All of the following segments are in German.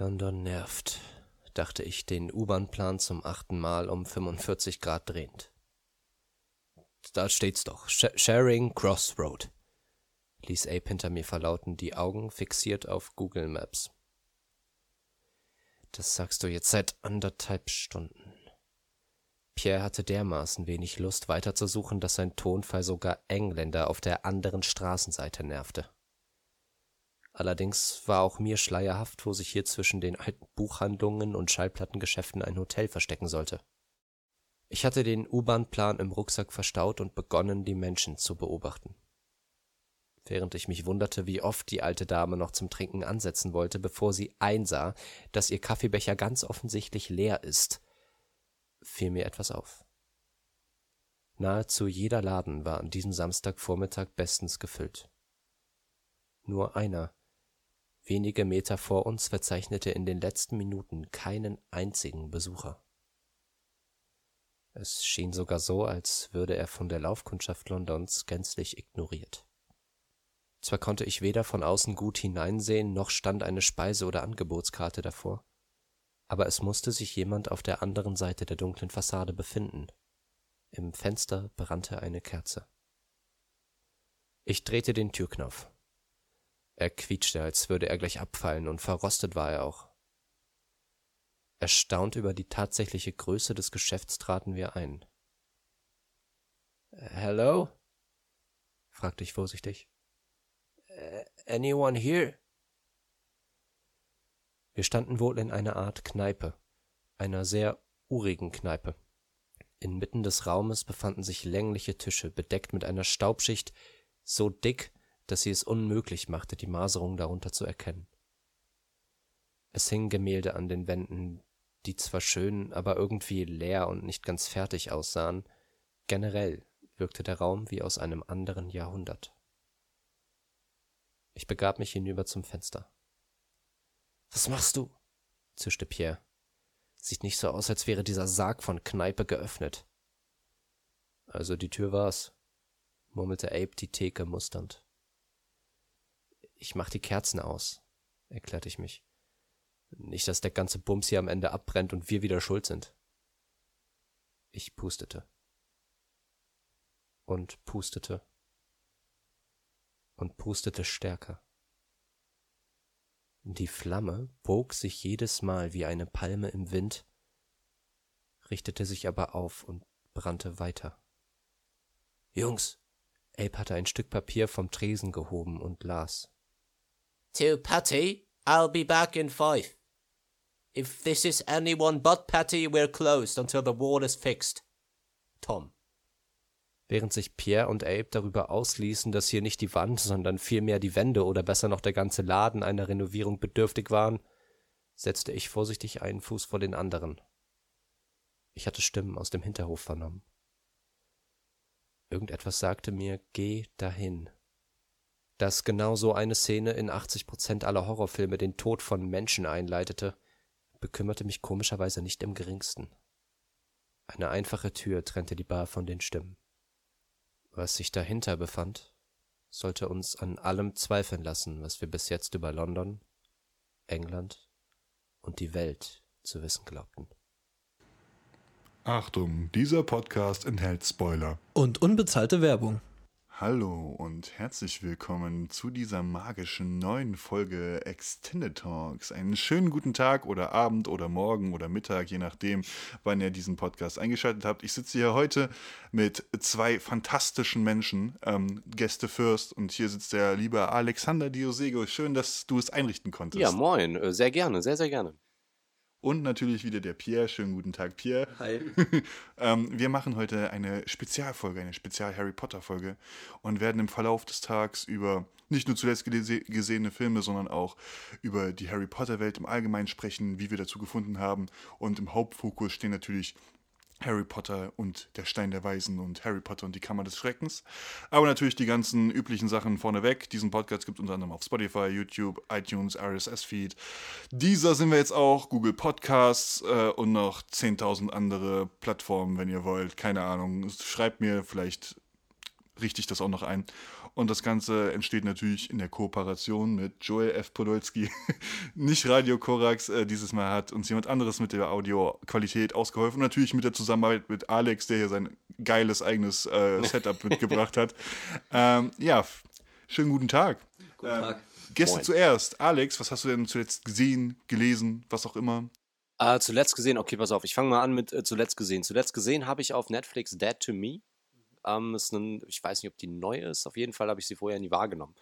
London nervt, dachte ich, den U-Bahn-Plan zum achten Mal um 45 Grad drehend. Da steht's doch. Sh Sharing Crossroad, ließ Abe hinter mir verlauten, die Augen fixiert auf Google Maps. Das sagst du jetzt seit anderthalb Stunden. Pierre hatte dermaßen wenig Lust weiterzusuchen, dass sein Tonfall sogar Engländer auf der anderen Straßenseite nervte. Allerdings war auch mir schleierhaft, wo sich hier zwischen den alten Buchhandlungen und Schallplattengeschäften ein Hotel verstecken sollte. Ich hatte den U-Bahn-Plan im Rucksack verstaut und begonnen, die Menschen zu beobachten. Während ich mich wunderte, wie oft die alte Dame noch zum Trinken ansetzen wollte, bevor sie einsah, dass ihr Kaffeebecher ganz offensichtlich leer ist, fiel mir etwas auf. Nahezu jeder Laden war an diesem Samstagvormittag bestens gefüllt. Nur einer, wenige Meter vor uns, verzeichnete in den letzten Minuten keinen einzigen Besucher. Es schien sogar so, als würde er von der Laufkundschaft Londons gänzlich ignoriert. Zwar konnte ich weder von außen gut hineinsehen, noch stand eine Speise- oder Angebotskarte davor, aber es musste sich jemand auf der anderen Seite der dunklen Fassade befinden. Im Fenster brannte eine Kerze. Ich drehte den Türknopf. Er quietschte, als würde er gleich abfallen, und verrostet war er auch. Erstaunt über die tatsächliche Größe des Geschäfts traten wir ein. Hello? fragte ich vorsichtig. Anyone here? Wir standen wohl in einer Art Kneipe, einer sehr urigen Kneipe. Inmitten des Raumes befanden sich längliche Tische, bedeckt mit einer Staubschicht so dick, dass sie es unmöglich machte, die Maserung darunter zu erkennen. Es hingen Gemälde an den Wänden, die zwar schön, aber irgendwie leer und nicht ganz fertig aussahen, generell wirkte der Raum wie aus einem anderen Jahrhundert. Ich begab mich hinüber zum Fenster. Was machst du? zischte Pierre. Sieht nicht so aus, als wäre dieser Sarg von Kneipe geöffnet. Also die Tür war's, murmelte Abe die Theke musternd. Ich mach die Kerzen aus, erklärte ich mich. Nicht, dass der ganze Bums hier am Ende abbrennt und wir wieder schuld sind. Ich pustete. Und pustete. Und pustete stärker. Die Flamme bog sich jedes Mal wie eine Palme im Wind, richtete sich aber auf und brannte weiter. Jungs, Abe hatte ein Stück Papier vom Tresen gehoben und las. To Patty, I'll be back in five. If this is anyone but Patty, we're closed until the wall is fixed. Tom. Während sich Pierre und Abe darüber ausließen, dass hier nicht die Wand, sondern vielmehr die Wände oder besser noch der ganze Laden einer Renovierung bedürftig waren, setzte ich vorsichtig einen Fuß vor den anderen. Ich hatte Stimmen aus dem Hinterhof vernommen. Irgendetwas sagte mir, geh dahin. Dass genau so eine Szene in 80 Prozent aller Horrorfilme den Tod von Menschen einleitete, bekümmerte mich komischerweise nicht im geringsten. Eine einfache Tür trennte die Bar von den Stimmen. Was sich dahinter befand, sollte uns an allem zweifeln lassen, was wir bis jetzt über London, England und die Welt zu wissen glaubten. Achtung, dieser Podcast enthält Spoiler. Und unbezahlte Werbung. Hallo und herzlich willkommen zu dieser magischen neuen Folge Extended Talks. Einen schönen guten Tag oder Abend oder Morgen oder Mittag, je nachdem, wann ihr diesen Podcast eingeschaltet habt. Ich sitze hier heute mit zwei fantastischen Menschen, ähm, Gäste First, und hier sitzt der liebe Alexander Diosego. Schön, dass du es einrichten konntest. Ja, moin, äh, sehr gerne, sehr, sehr gerne. Und natürlich wieder der Pierre. Schönen guten Tag, Pierre. Hi. ähm, wir machen heute eine Spezialfolge, eine Spezial-Harry Potter-Folge und werden im Verlauf des Tags über nicht nur zuletzt gese gesehene Filme, sondern auch über die Harry Potter-Welt im Allgemeinen sprechen, wie wir dazu gefunden haben. Und im Hauptfokus stehen natürlich Harry Potter und der Stein der Weisen und Harry Potter und die Kammer des Schreckens. Aber natürlich die ganzen üblichen Sachen vorneweg. Diesen Podcast gibt es unter anderem auf Spotify, YouTube, iTunes, RSS-Feed. Dieser sind wir jetzt auch, Google Podcasts äh, und noch 10.000 andere Plattformen, wenn ihr wollt. Keine Ahnung. Schreibt mir, vielleicht richte ich das auch noch ein. Und das Ganze entsteht natürlich in der Kooperation mit Joel F. Podolski. Nicht Radio Korax, äh, dieses Mal hat uns jemand anderes mit der Audioqualität ausgeholfen. Und natürlich mit der Zusammenarbeit mit Alex, der hier sein geiles eigenes äh, Setup mitgebracht hat. Ähm, ja, schönen guten Tag. Guten Tag. Gäste Moin. zuerst. Alex, was hast du denn zuletzt gesehen, gelesen, was auch immer? Äh, zuletzt gesehen, okay, pass auf, ich fange mal an mit äh, zuletzt gesehen. Zuletzt gesehen habe ich auf Netflix Dead to Me. Ähm, ist ein, ich weiß nicht, ob die neu ist, auf jeden Fall habe ich sie vorher nie wahrgenommen.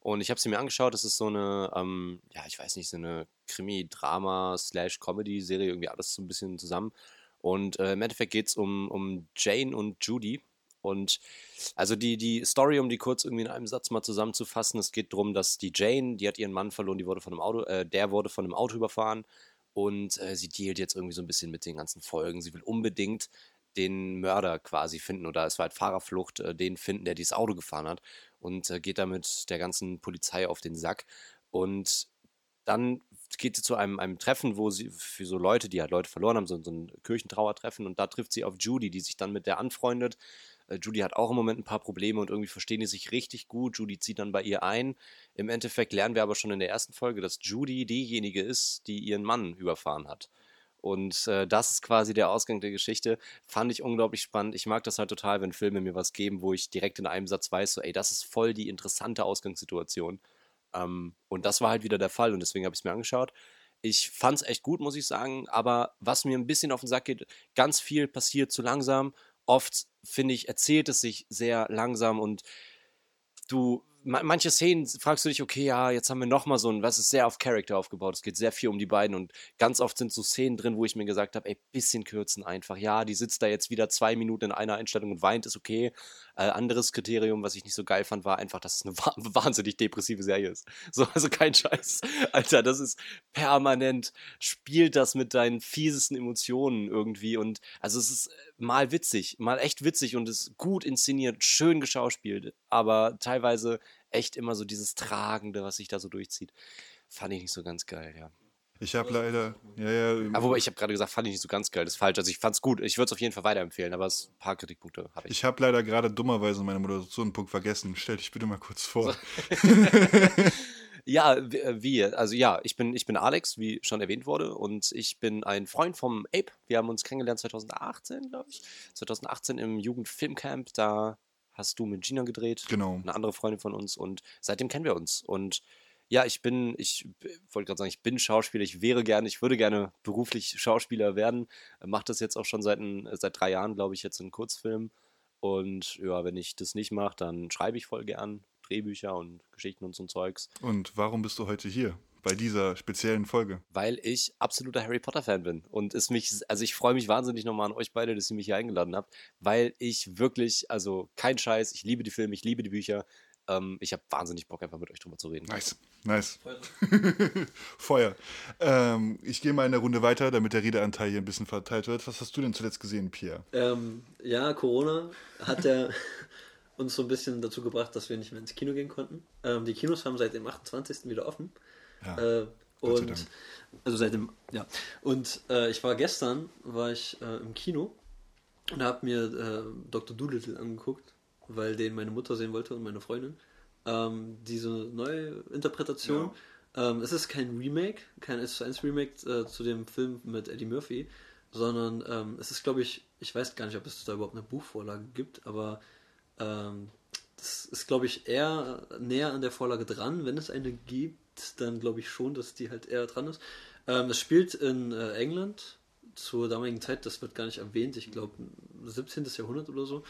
Und ich habe sie mir angeschaut, das ist so eine, ähm, ja, ich weiß nicht, so eine Krimi-Drama-Slash-Comedy-Serie, irgendwie alles so ein bisschen zusammen. Und äh, im Endeffekt geht es um, um Jane und Judy. Und also die, die Story, um die kurz irgendwie in einem Satz mal zusammenzufassen, es geht darum, dass die Jane, die hat ihren Mann verloren, die wurde von einem Auto, äh, der wurde von einem Auto überfahren und äh, sie dealt jetzt irgendwie so ein bisschen mit den ganzen Folgen. Sie will unbedingt den Mörder quasi finden oder es war halt Fahrerflucht, äh, den finden, der dieses Auto gefahren hat und äh, geht damit der ganzen Polizei auf den Sack. Und dann geht sie zu einem, einem Treffen, wo sie für so Leute, die halt Leute verloren haben, so, so ein Kirchentrauertreffen und da trifft sie auf Judy, die sich dann mit der anfreundet. Äh, Judy hat auch im Moment ein paar Probleme und irgendwie verstehen die sich richtig gut. Judy zieht dann bei ihr ein. Im Endeffekt lernen wir aber schon in der ersten Folge, dass Judy diejenige ist, die ihren Mann überfahren hat. Und äh, das ist quasi der Ausgang der Geschichte. Fand ich unglaublich spannend. Ich mag das halt total, wenn Filme mir was geben, wo ich direkt in einem Satz weiß, so, ey, das ist voll die interessante Ausgangssituation. Ähm, und das war halt wieder der Fall und deswegen habe ich es mir angeschaut. Ich fand es echt gut, muss ich sagen, aber was mir ein bisschen auf den Sack geht, ganz viel passiert zu langsam. Oft, finde ich, erzählt es sich sehr langsam und du, manche Szenen fragst du dich, okay, ja, jetzt haben wir nochmal so ein, was ist sehr auf Charakter aufgebaut. Es geht sehr viel um die beiden und ganz oft sind so Szenen drin, wo ich mir gesagt habe, ey, bisschen kürzen einfach. Ja, die sitzt da jetzt wieder zwei Minuten in einer Einstellung und weint, ist okay. Äh, anderes Kriterium, was ich nicht so geil fand, war einfach, dass es eine wa wahnsinnig depressive Serie ist. So, also kein Scheiß. Alter, das ist permanent, spielt das mit deinen fiesesten Emotionen irgendwie und also es ist äh, mal witzig, mal echt witzig und ist gut inszeniert, schön geschauspielt, aber teilweise echt immer so dieses Tragende, was sich da so durchzieht. Fand ich nicht so ganz geil, ja. Ich habe leider, ja, ja, Aber wobei, ich habe gerade gesagt, fand ich nicht so ganz geil, das ist falsch. Also ich fand's gut, ich würde es auf jeden Fall weiterempfehlen, aber es, ein paar Kritikpunkte habe ich. ich habe leider gerade dummerweise meine Moderation einen Punkt vergessen. Stell dich bitte mal kurz vor. Ja, w- äh, wie? Also ja, ich bin, ich bin Alex, wie schon erwähnt wurde, und ich bin ein Freund vom Ape. Wir haben uns kennengelernt 2018, glaube ich. 2018 im Jugendfilmcamp, da hast du mit Gina gedreht. Genau. Eine andere Freundin von uns und seitdem kennen wir uns. Und ja, ich bin, ich wollte gerade sagen, ich bin Schauspieler, ich wäre gerne, ich würde gerne beruflich Schauspieler werden. Mache das jetzt auch schon seit, ein, seit drei Jahren, glaube ich, jetzt in Kurzfilmen. Und ja, wenn ich das nicht mache, dann schreibe ich voll gern Drehbücher und Geschichten und so ein Zeugs. Und warum bist du heute hier? Bei dieser speziellen Folge. weil ich absoluter Harry Potter Fan bin und es mich, also ich freue mich wahnsinnig nochmal an euch beide, dass ihr mich hier eingeladen habt, weil ich wirklich, also kein Scheiß, ich liebe die Filme, ich liebe die Bücher, ähm, ich habe wahnsinnig Bock einfach mit euch drüber zu reden. Nice, nice. Feuer. Ähm, ich gehe mal in der Runde weiter, damit der Redeanteil hier ein bisschen verteilt wird. Was hast du denn zuletzt gesehen, Pierre? Ähm, ja, Corona hat ja uns so ein bisschen dazu gebracht, dass wir nicht mehr ins Kino gehen konnten. Ähm, die Kinos haben seit dem 28. wieder offen. Ja, Äh, und also seit dem, ja. Und äh, ich war gestern, war ich äh, im Kino und habe mir äh, Dr. Doolittle angeguckt, weil den meine Mutter sehen wollte und meine Freundin. Ähm, diese neue Interpretation. Ähm, es ist kein Remake, kein 1 zu 1 Remake äh, zu dem Film mit Eddie Murphy, sondern ähm, es ist, glaube ich, ich weiß gar nicht, ob es da überhaupt eine Buchvorlage gibt, aber ähm, das ist, glaube ich, eher näher an der Vorlage dran. Wenn es eine gibt, dann glaube ich schon, dass die halt eher dran ist. Ähm, es spielt in äh, England zur damaligen Zeit, das wird gar nicht erwähnt, ich glaube 17. Jahrhundert oder so.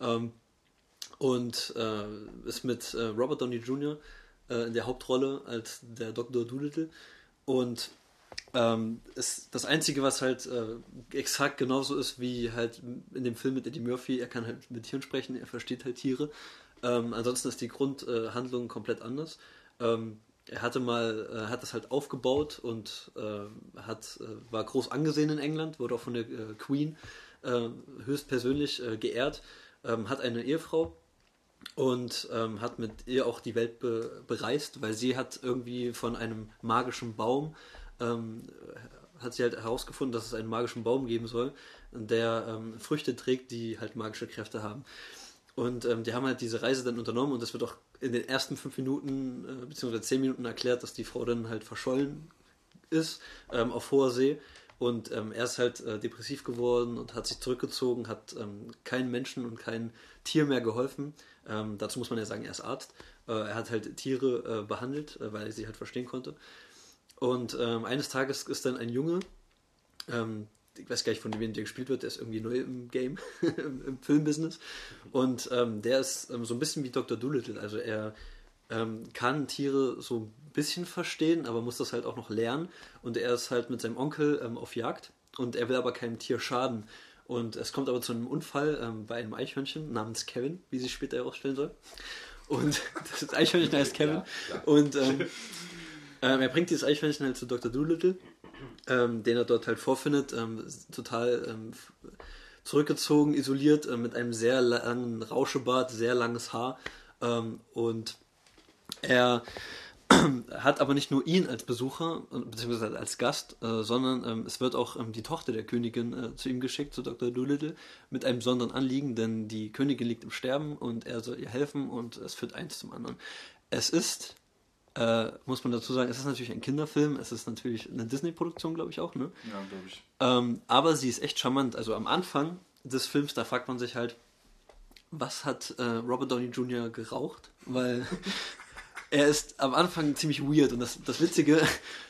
Ähm, und äh, ist mit äh, Robert Downey Jr. Äh, in der Hauptrolle als der Dr. Doolittle. Und ähm, ist das Einzige, was halt äh, exakt genauso ist wie halt in dem Film mit Eddie Murphy, er kann halt mit Tieren sprechen, er versteht halt Tiere. Ähm, ansonsten ist die Grundhandlung äh, komplett anders. Ähm, er hatte mal, äh, hat das halt aufgebaut und äh, hat, äh, war groß angesehen in England, wurde auch von der äh, Queen äh, höchstpersönlich äh, geehrt, ähm, hat eine Ehefrau und ähm, hat mit ihr auch die Welt be bereist, weil sie hat irgendwie von einem magischen Baum ähm, hat sie halt herausgefunden, dass es einen magischen Baum geben soll, der ähm, Früchte trägt, die halt magische Kräfte haben. Und ähm, die haben halt diese Reise dann unternommen und es wird auch in den ersten fünf Minuten äh, beziehungsweise zehn Minuten erklärt, dass die Frau dann halt verschollen ist ähm, auf hoher See. Und ähm, er ist halt äh, depressiv geworden und hat sich zurückgezogen, hat ähm, keinem Menschen und kein Tier mehr geholfen. Ähm, dazu muss man ja sagen, er ist Arzt. Äh, er hat halt Tiere äh, behandelt, äh, weil er sie halt verstehen konnte. Und ähm, eines Tages ist dann ein Junge, ähm, ich weiß gar nicht, von wem der gespielt wird, der ist irgendwie neu im Game, im, im Filmbusiness. Und ähm, der ist ähm, so ein bisschen wie Dr. Doolittle. Also er ähm, kann Tiere so ein bisschen verstehen, aber muss das halt auch noch lernen. Und er ist halt mit seinem Onkel ähm, auf Jagd und er will aber keinem Tier schaden. Und es kommt aber zu einem Unfall ähm, bei einem Eichhörnchen namens Kevin, wie sich später herausstellen soll. Und das Eichhörnchen heißt Kevin. und ähm, ähm, er bringt dieses Eichhörnchen halt zu Dr. Doolittle, ähm, den er dort halt vorfindet, ähm, total ähm, zurückgezogen, isoliert, äh, mit einem sehr langen Rauschebart, sehr langes Haar. Ähm, und er hat aber nicht nur ihn als Besucher, äh, beziehungsweise als Gast, äh, sondern ähm, es wird auch ähm, die Tochter der Königin äh, zu ihm geschickt, zu Dr. Doolittle, mit einem besonderen Anliegen, denn die Königin liegt im Sterben und er soll ihr helfen und es führt eins zum anderen. Es ist, äh, muss man dazu sagen, es ist natürlich ein Kinderfilm, es ist natürlich eine Disney-Produktion, glaube ich auch, ne? Ja, glaube ich. Ähm, aber sie ist echt charmant. Also am Anfang des Films, da fragt man sich halt, was hat äh, Robert Downey Jr. geraucht? Weil er ist am Anfang ziemlich weird und das, das, Witzige,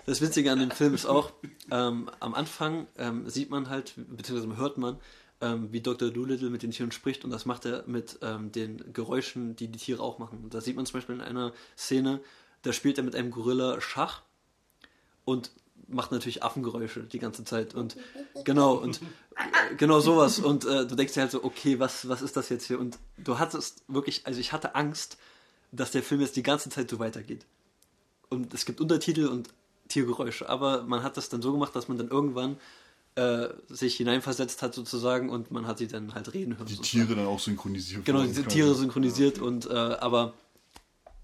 das Witzige an dem Film ist auch, ähm, am Anfang ähm, sieht man halt, beziehungsweise hört man, ähm, wie Dr. Doolittle mit den Tieren spricht und das macht er mit ähm, den Geräuschen, die die Tiere auch machen. Und da sieht man zum Beispiel in einer Szene, da spielt er mit einem Gorilla Schach und macht natürlich Affengeräusche die ganze Zeit und genau und äh, genau sowas und äh, du denkst dir halt so okay was was ist das jetzt hier und du hattest wirklich also ich hatte Angst dass der Film jetzt die ganze Zeit so weitergeht und es gibt Untertitel und Tiergeräusche aber man hat das dann so gemacht dass man dann irgendwann äh, sich hineinversetzt hat sozusagen und man hat sie dann halt reden hören Die sozusagen. Tiere dann auch synchronisiert. Genau, quasi. Tiere synchronisiert und äh, aber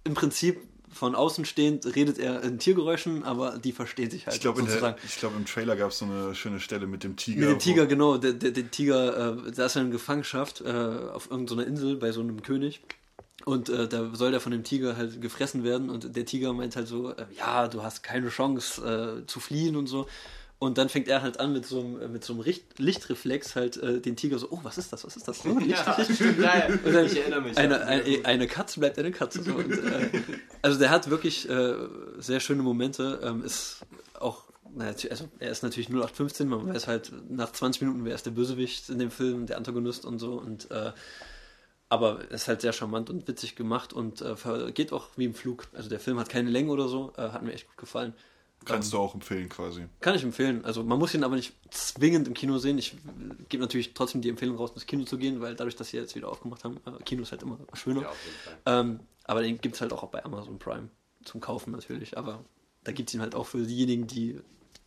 im Prinzip von außen stehend redet er in Tiergeräuschen, aber die verstehen sich halt Ich glaube, sozusagen. glaub, im Trailer gab es so eine schöne Stelle mit dem Tiger. Mit dem Tiger, genau, der, der, der Tiger, äh, da ist er in Gefangenschaft äh, auf irgendeiner Insel bei so einem König. Und äh, da soll der von dem Tiger halt gefressen werden und der Tiger meint halt so, äh, ja, du hast keine Chance äh, zu fliehen und so. Und dann fängt er halt an mit so einem, äh, mit so einem Richt Lichtreflex halt äh, den Tiger so, oh, was ist das, was ist das? Oh, Licht, Licht. Geil. Und dann Ich erinnere mich. Eine, ja. eine, eine Katze bleibt eine Katze. So. Und, äh, also der hat wirklich äh, sehr schöne Momente. Ähm, ist auch, naja, also er ist natürlich 0815, man weiß halt nach 20 Minuten, wer ist der Bösewicht in dem Film, der Antagonist und so. Und äh, aber er ist halt sehr charmant und witzig gemacht und äh, geht auch wie im Flug. Also der Film hat keine Länge oder so, äh, hat mir echt gut gefallen. Kannst du auch empfehlen quasi. Kann ich empfehlen. Also man muss ihn aber nicht zwingend im Kino sehen. Ich gebe natürlich trotzdem die Empfehlung raus, ins Kino zu gehen, weil dadurch, dass sie jetzt wieder aufgemacht haben, äh, Kino ist halt immer schöner. Ja. Ähm, aber den gibt es halt auch bei Amazon Prime zum Kaufen natürlich. Aber da gibt es ihn halt auch für diejenigen, die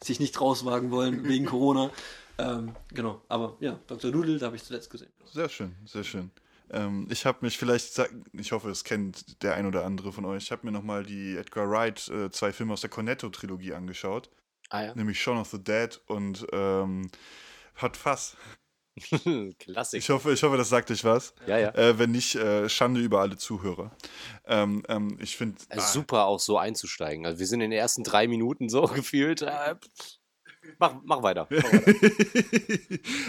sich nicht rauswagen wollen wegen Corona. Ähm, genau. Aber ja, Dr. Doodle, da habe ich zuletzt gesehen. Sehr schön, sehr schön. Ähm, ich habe mich vielleicht, ich hoffe, es kennt der ein oder andere von euch, ich habe mir nochmal die Edgar Wright äh, zwei Filme aus der Cornetto-Trilogie angeschaut, Ah ja. nämlich Shaun of the Dead und ähm, Hot Fuzz. Klassik. Ich hoffe, ich hoffe, das sagt euch was. ja, ja. Äh, wenn nicht, äh, Schande über alle Zuhörer. Ähm, ähm, ich finde. Also super auch so einzusteigen. Also wir sind in den ersten drei Minuten so gefühlt. Äh, mach, mach weiter. Mach weiter.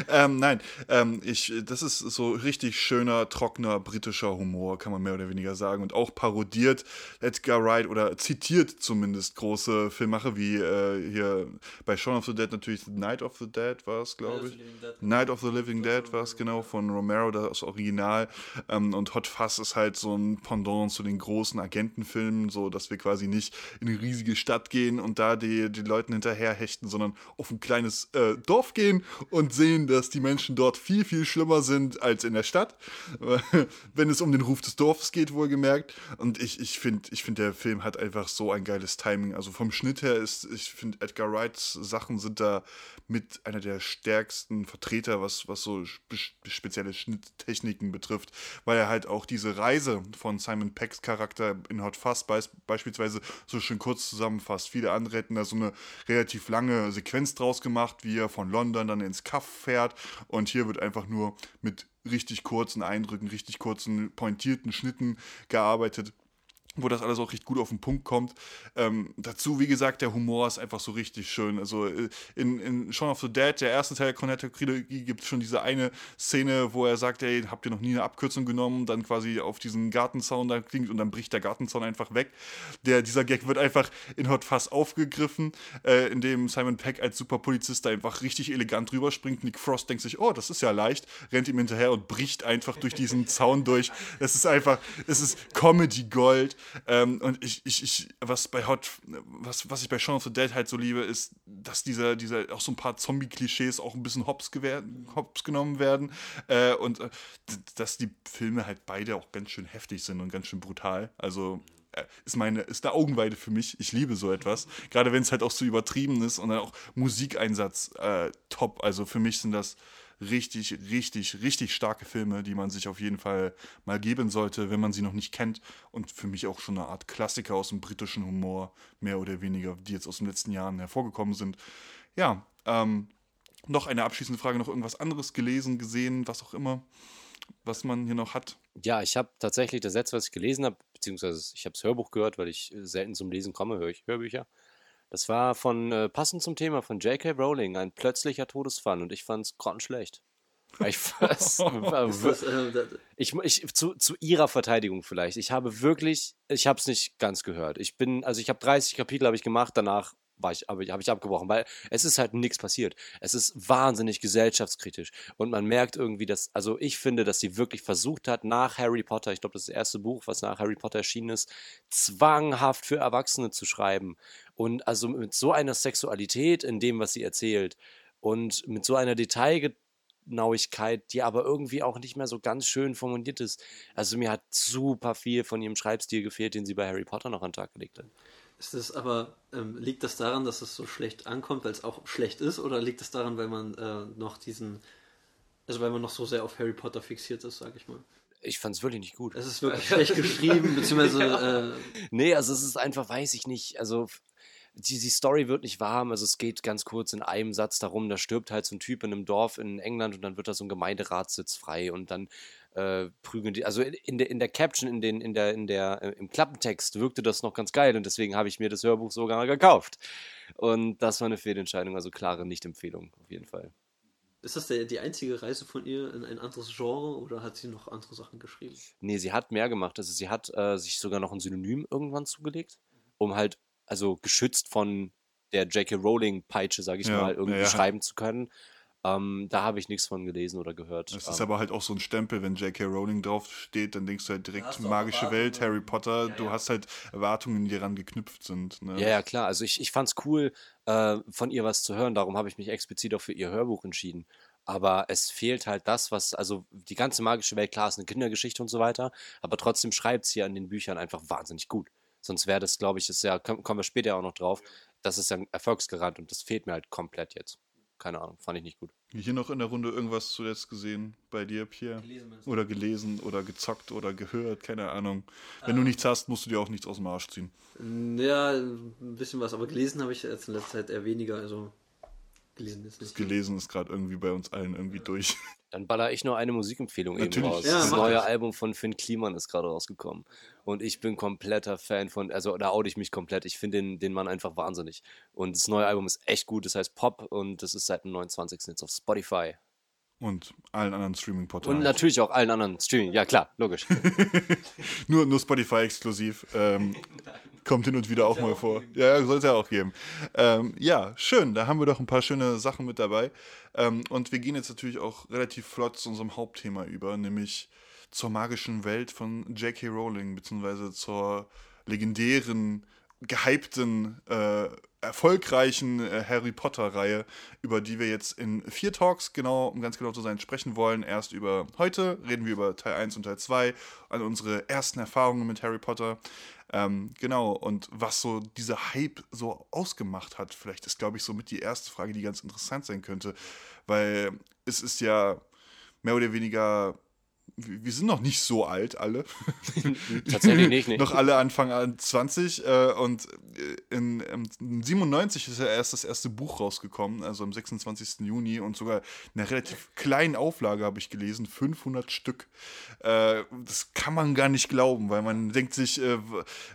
ähm, nein, ähm, ich, das ist so richtig schöner, trockener britischer Humor, kann man mehr oder weniger sagen. Und auch parodiert Edgar Wright oder zitiert zumindest große Filmmacher wie äh, hier bei Shaun of the Dead natürlich Night of the Dead war es, glaube ich. Night of the Living Dead war es genau von Romero, das Original. Ähm, und Hot Fuzz ist halt so ein Pendant zu den großen Agentenfilmen, so dass wir quasi nicht in eine riesige Stadt gehen und da die, die Leuten hinterherhechten, sondern auf ein kleines äh, Dorf gehen und sehen, dass die Menschen dort viel, viel schlimmer sind als in der Stadt. Wenn es um den Ruf des Dorfes geht, wohlgemerkt. Und ich, ich finde, ich find, der Film hat einfach so ein geiles Timing. Also vom Schnitt her ist, ich finde, Edgar Wrights Sachen sind da mit einer der stärksten Vertreter, was, was so spe spezielle Schnitttechniken betrifft, weil er halt auch diese Reise von Simon Peggs Charakter in Hot Fuzz beis beispielsweise so schön kurz zusammenfasst. Viele andere hätten da so eine relativ lange Sequenz Sequenz draus gemacht, wie er von London dann ins Kaff fährt. Und hier wird einfach nur mit richtig kurzen Eindrücken, richtig kurzen, pointierten Schnitten gearbeitet wo das alles auch recht gut auf den Punkt kommt. Ähm, dazu, wie gesagt, der Humor ist einfach so richtig schön. Also äh, in, in Shaun of the Dead, der erste Teil der Cornetto-Trilogie, gibt es schon diese eine Szene, wo er sagt, ey, habt ihr noch nie eine Abkürzung genommen, dann quasi auf diesen Gartenzaun da klingt und dann bricht der Gartenzaun einfach weg. Der, dieser Gag wird einfach in Hot Fuss aufgegriffen, äh, indem Simon Peck als Superpolizist da einfach richtig elegant drüber springt. Nick Frost denkt sich, oh, das ist ja leicht, rennt ihm hinterher und bricht einfach durch diesen Zaun durch. Es ist einfach, es ist Comedy Gold. Ähm, und ich, ich, ich, was bei Hot, was, was ich bei Shaun of the Dead halt so liebe, ist, dass dieser, dieser auch so ein paar Zombie-Klischees auch ein bisschen hops, hops genommen werden. Äh, und äh, dass die Filme halt beide auch ganz schön heftig sind und ganz schön brutal. Also äh, ist meine, ist eine Augenweide für mich. Ich liebe so etwas. Gerade wenn es halt auch so übertrieben ist und dann auch Musikeinsatz äh, top. Also für mich sind das richtig, richtig, richtig starke Filme, die man sich auf jeden Fall mal geben sollte, wenn man sie noch nicht kennt. Und für mich auch schon eine Art Klassiker aus dem britischen Humor, mehr oder weniger, die jetzt aus den letzten Jahren hervorgekommen sind. Ja, ähm, noch eine abschließende Frage, noch irgendwas anderes gelesen, gesehen, was auch immer, was man hier noch hat? Ja, ich habe tatsächlich das letzte, was ich gelesen habe, beziehungsweise ich habe das Hörbuch gehört, weil ich selten zum Lesen komme, höre ich Hörbücher. Das war von, äh, passend zum Thema von J.K. Rowling, ein plötzlicher Todesfall und ich fand es grottenschlecht. Ich, das, äh, ich, ich, zu, zu ihrer Verteidigung vielleicht. Ich habe wirklich, ich habe es nicht ganz gehört. Ich bin, also ich habe 30 Kapitel habe ich gemacht, danach war ich, habe hab ich abgebrochen, weil es ist halt nichts passiert. Es ist wahnsinnig gesellschaftskritisch und man merkt irgendwie, dass, also ich finde, dass sie wirklich versucht hat, nach Harry Potter, ich glaube, das ist das erste Buch, was nach Harry Potter erschienen ist, zwanghaft für Erwachsene zu schreiben und also mit so einer Sexualität in dem, was sie erzählt und mit so einer Detailgenauigkeit, die aber irgendwie auch nicht mehr so ganz schön formuliert ist. Also mir hat super viel von ihrem Schreibstil gefehlt, den sie bei Harry Potter noch an den Tag gelegt hat. Ist das aber, ähm, liegt das daran, dass es so schlecht ankommt, weil es auch schlecht ist, oder liegt es daran, weil man äh, noch diesen, also weil man noch so sehr auf Harry Potter fixiert ist, sag ich mal? Ich fand es wirklich nicht gut. Es ist wirklich schlecht geschrieben, beziehungsweise. äh, nee, also es ist einfach, weiß ich nicht. Also die, die Story wird nicht warm. Also es geht ganz kurz in einem Satz darum, da stirbt halt so ein Typ in einem Dorf in England und dann wird da so ein Gemeinderatssitz frei und dann äh, prügeln die. Also in der, in der Caption, in den, in der, in der, äh, im Klappentext wirkte das noch ganz geil und deswegen habe ich mir das Hörbuch sogar gekauft. Und das war eine Fehlentscheidung, also klare Nicht-Empfehlung auf jeden Fall. Ist das der, die einzige Reise von ihr in ein anderes Genre oder hat sie noch andere Sachen geschrieben? Nee, sie hat mehr gemacht. Also sie hat äh, sich sogar noch ein Synonym irgendwann zugelegt, um halt, also geschützt von der J.K. Rowling-Peitsche, sage ich ja, mal, irgendwie ja, schreiben zu können. Ähm, da habe ich nichts von gelesen oder gehört. Es ist ähm, aber halt auch so ein Stempel, wenn J.K. Rowling draufsteht, dann denkst du halt direkt magische Welt, Harry Potter. Ja, du ja. hast halt Erwartungen, die daran geknüpft sind. Ne? Ja, ja, klar. Also ich, ich fand es cool, äh, von ihr was zu hören. Darum habe ich mich explizit auch für ihr Hörbuch entschieden. Aber es fehlt halt das, was, also die ganze magische Welt, klar, ist eine Kindergeschichte und so weiter, aber trotzdem schreibt sie ja in den Büchern einfach wahnsinnig gut. Sonst wäre das, glaube ich, ist ja, kommen wir später auch noch drauf, das ist ja erfolgsgerannt und das fehlt mir halt komplett jetzt keine Ahnung, fand ich nicht gut. Hier noch in der Runde irgendwas zuletzt gesehen bei dir, Pierre? Gelesen oder gelesen oder gezockt oder gehört, keine Ahnung. Wenn ähm, du nichts hast, musst du dir auch nichts aus dem Arsch ziehen. Ja, ein bisschen was, aber gelesen habe ich jetzt in letzter Zeit eher weniger, also gelesen ist. Das gelesen ist gerade irgendwie bei uns allen irgendwie durch. Dann baller ich nur eine Musikempfehlung Natürlich. eben raus. Ja, das neue das. Album von Finn Kliman ist gerade rausgekommen. Und ich bin kompletter Fan von, also da oute ich mich komplett. Ich finde den, den Mann einfach wahnsinnig. Und das neue Album ist echt gut. Das heißt Pop und das ist seit dem 29. jetzt auf Spotify. Und allen anderen Streaming-Portalen. Und natürlich auch allen anderen Streaming, ja klar, logisch. nur, nur Spotify exklusiv. Ähm, kommt hin und wieder auch mal vor. Ja, soll es ja auch geben. Ähm, ja, schön. Da haben wir doch ein paar schöne Sachen mit dabei. Ähm, und wir gehen jetzt natürlich auch relativ flott zu unserem Hauptthema über, nämlich zur magischen Welt von J.K. Rowling, beziehungsweise zur legendären, gehypten äh, erfolgreichen äh, Harry Potter-Reihe, über die wir jetzt in vier Talks, genau, um ganz genau zu sein, sprechen wollen. Erst über heute, reden wir über Teil 1 und Teil 2, an unsere ersten Erfahrungen mit Harry Potter. Ähm, genau, und was so dieser Hype so ausgemacht hat, vielleicht ist, glaube ich, so mit die erste Frage, die ganz interessant sein könnte, weil es ist ja mehr oder weniger wir wir sind noch nicht so alt, alle. Tatsächlich nicht, nee. noch alle Anfang an 20. Äh, und äh, in, in 97 ist ja erst das erste Buch rausgekommen, also am 26. Juni. Und sogar in einer relativ kleinen Auflage habe ich gelesen, 500 Stück. Äh, das kann man gar nicht glauben, weil man denkt sich, äh,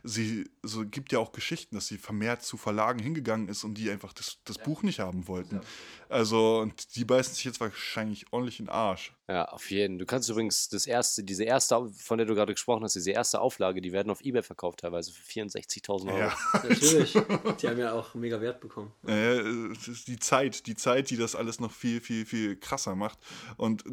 sie so gibt ja auch Geschichten, dass sie vermehrt zu Verlagen hingegangen ist und die einfach das, das Buch nicht haben wollten. Also, und die beißen sich jetzt wahrscheinlich ordentlich in den Arsch. Ja, auf jeden. Du kannst übrigens das erste, diese erste, von der du gerade gesprochen hast, diese erste Auflage, die werden auf Ebay verkauft teilweise für 64.000 Euro. Ja. Natürlich. Die haben ja auch mega Wert bekommen. Ist die Zeit, die Zeit, die das alles noch viel, viel, viel krasser macht. Und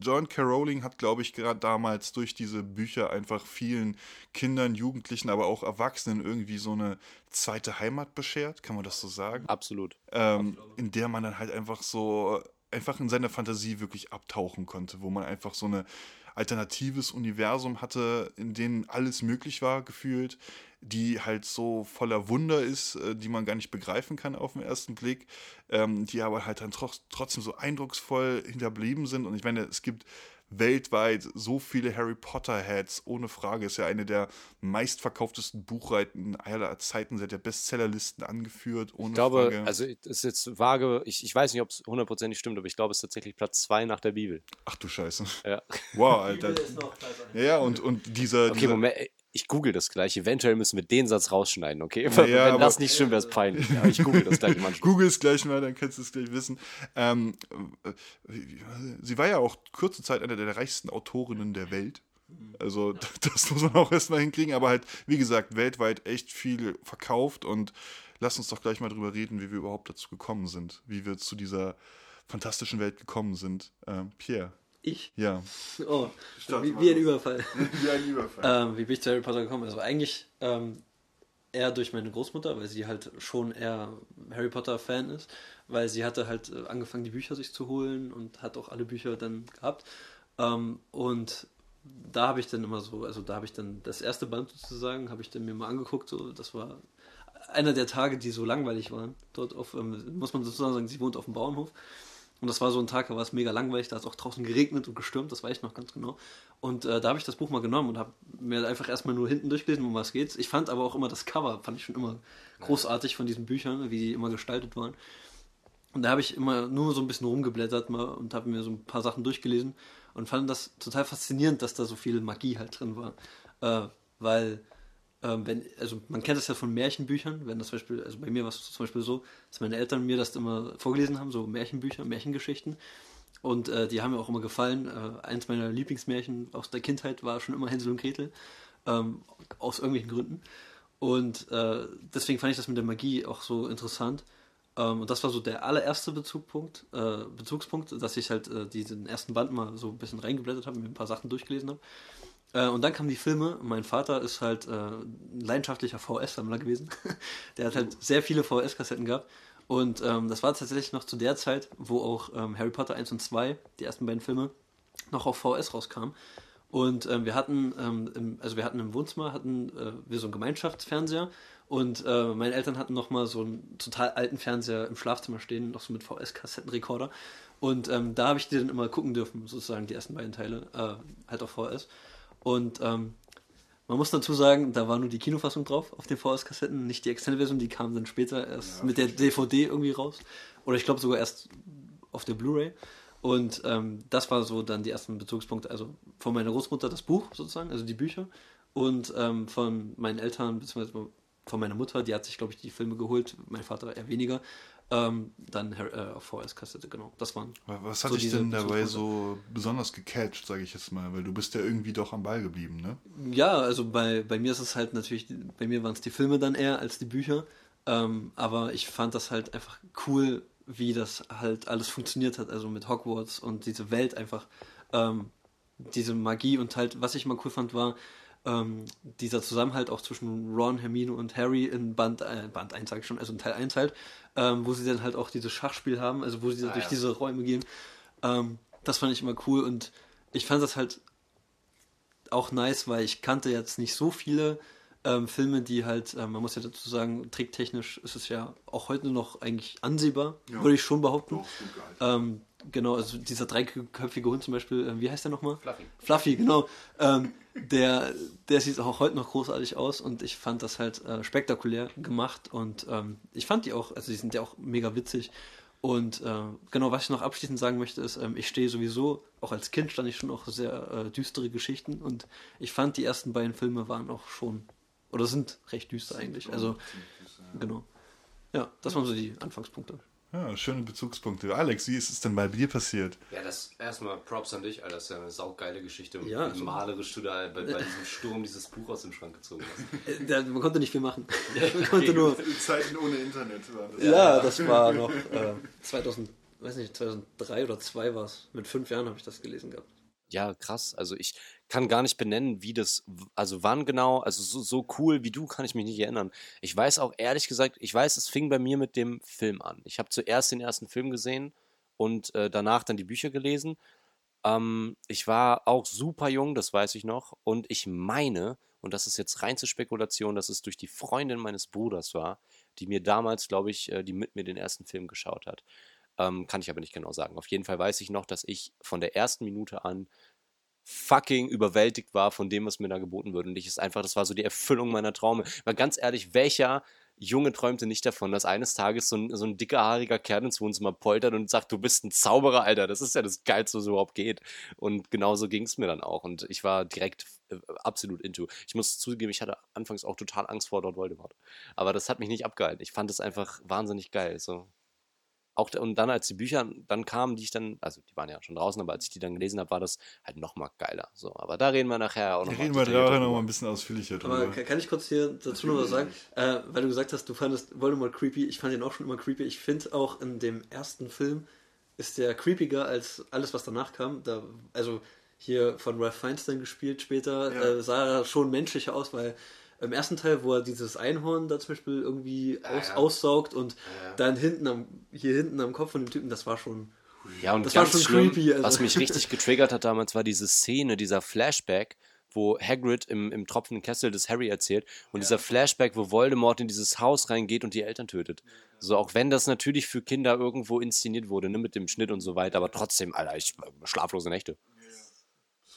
John K. Rowling hat, glaube ich, gerade damals durch diese Bücher einfach vielen Kindern, Jugendlichen, aber auch Erwachsenen irgendwie so eine zweite Heimat beschert, kann man das so sagen? Absolut. ähm, in der man dann halt einfach so einfach in seiner Fantasie wirklich abtauchen konnte, wo man einfach so ein alternatives Universum hatte, in dem alles möglich war, gefühlt, die halt so voller Wunder ist, äh, die man gar nicht begreifen kann auf den ersten Blick, ähm, die aber halt dann tro trotzdem so eindrucksvoll hinterblieben sind. Und ich meine, es gibt weltweit so viele Harry Potter-Heads, ohne Frage. Ist ja eine der meistverkauftesten Buchreihen aller Zeiten, seit der Bestsellerlisten angeführt, ohne Ich glaube, Frage. also es ist jetzt vage, ich, ich weiß nicht, ob es hundertprozentig stimmt, aber ich glaube, es ist tatsächlich Platz zwei nach der Bibel. Ach du Scheiße. Ja. Wow, Alter. Ja, ja, und, und dieser. Okay, dieser Moment, ich google das gleich. Eventuell müssen wir den Satz rausschneiden, okay? Ja, Wenn das nicht stimmt, wäre es peinlich. Ja, ich google das gleich manchmal. Google es gleich mal, dann kannst du es gleich wissen. Ähm, äh, sie war ja auch kurze Zeit eine der reichsten Autorinnen der Welt. Also, das muss man auch erstmal hinkriegen, aber halt, wie gesagt, weltweit echt viel verkauft und lass uns doch gleich mal drüber reden, wie wir überhaupt dazu gekommen sind, wie wir zu dieser fantastischen Welt gekommen sind. Ähm, Pierre, Ich? ja. Oh, wie, wie ein. Überfall. Wie ein Überfall. ähm, wie bin ich zu Harry Potter gekommen? Also eigentlich ähm, eher durch meine Großmutter, weil sie halt schon eher Harry Potter-Fan ist, weil sie hatte halt äh, angefangen, die Bücher sich zu holen und hat auch alle Bücher dann gehabt. Ähm, und da habe ich dann immer so, also da habe ich dann das erste Band sozusagen, habe ich dann mir mal angeguckt, so, das war einer der Tage, die so langweilig waren. Dort auf, ähm, muss man sozusagen sagen, sie wohnt auf dem Bauernhof. Und das war so ein Tag, da war es mega langweilig, da hat es auch draußen geregnet und gestürmt, das weiß ich noch ganz genau. Und äh, da habe ich das Buch mal genommen und habe mir einfach erstmal nur hinten durchgelesen, um was geht's. Ich fand aber auch immer das Cover, fand ich schon immer großartig von diesen Büchern, wie die immer gestaltet waren. Und da habe ich immer nur so ein bisschen rumgeblättert mal und habe mir so ein paar Sachen durchgelesen und fand das total faszinierend, dass da so viel Magie halt drin war. Äh, weil, ähm, wenn, also man kennt das ja von Märchenbüchern, wenn das Beispiel, also bei mir war es zum Beispiel so, dass meine Eltern mir das immer vorgelesen haben, so Märchenbücher, Märchengeschichten. Und äh, die haben mir auch immer gefallen. Äh, eins meiner Lieblingsmärchen aus der Kindheit war schon immer Hänsel und Gretel. Ähm, aus irgendwelchen Gründen. Und äh, deswegen fand ich das mit der Magie auch so interessant. Ähm, und das war so der allererste Bezugpunkt, äh, Bezugspunkt, dass ich halt äh, diesen ersten Band mal so ein bisschen reingeblättert habe, mir ein paar Sachen durchgelesen habe. Äh, und dann kamen die Filme. Mein Vater ist halt äh, ein leidenschaftlicher VS-Sammler gewesen. der hat halt sehr viele VS-Kassetten gehabt. Und ähm, das war tatsächlich noch zu der Zeit, wo auch ähm, Harry Potter 1 und 2, die ersten beiden Filme, noch auf VS rauskamen. Und ähm, wir hatten, ähm, im, also wir hatten im Wohnzimmer hatten äh, wir so einen Gemeinschaftsfernseher und äh, meine Eltern hatten noch mal so einen total alten Fernseher im Schlafzimmer stehen, noch so mit VS-Kassettenrekorder. Und ähm, da habe ich die dann immer gucken dürfen, sozusagen die ersten beiden Teile, äh, halt auf VS. Und ähm, man muss dazu sagen, da war nur die Kinofassung drauf auf den VS-Kassetten, nicht die externe Version, die kam dann später erst mit der DVD irgendwie raus. Oder ich glaube sogar erst auf der Blu-ray. Und ähm, das war so dann die ersten Bezugspunkte. Also von meiner Großmutter das Buch sozusagen, also die Bücher. Und ähm, von meinen Eltern, beziehungsweise von meiner Mutter, die hat sich, glaube ich, die Filme geholt, mein Vater eher weniger. Ähm, dann äh, auf VS-Kassette, genau. Das waren. Was hat so dich denn dabei so besonders gecatcht, sage ich jetzt mal? Weil du bist ja irgendwie doch am Ball geblieben, ne? Ja, also bei, bei mir ist es halt natürlich, bei mir waren es die Filme dann eher als die Bücher. Ähm, aber ich fand das halt einfach cool, wie das halt alles funktioniert hat. Also mit Hogwarts und diese Welt einfach. Ähm, diese Magie und halt, was ich mal cool fand, war ähm, dieser Zusammenhalt auch zwischen Ron, Hermine und Harry in Band, äh, Band 1, sag ich schon, also in Teil 1 halt, ähm, wo sie dann halt auch dieses Schachspiel haben, also wo sie Ah, durch ja. diese Räume gehen. Ähm, das fand ich immer cool und ich fand das halt auch nice, weil ich kannte jetzt nicht so viele ähm, Filme, die halt, ähm, man muss ja dazu sagen, tricktechnisch ist es ja auch heute noch eigentlich ansehbar, Ja. würde ich schon behaupten. Gehalten. Ähm, genau, also dieser dreiköpfige Hund zum Beispiel, äh, wie heißt der nochmal? Fluffy. Fluffy, genau. Ähm, der, der sieht auch heute noch großartig aus und ich fand das halt äh, spektakulär gemacht und ähm, ich fand die auch, also die sind ja auch mega witzig. Und äh, genau, was ich noch abschließend sagen möchte, ist, ähm, ich stehe sowieso, auch als Kind stand ich schon auch sehr äh, düstere Geschichten und ich fand die ersten beiden Filme waren auch schon, oder sind recht düster eigentlich. Also, genau. Ja, das waren so die Anfangspunkte. Ja, schöne Bezugspunkte. Alex, wie ist es denn bei dir passiert? Ja, das erstmal Props an dich, Alter. Das ist ja eine saugeile Geschichte. Ja, wie malerisch du da bei, bei diesem Sturm dieses Buch aus dem Schrank gezogen hast. Da, man konnte nicht viel machen. man konnte nur. Zeiten ohne Internet waren das. Ja, das war noch äh, 2000, weiß nicht, 2003 oder 2002 war es. Mit fünf Jahren habe ich das gelesen gehabt. Ja, krass. Also ich kann gar nicht benennen, wie das, also wann genau, also so, so cool wie du kann ich mich nicht erinnern. Ich weiß auch ehrlich gesagt, ich weiß, es fing bei mir mit dem Film an. Ich habe zuerst den ersten Film gesehen und äh, danach dann die Bücher gelesen. Ähm, ich war auch super jung, das weiß ich noch. Und ich meine, und das ist jetzt rein zur Spekulation, dass es durch die Freundin meines Bruders war, die mir damals, glaube ich, äh, die mit mir den ersten Film geschaut hat. Ähm, kann ich aber nicht genau sagen. Auf jeden Fall weiß ich noch, dass ich von der ersten Minute an fucking überwältigt war von dem, was mir da geboten wird. Und ich ist einfach, das war so die Erfüllung meiner Träume. Weil ganz ehrlich, welcher Junge träumte nicht davon, dass eines Tages so ein, so ein dicker, haariger Kerl ins Wohnzimmer poltert und sagt, du bist ein Zauberer, Alter. Das ist ja das Geilste, was überhaupt geht. Und genauso ging es mir dann auch. Und ich war direkt äh, absolut into. Ich muss zugeben, ich hatte anfangs auch total Angst vor Lord Voldemort. Aber das hat mich nicht abgehalten. Ich fand es einfach wahnsinnig geil. So. Auch, da- und dann, als die Bücher dann kamen, die ich dann, also die waren ja schon draußen, aber als ich die dann gelesen habe, war das halt nochmal geiler. So, aber da reden wir nachher auch Da noch reden wir nachher noch mal ein bisschen ausführlicher drüber. Aber kann, kann ich kurz hier dazu noch was sagen? Äh, weil du gesagt hast, du fandest Voldemort creepy. Ich fand ihn auch schon immer creepy. Ich finde auch in dem ersten Film ist der creepiger als alles, was danach kam. Da, also hier von Ralph Feinstein gespielt später, Ja. äh, sah er schon menschlicher aus, weil im ersten Teil, wo er dieses Einhorn da zum Beispiel irgendwie aus, ja. aussaugt und Ja, ja. dann hinten am, hier hinten am Kopf von dem Typen, das war schon. Ja, und Das war ganz schon schlimm, creepy, also. was mich richtig getriggert hat damals, war diese Szene, dieser Flashback, wo Hagrid im, im tropfenden Kessel des Harry erzählt und dieser Flashback, wo Voldemort in dieses Haus reingeht und die Eltern tötet. So, auch wenn das natürlich für Kinder irgendwo inszeniert wurde, ne, mit dem Schnitt und so weiter, aber trotzdem, Alter, ich, schlaflose Nächte.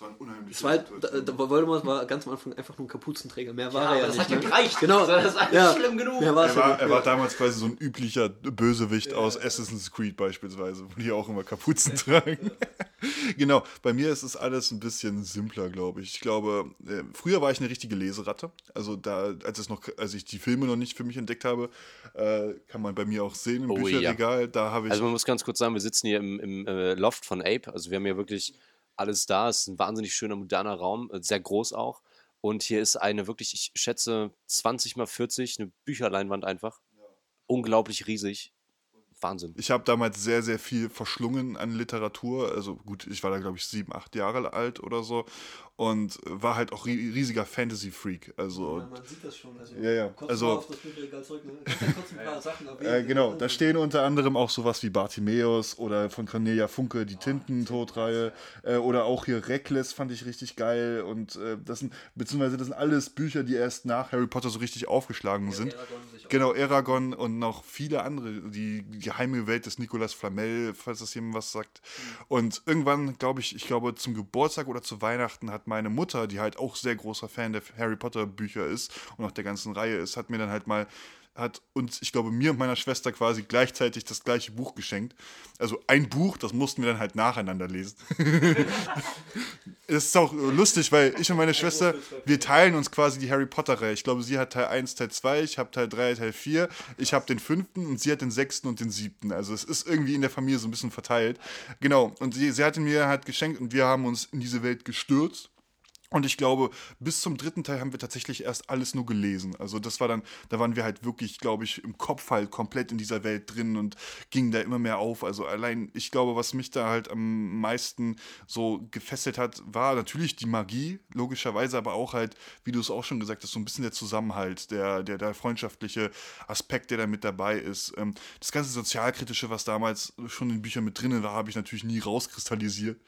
Das war ein unheimliches Es war halt, da, da, Voldemort war ganz am Anfang einfach nur ein Kapuzenträger. Mehr war Ja, er ja das nicht. hat ja ne? gereicht. Genau. Das war ja. schlimm genug. Mehr war es Er ja war, er war damals quasi so ein üblicher Bösewicht aus Assassin's Creed beispielsweise, wo die auch immer Kapuzen tragen. genau, bei mir ist es alles ein bisschen simpler, glaube ich. Ich glaube, äh, früher war ich eine richtige Leseratte. Also da, als es noch, als ich die Filme noch nicht für mich entdeckt habe, äh, kann man bei mir auch sehen im Oh, Bücherregal. Da habe ich Also man muss ganz kurz sagen, wir sitzen hier im, im äh, Loft von Ape. Also wir haben hier wirklich alles da. Es ist ein wahnsinnig schöner, moderner Raum, äh, sehr groß auch. Und hier ist eine wirklich, ich schätze 20 mal 40, eine Bücherleinwand einfach. Unglaublich riesig. Wahnsinn. Ich habe damals sehr, sehr viel verschlungen an Literatur. Also gut, ich war da, glaube ich, sieben, acht Jahre alt oder so. Und war halt auch ri- riesiger Fantasy-Freak. Also, Man sieht das schon. Also, Ja, ja. Kurz Also- mal auf das Bücherregal zurück. Ne? Ja kurz ein paar Sachen äh, erwähnen. genau, da stehen unter anderem auch sowas wie Bartimäus oder von Cornelia Funke die Tintentodreihe. Äh, oder auch hier Reckless fand ich richtig geil. Und äh, das sind, beziehungsweise das sind alles Bücher, die erst nach Harry Potter so richtig aufgeschlagen sind. Aragorn Genau, Eragon und noch viele andere. Die geheime Welt des Nicolas Flamel, falls das jemand was sagt. Und irgendwann, glaube ich, ich glaube zum Geburtstag oder zu Weihnachten hat meine Mutter, die halt auch sehr großer Fan der Harry Potter Bücher ist und auch der ganzen Reihe ist, hat mir dann halt mal hat uns, ich glaube, mir und meiner Schwester quasi gleichzeitig das gleiche Buch geschenkt. Also ein Buch, das mussten wir dann halt nacheinander lesen. Es ist auch lustig, weil ich und meine Schwester, wir teilen uns quasi die Harry Potter-Reihe. Ich glaube, sie hat Teil 1, Teil 2, ich habe Teil 3, Teil 4, ich habe den fünften und sie hat den sechsten und den siebten. Also es ist irgendwie in der Familie so ein bisschen verteilt. Genau, und sie, sie hat ihn mir halt geschenkt und wir haben uns in diese Welt gestürzt. Und ich glaube, bis zum dritten Teil haben wir tatsächlich erst alles nur gelesen. Also das war dann, da waren wir halt wirklich, glaube ich, im Kopf halt komplett in dieser Welt drin und gingen da immer mehr auf. Also allein, ich glaube, was mich da halt am meisten so gefesselt hat, war natürlich die Magie, logischerweise, aber auch halt, wie du es auch schon gesagt hast, so ein bisschen der Zusammenhalt, der, der, der freundschaftliche Aspekt, der da mit dabei ist. Ähm, Das ganze Sozialkritische, was damals schon in Büchern mit drin war, habe ich natürlich nie rauskristallisiert.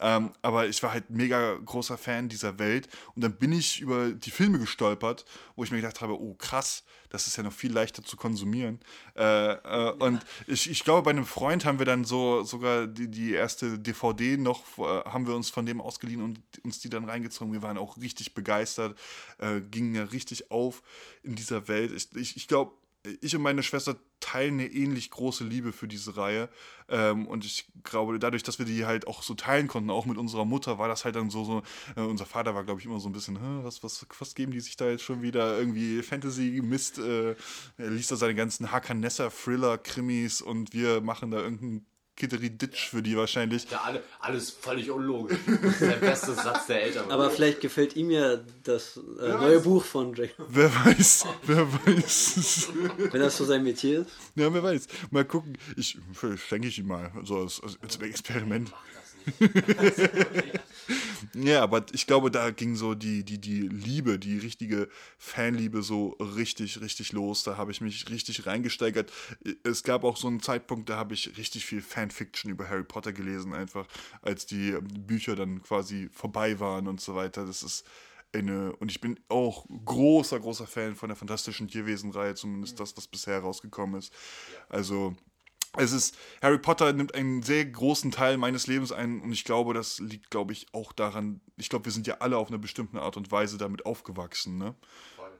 Ähm, aber ich war halt mega großer Fan dieser dieser Welt. Und dann bin ich über die Filme gestolpert, wo ich mir gedacht habe, oh krass, das ist ja noch viel leichter zu konsumieren. Äh, äh, und ich, ich glaube, bei einem Freund haben wir dann so sogar die, die erste DVD noch, äh, haben wir uns von dem ausgeliehen und uns die dann reingezogen. Wir waren auch richtig begeistert, äh, gingen ja richtig auf in dieser Welt. Ich, ich, ich glaube, ich und meine Schwester teilen eine ähnlich große Liebe für diese Reihe. Ähm, und ich glaube, dadurch, dass wir die halt auch so teilen konnten, auch mit unserer Mutter, war das halt dann so, so äh, unser Vater war, glaube ich, immer so ein bisschen, was, was, was geben die sich da jetzt schon wieder? Irgendwie Fantasy-Mist, äh, er liest da seine ganzen Hakanessa-Thriller-Krimis und wir machen da irgendeinen Kittery-Ditch für die wahrscheinlich. Ja, alle, alles völlig unlogisch. Das ist der beste Satz der Eltern. Aber vielleicht gefällt ihm ja das äh, neue Buch von Jack. Wer weiß, wer weiß. Wenn das so sein Metier ist. Ja, wer weiß. Mal gucken. Ich schenke ich ihm mal, so als, als Experiment. ja, aber ich glaube, da ging so die, die, die Liebe, die richtige Fanliebe so richtig, richtig los. Da habe ich mich richtig reingesteigert. Es gab auch so einen Zeitpunkt, da habe ich richtig viel Fanfiction über Harry Potter gelesen, einfach als die Bücher dann quasi vorbei waren und so weiter. Das ist eine, und ich bin auch großer, großer Fan von der Fantastischen Tierwesen-Reihe, zumindest das, was bisher rausgekommen ist. Also es ist, Harry Potter nimmt einen sehr großen Teil meines Lebens ein und ich glaube, das liegt, glaube ich, auch daran, ich glaube, wir sind ja alle auf eine bestimmte Art und Weise damit aufgewachsen, ne?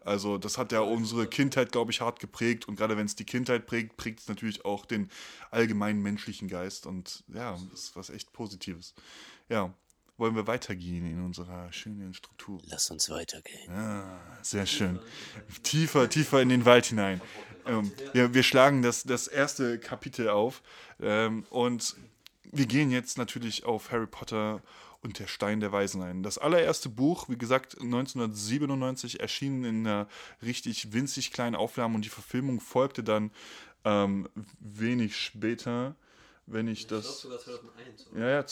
Also das hat ja unsere Kindheit, glaube ich, hart geprägt und gerade wenn es die Kindheit prägt, prägt es natürlich auch den allgemeinen menschlichen Geist und ja, das ist was echt Positives. Ja, wollen wir weitergehen in unserer schönen Struktur. Lass uns weitergehen. Ah, sehr schön. Tiefer, tiefer in den Wald hinein. Ähm, wir, wir schlagen das, das erste Kapitel auf ähm, und wir gehen jetzt natürlich auf Harry Potter und der Stein der Weisen ein. Das allererste Buch, wie gesagt, 1997 erschien in einer richtig winzig kleinen Aufnahme und die Verfilmung folgte dann ähm, wenig später, wenn ich, ich das. Sogar 2001, oder? Ja, ja,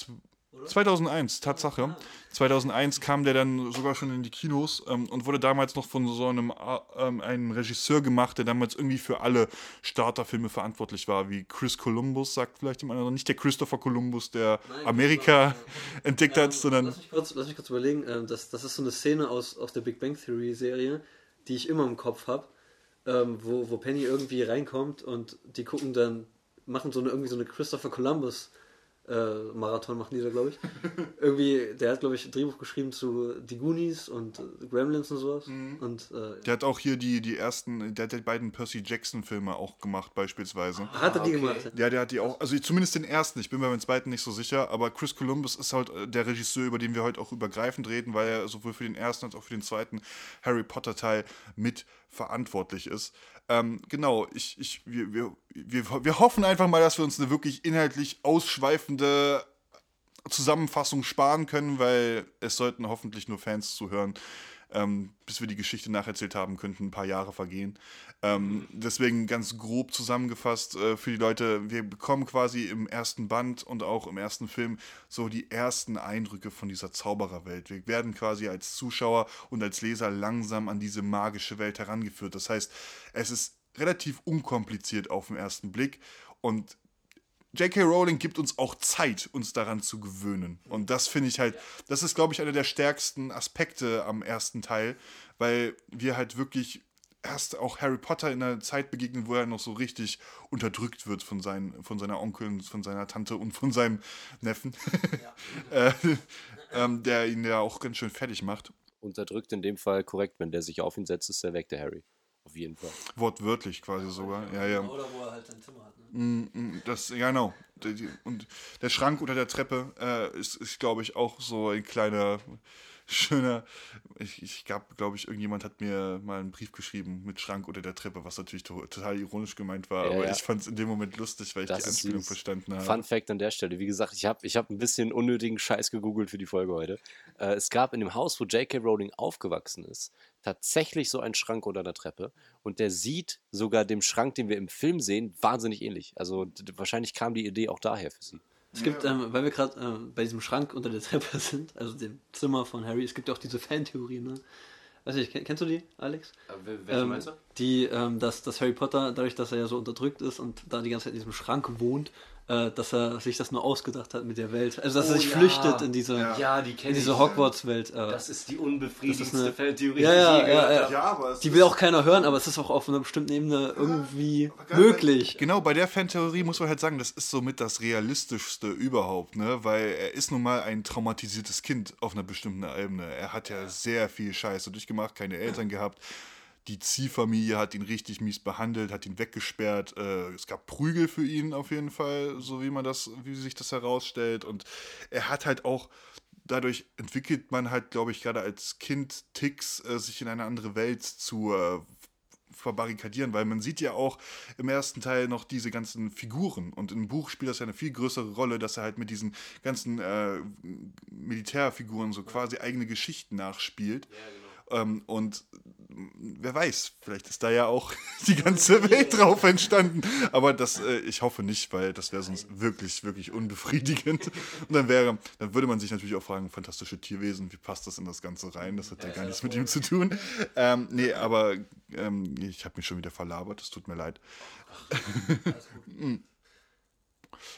2001, Tatsache. 2001 kam der dann sogar schon in die Kinos ähm, und wurde damals noch von so einem, äh, ähm, einem Regisseur gemacht, der damals irgendwie für alle Starterfilme verantwortlich war, wie Chris Columbus, sagt vielleicht jemand anderes. Nicht der Christopher Columbus, der Nein, Amerika entdeckt hat, ähm, sondern. Lass mich kurz, lass mich kurz überlegen, äh, das, das ist so eine Szene aus, aus der Big Bang Theory Serie, die ich immer im Kopf habe, ähm, wo, wo Penny irgendwie reinkommt und die gucken dann, machen so eine, irgendwie so eine Christopher Columbus äh, Marathon machen die da, glaube ich. Irgendwie, der hat, glaube ich, ein Drehbuch geschrieben zu Die Goonies und äh, Gremlins und sowas. Mhm. Und, äh, der hat auch hier die, die ersten, der hat die beiden Percy Jackson-Filme auch gemacht, beispielsweise. Ah, hat er die okay. gemacht? Ja, der hat die auch, also zumindest den ersten, ich bin mir beim zweiten nicht so sicher, aber Chris Columbus ist halt äh, der Regisseur, über den wir heute auch übergreifend reden, weil er sowohl für den ersten als auch für den zweiten Harry Potter-Teil mit verantwortlich ist. Ähm, genau, ich, ich, wir, wir, wir, wir hoffen einfach mal, dass wir uns eine wirklich inhaltlich ausschweifende Zusammenfassung sparen können, weil es sollten hoffentlich nur Fans zuhören. Ähm, bis wir die Geschichte nacherzählt haben, könnten ein paar Jahre vergehen. Ähm, deswegen ganz grob zusammengefasst äh, für die Leute, wir bekommen quasi im ersten Band und auch im ersten Film so die ersten Eindrücke von dieser Zaubererwelt. Wir werden quasi als Zuschauer und als Leser langsam an diese magische Welt herangeführt. Das heißt, es ist relativ unkompliziert auf den ersten Blick und J.K. Rowling gibt uns auch Zeit, uns daran zu gewöhnen. Und das finde ich halt, das ist, glaube ich, einer der stärksten Aspekte am ersten Teil, weil wir halt wirklich erst auch Harry Potter in einer Zeit begegnen, wo er noch so richtig unterdrückt wird von, seinen, von seiner Onkel, von seiner Tante und von seinem Neffen, ja. äh, ähm, der ihn ja auch ganz schön fertig macht. Unterdrückt in dem Fall korrekt, wenn der sich auf ihn setzt, ist er weg, der Harry. Auf jeden Fall. Wortwörtlich quasi ja, sogar. Ja, ja. Oder wo er halt sein Zimmer hat. Ne? Mm, mm, das, ja, genau. Und der Schrank unter der Treppe äh, ist, ist glaube ich, auch so ein kleiner schöner. Ich, ich gab, glaube ich, irgendjemand hat mir mal einen Brief geschrieben mit Schrank unter der Treppe, was natürlich to total ironisch gemeint war, ja, aber ja. ich fand es in dem Moment lustig, weil ich das die Anspielung verstanden habe. Fun Fact an der Stelle: Wie gesagt, ich habe ich hab ein bisschen unnötigen Scheiß gegoogelt für die Folge heute. Äh, es gab in dem Haus, wo J.K. Rowling aufgewachsen ist, tatsächlich so einen Schrank unter der Treppe und der sieht sogar dem Schrank, den wir im Film sehen, wahnsinnig ähnlich. Also wahrscheinlich kam die Idee auch daher für sie. Es gibt, ähm, weil wir gerade ähm, bei diesem Schrank unter der Treppe sind, also dem Zimmer von Harry, es gibt auch diese Fantheorie, ne? Weiß nicht, kennst du die, Alex? Äh, welche ähm, meinst du? die, ähm, dass, dass Harry Potter, dadurch, dass er ja so unterdrückt ist und da die ganze Zeit in diesem Schrank wohnt, äh, dass er sich das nur ausgedacht hat mit der Welt. Also, dass er Oh sich ja. flüchtet in diese, Ja, die in diese. Hogwarts-Welt. Äh. Das ist die unbefriedigendste Feldtheorie, Ja, die ja, gehört ja, ja. habe. Ja, aber es Die ist- will auch keiner hören, aber es ist auch auf einer bestimmten Ebene irgendwie möglich. Genau, bei der Fantheorie muss man halt sagen, das ist somit das realistischste überhaupt, ne? Weil er ist nun mal ein traumatisiertes Kind auf einer bestimmten Ebene. Er hat ja sehr viel Scheiße durchgemacht, keine Eltern gehabt. Die Ziehfamilie hat ihn richtig mies behandelt, hat ihn weggesperrt. Äh, es gab Prügel für ihn auf jeden Fall, so wie man das, wie sich das herausstellt. Und er hat halt auch dadurch entwickelt man halt, glaube ich, gerade als Kind Ticks, äh, sich in eine andere Welt zu äh, verbarrikadieren, weil man sieht ja auch im ersten Teil noch diese ganzen Figuren und im Buch spielt das ja eine viel größere Rolle, dass er halt mit diesen ganzen äh, Militärfiguren so quasi eigene Geschichten nachspielt. Ähm, und mm, wer weiß, vielleicht ist da ja auch die ganze Welt drauf entstanden. Aber das, äh, ich hoffe nicht, weil das wäre sonst wirklich, wirklich unbefriedigend. Und dann wäre, dann würde man sich natürlich auch fragen, fantastische Tierwesen, wie passt das in das Ganze rein? Das hat ja gar nichts mit ihm zu tun. Ähm, nee, aber ähm, ich habe mich schon wieder verlabert, es tut mir leid.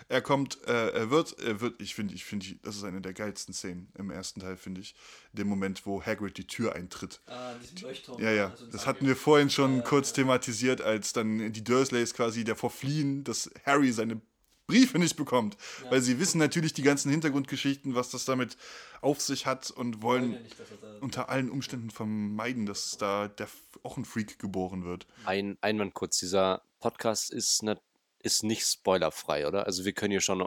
Er kommt, äh, er wird, er wird, ich finde, ich finde, das ist eine der geilsten Szenen im ersten Teil, finde ich. Der Moment, wo Hagrid die Tür eintritt. Ah, diesen Leuchtturm. Ja, ja, das hatten wir vorhin schon kurz thematisiert, als dann die Dursleys quasi davor fliehen, dass Harry seine Briefe nicht bekommt. Weil sie wissen natürlich die ganzen Hintergrundgeschichten, was das damit auf sich hat und wollen unter allen Umständen vermeiden, dass da der, auch ein Freak geboren wird. Ein Einwand kurz, dieser Podcast ist, ne, ist nicht spoilerfrei, oder? Also wir können hier schon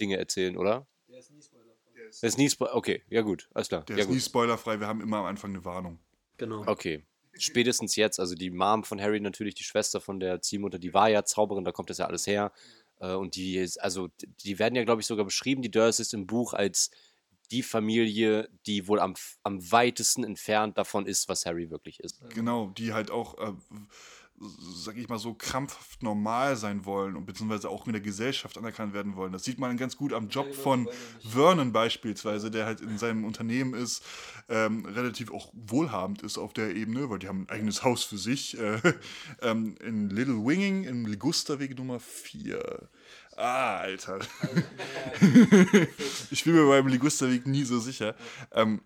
Dinge erzählen, oder? Der ist nie spoilerfrei. Der ist nie spoilerfrei. Okay, ja gut, alles klar. Der ja, ist nie gut. spoilerfrei, wir haben immer am Anfang eine Warnung. Genau. Okay. Spätestens jetzt, also die Mom von Harry natürlich, die Schwester von der Ziehmutter, die war ja Zauberin, da kommt das ja alles her. Äh, Und die ist, also die werden ja, glaube ich, sogar beschrieben, die Dursleys im Buch, als die Familie, die wohl am, am weitesten entfernt davon ist, was Harry wirklich ist. Genau, die halt auch, äh, sag ich mal so, krampfhaft normal sein wollen und beziehungsweise auch in der Gesellschaft anerkannt werden wollen. Das sieht man ganz gut am Job von Vernon beispielsweise, der halt in seinem Unternehmen ist, ähm, relativ auch wohlhabend ist auf der Ebene, weil die haben ein eigenes Haus für sich. Äh, ähm, in Little Winging, im Ligusterweg Nummer 4. Ah, Alter. ich bin mir beim Ligusterweg nie so sicher. Ähm,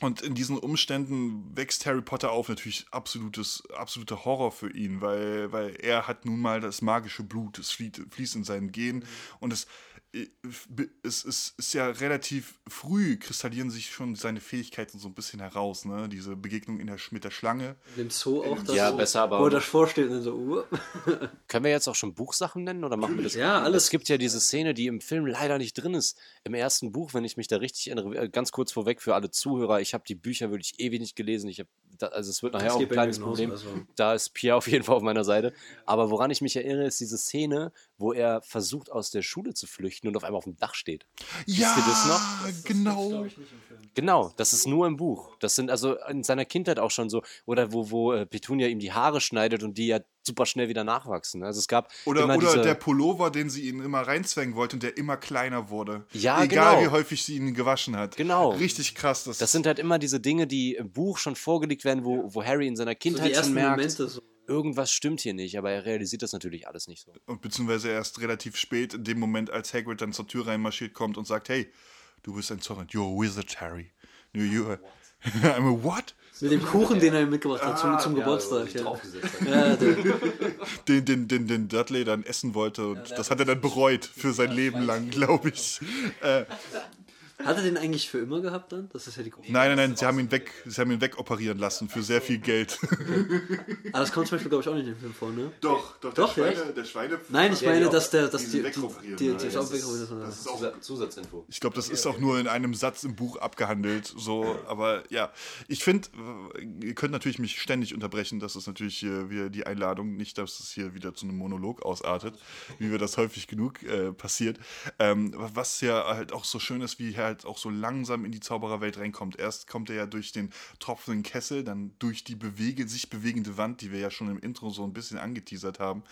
und in diesen Umständen wächst Harry Potter auf, natürlich absolutes, absoluter Horror für ihn, weil, weil er hat nun mal das magische Blut, es fließt, fließt in seinen Genen und es, es, es ist ja relativ früh kristallisieren sich schon seine Fähigkeiten so ein bisschen heraus, ne? Diese Begegnung in der, mit der Schlange. Dem Zoo auch das Ja, so, besser, aber- Wo er das vorsteht so, uh. Können wir jetzt auch schon Buchsachen nennen oder machen wir das? Ja, alles. Es gibt ja diese Szene, die im Film leider nicht drin ist. Im ersten Buch, wenn ich mich da richtig erinnere, äh, ganz kurz vorweg für alle Zuhörer, ich habe die Bücher wirklich ewig nicht gelesen. Ich hab, da, also es wird nachher Das auch ein kleines genauso, Problem. also. Da ist Pierre auf jeden Fall auf meiner Seite. Aber woran ich mich erinnere, ist diese Szene, wo er versucht, aus der Schule zu flüchten und auf einmal auf dem Dach steht. Ja, ihr das noch? genau. Genau, das ist nur im Buch. Das sind also in seiner Kindheit auch schon so. Oder wo, wo äh, Petunia ihm die Haare schneidet und die ja super schnell wieder nachwachsen. Also es gab Oder, immer oder diese, der Pullover, den sie ihn immer reinzwängen wollte und der immer kleiner wurde. Ja, Egal genau. wie häufig sie ihn gewaschen hat. Genau. Richtig krass. Das, Das sind halt immer diese Dinge, die im Buch schon vorgelegt werden, wo, wo Harry in seiner So Kindheit die schon merkt, so. irgendwas stimmt hier nicht, aber er realisiert das natürlich alles nicht so. und beziehungsweise erst relativ spät, in dem Moment, als Hagrid dann zur Tür reinmarschiert kommt und sagt, hey, du bist ein Zorn, you're a wizard, Harry. No, you're I'm a what? Mit dem Kuchen, den er ihm mitgebracht hat zum, zum Ja, wo Geburtstag. Ja. Ja, Den, den, den, den Dudley dann essen wollte und das hat er dann bereut für sein Leben lang, glaube ich. Äh, hat er den eigentlich für immer gehabt dann? Das ist ja die große. nein, nein, nein, sie haben ihn weg, sie haben ihn wegoperieren lassen für sehr viel Geld. Aber das kommt zum Beispiel, glaube ich, auch nicht in dem Film vor, ne? Doch, doch, Doch, echt? der Schweine. Nein, ich Ja, meine, die dass der, dass die, die, die, die, die, das ist- das ist auch Zusatz- Zusatzinfo. Ich glaube, das ist auch nur in einem Satz im Buch abgehandelt. So, aber ja, ich finde, ihr könnt natürlich mich ständig unterbrechen. Das ist natürlich hier wieder die Einladung, nicht, dass es hier wieder zu einem Monolog ausartet, wie mir das häufig genug äh, passiert. Ähm, was ja halt auch so schön ist, wie er halt auch so langsam in die Zaubererwelt reinkommt. Erst kommt er ja durch den tropfenden Kessel, dann durch die bewege, sich bewegende Wand, die wir ja schon im Intro so ein bisschen angeteasert haben.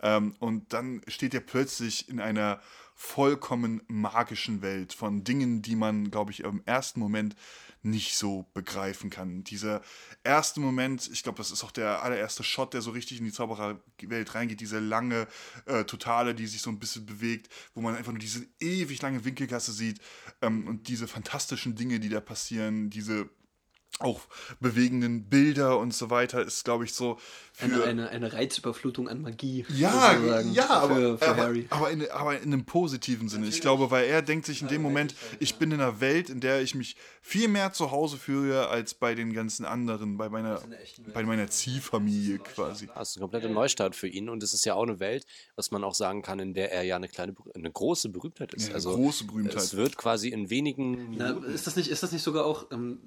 Ähm, und dann steht er plötzlich in einer vollkommen magischen Welt, von Dingen, die man, glaube ich, im ersten Moment nicht so begreifen kann. Dieser erste Moment, ich glaube, das ist auch der allererste Shot, der so richtig in die Zaubererwelt reingeht, diese lange äh, Totale, die sich so ein bisschen bewegt, wo man einfach nur diese ewig lange Winkelgasse sieht ähm, und diese fantastischen Dinge, die da passieren, diese auch bewegenden Bilder und so weiter, ist, glaube ich, so für. Eine, eine, eine Reizüberflutung an Magie. Ja, sozusagen, ja, aber, für, für aber, Harry. aber, in, aber in einem positiven Sinne. Ich glaube, weil er denkt sich in dem Moment, ich bin in einer Welt, in der ich mich viel mehr zu Hause fühle als bei den ganzen anderen, bei meiner, bei meiner Ziehfamilie quasi. Das ist ein kompletter Neustart für ihn und es ist ja auch eine Welt, was man auch sagen kann, in der er ja eine kleine, eine große Berühmtheit ist. Ja, also große Berühmtheit. Es wird quasi in wenigen Na, ist, das nicht, ist das nicht sogar auch ähm,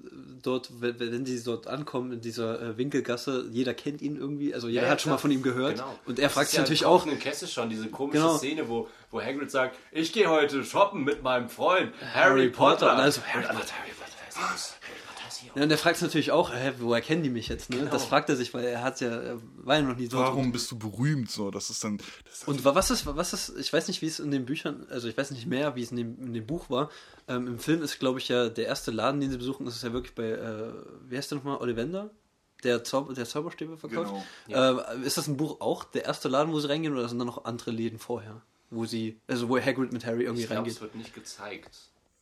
dort, wenn, wenn sie dort ankommen in dieser äh, Winkelgasse, jeder kennt ihn irgendwie, also jeder Ja, hat schon mal von ihm gehört Genau. und er Das fragt sich ja natürlich auch, offenen Kessel schon diese komische Genau. Szene, wo, wo Hagrid sagt, ich gehe heute shoppen mit meinem Freund Harry, Harry Potter. Potter. Und also, Harry Potter. Harry Potter. Harry Potter ja, und er fragt sich natürlich auch, hä, woher kennen die mich jetzt, ne? Das fragt er sich, weil er hat ja, er war ja noch nie dort. Warum bist du berühmt? So, das ist dann. Das Und wa- was ist, was ist, ich weiß nicht, wie es in den Büchern, also ich weiß nicht mehr, wie es in dem, in dem Buch war. Ähm, Im Film ist, glaube ich, ja der erste Laden, den sie besuchen, das ist ja wirklich bei, äh, wie heißt der nochmal, Ollivander? Der, Zauber, der Zauberstäbe verkauft. Genau. Äh, ist das im Buch auch der erste Laden, wo sie reingehen, oder sind da noch andere Läden vorher? Wo sie, also wo Hagrid mit Harry irgendwie Ich glaube, reingeht. es wird nicht gezeigt.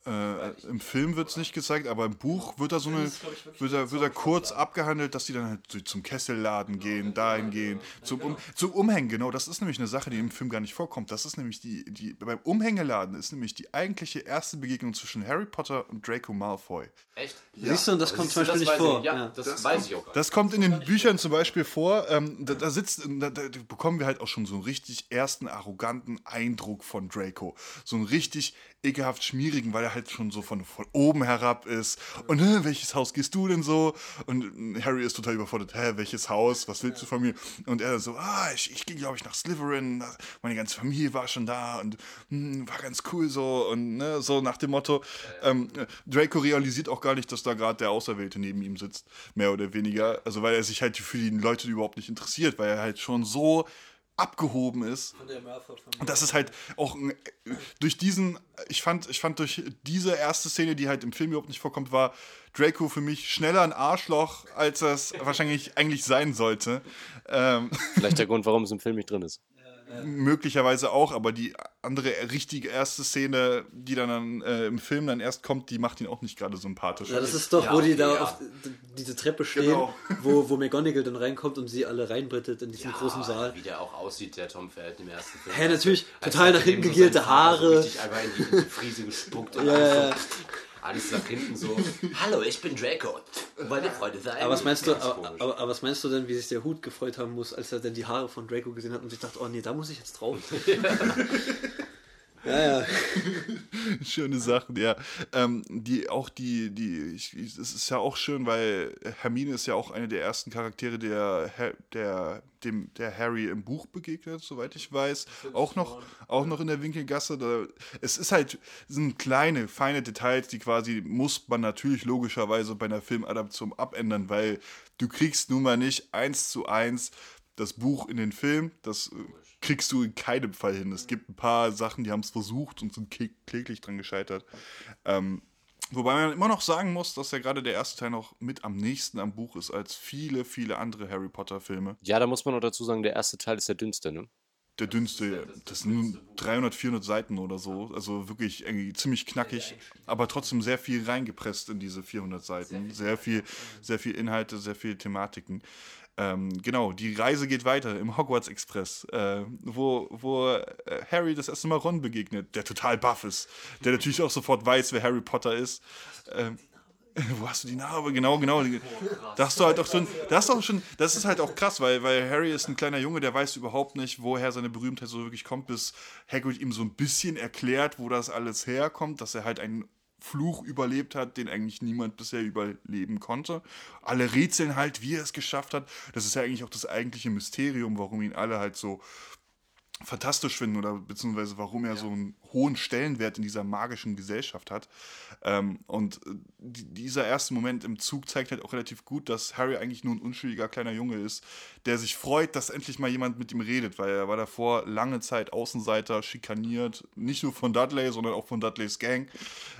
Äh, Im Film wird es nicht gezeigt, aber im Buch wird da so eine, wird da, wird da kurz abgehandelt, dass die dann halt zum Kesselladen gehen, dahin gehen, zum, um, zum Umhängen, genau, das ist nämlich eine Sache, die im Film gar nicht vorkommt. Das ist nämlich die, die, beim Umhängeladen ist nämlich die eigentliche erste Begegnung zwischen Harry Potter und Draco Malfoy. Echt? Siehst du, und das kommt zum Beispiel das nicht vor. Ja, Ja. das, weiß ich auch. Das kommt in den Büchern zum Beispiel vor. Ähm, da, da sitzt, da, da bekommen wir halt auch schon so einen richtig ersten arroganten Eindruck von Draco. So einen richtig ekelhaft schmierigen, weil er halt schon so von, von oben herab ist. Und hä, welches Haus gehst du denn so? Und äh, Harry ist total überfordert. Hä, welches Haus? Was willst du von mir? Und er so, ah, ich, ich gehe, glaube ich, nach Slytherin. Meine ganze Familie war schon da und hm, war ganz cool so. Und ne, so nach dem Motto. Ähm, Draco realisiert auch gar nicht, dass da gerade der Auserwählte neben ihm sitzt. Mehr oder weniger. Also weil er sich halt für die Leute überhaupt nicht interessiert, weil er halt schon so abgehoben ist. Und das ist halt auch ein, durch diesen, ich fand, ich fand durch diese erste Szene, die halt im Film überhaupt nicht vorkommt, war Draco für mich schneller ein Arschloch, als das wahrscheinlich eigentlich sein sollte. Ähm, vielleicht der Grund, warum es im Film nicht drin ist. Möglicherweise auch, aber die andere richtige erste Szene, die dann äh, im Film dann erst kommt, die macht ihn auch nicht gerade sympathisch. Ja, das ist doch, Ja, wo die okay, da ja. auf diese Treppe stehen, Genau. wo, wo McGonagall dann reinkommt und sie alle reinbrettet in diesen großen Saal. Wie der auch aussieht, der Tom Felton im ersten Film. Hä, natürlich, Als total nach hinten dem so Vater So Haare. richtig einfach in die, in die Friese gespuckt und Ja, alles, ja, ja. so, alles nach hinten so. Hallo, ich bin Draco. Ihr Freunde sein? Aber was meinst du, aber, aber, aber was meinst du denn, wie sich der Hut gefreut haben muss, als er dann die Haare von Draco gesehen hat und sich dachte, oh nee, da muss ich jetzt drauf. ja, ja. Schöne Sachen, ja. Ähm, die auch die, die, ich, ich- es ist ja auch schön, weil Hermine ist ja auch eine der ersten Charaktere, der, der, dem, der Harry im Buch begegnet, soweit ich weiß. Auch noch, auch noch in der Winkelgasse. Da, es ist halt, es sind kleine, feine Details, die quasi muss man natürlich logischerweise bei einer Filmadaption abändern, weil du kriegst nun mal nicht eins zu eins das Buch in den Film. Das äh, kriegst du in keinem Fall hin. Es gibt ein paar Sachen, die haben es versucht und sind kl- kläglich dran gescheitert. Ähm, wobei man immer noch sagen muss, dass ja gerade der erste Teil noch mit am nächsten am Buch ist als viele, viele andere Harry Potter-Filme. Ja, da muss man noch dazu sagen, der erste Teil ist der dünnste, ne? Der dünnste, das sind nur 300, 400 Seiten oder so. Also wirklich ziemlich knackig, aber trotzdem sehr viel reingepresst in diese 400 Seiten. Sehr viel, sehr viel Inhalte, sehr viele Thematiken. Ähm, genau, die Reise geht weiter im Hogwarts Express, äh, wo, wo äh, Harry das erste Mal Ron begegnet, der total baff ist, der natürlich auch sofort weiß, wer Harry Potter ist. Ähm, wo hast du die Narbe? Genau, genau. Da hast du halt auch schon, das ist auch schon, das ist halt auch krass, weil, weil Harry ist ein kleiner Junge, der weiß überhaupt nicht, woher seine Berühmtheit so wirklich kommt, bis Hagrid ihm so ein bisschen erklärt, wo das alles herkommt, dass er halt einen Fluch überlebt hat, den eigentlich niemand bisher überleben konnte. Alle rätseln halt, wie er es geschafft hat. Das ist ja eigentlich auch das eigentliche Mysterium, warum ihn alle halt so fantastisch finden oder beziehungsweise warum er so einen hohen Stellenwert in dieser magischen Gesellschaft hat. Ähm, und äh, die, dieser erste Moment im Zug zeigt halt auch relativ gut, dass Harry eigentlich nur ein unschuldiger kleiner Junge ist, der sich freut, dass endlich mal jemand mit ihm redet, weil er war davor lange Zeit Außenseiter, schikaniert, nicht nur von Dudley, sondern auch von Dudleys Gang.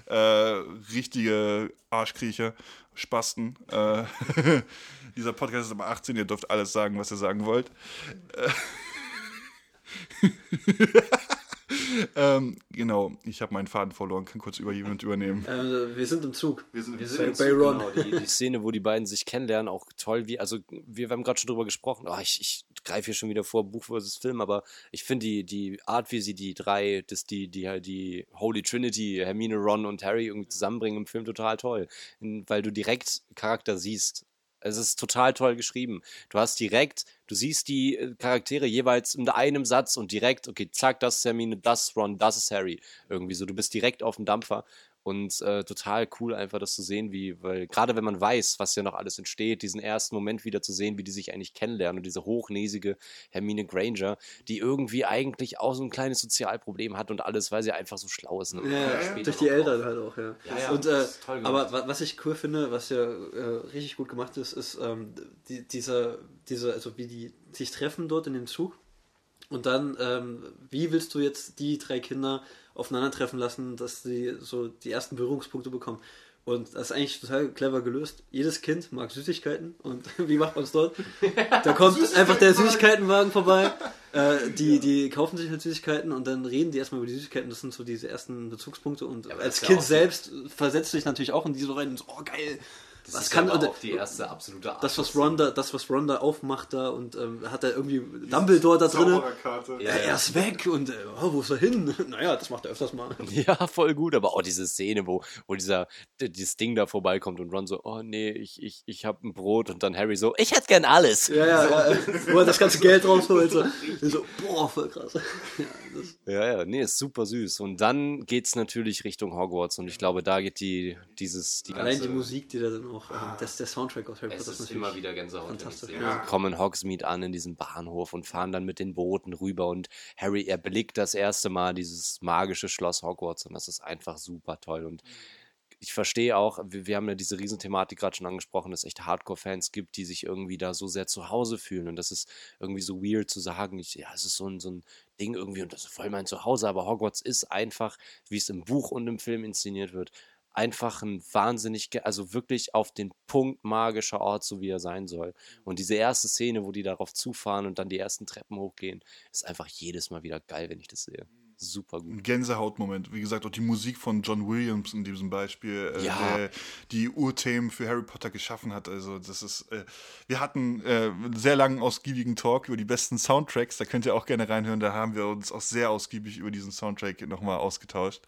Äh, richtige Arschkriecher, Spasten. Äh, dieser Podcast ist aber 18, ihr dürft alles sagen, was ihr sagen wollt. Äh, ähm, genau, ich habe meinen Faden verloren, kann kurz über jemand übernehmen. Äh, wir sind im Zug. Wir sind, bei, sind bei Ron. Genau, die, die Szene, wo die beiden sich kennenlernen, auch toll, wie, also wir haben gerade schon drüber gesprochen, oh, ich, ich greife hier schon wieder vor, Buch versus Film, aber ich finde die, die Art, wie sie die drei, das, die, die, die Holy Trinity, Hermine, Ron und Harry irgendwie zusammenbringen im Film total toll. In, weil du direkt Charakter siehst. Es ist total toll geschrieben. Du hast direkt, du siehst die äh, Charaktere jeweils in einem Satz und direkt, okay, zack, das ist Hermine, das ist Ron, das ist Harry. Irgendwie so, du bist direkt auf dem Dampfer. Und äh, total cool einfach das zu sehen, wie, weil gerade wenn man weiß, was ja noch alles entsteht, diesen ersten Moment wieder zu sehen, wie die sich eigentlich kennenlernen und diese hochnäsige Hermine Granger, die irgendwie eigentlich auch so ein kleines Sozialproblem hat und alles, weil sie einfach so schlau ist. Ne? Ja, Später durch die Eltern drauf. halt auch, ja. Ja, ja, und, äh, aber wa- was ich cool finde, was ja äh, richtig gut gemacht ist, ist ähm, die, dieser, dieser, also wie die sich treffen dort in dem Zug. Und dann, ähm, wie willst du jetzt die drei Kinder aufeinandertreffen lassen, dass sie so die ersten Berührungspunkte bekommen? Und das ist eigentlich total clever gelöst. Jedes Kind mag Süßigkeiten. Und wie macht man es dort? Da kommt einfach der Süßigkeitenwagen vorbei. Äh, die, die kaufen sich halt Süßigkeiten und dann reden die erstmal über die Süßigkeiten. Das sind so diese ersten Bezugspunkte. Und aber als ja Kind selbst versetzt du dich natürlich auch in diese rein und so, oh geil. Das was ist kann aber und, auch die erste absolute das was Arschloch- Ron da, das was Ron da aufmacht da und ähm, hat er irgendwie Dumbledore da drin. Ja, Äh, er ist weg und äh, oh, wo ist er hin? Naja, das macht er öfters mal. Ja, voll gut, aber auch diese Szene, wo, wo dieser, dieses Ding da vorbeikommt und Ron so, oh nee, ich, ich, ich hab ein Brot und dann Harry so, ich hätte gern alles. Ja, ja, ja, wo er das ganze Geld rausholt. So, so boah, voll krass. Ja, das, Ja, ja, nee, ist super süß. Und dann geht's natürlich Richtung Hogwarts und ich glaube, da geht die, dieses, die allein ganze, die Musik, die da dann auch, ähm, das, der Soundtrack aus Harry Potter Es ist immer wieder Gänsehaut. fantastisch. ich Ja. sehe. Kommen in Hogsmeade an in diesem Bahnhof und fahren dann mit den Booten rüber und Harry erblickt das erste Mal dieses magische Schloss Hogwarts und das ist einfach super toll und ich verstehe auch, wir, wir haben ja diese Riesenthematik gerade schon angesprochen, dass es echt Hardcore-Fans gibt, die sich irgendwie da so sehr zu Hause fühlen. Und das ist irgendwie so weird zu sagen. Ich, ja, es ist so ein, so ein Ding irgendwie und das ist voll mein Zuhause. Aber Hogwarts ist einfach, wie es im Buch und im Film inszeniert wird, einfach ein wahnsinnig, also wirklich auf den Punkt magischer Ort, so wie er sein soll. Und diese erste Szene, wo die darauf zufahren und dann die ersten Treppen hochgehen, ist einfach jedes Mal wieder geil, wenn ich das sehe. Super gut. Ein Gänsehautmoment. Wie gesagt, auch die Musik von John Williams in diesem Beispiel, äh, Ja. der die Urthemen für Harry Potter geschaffen hat. Also, das ist. Äh, wir hatten äh, einen sehr langen, ausgiebigen Talk über die besten Soundtracks. Da könnt ihr auch gerne reinhören. Da haben wir uns auch sehr ausgiebig über diesen Soundtrack nochmal ausgetauscht.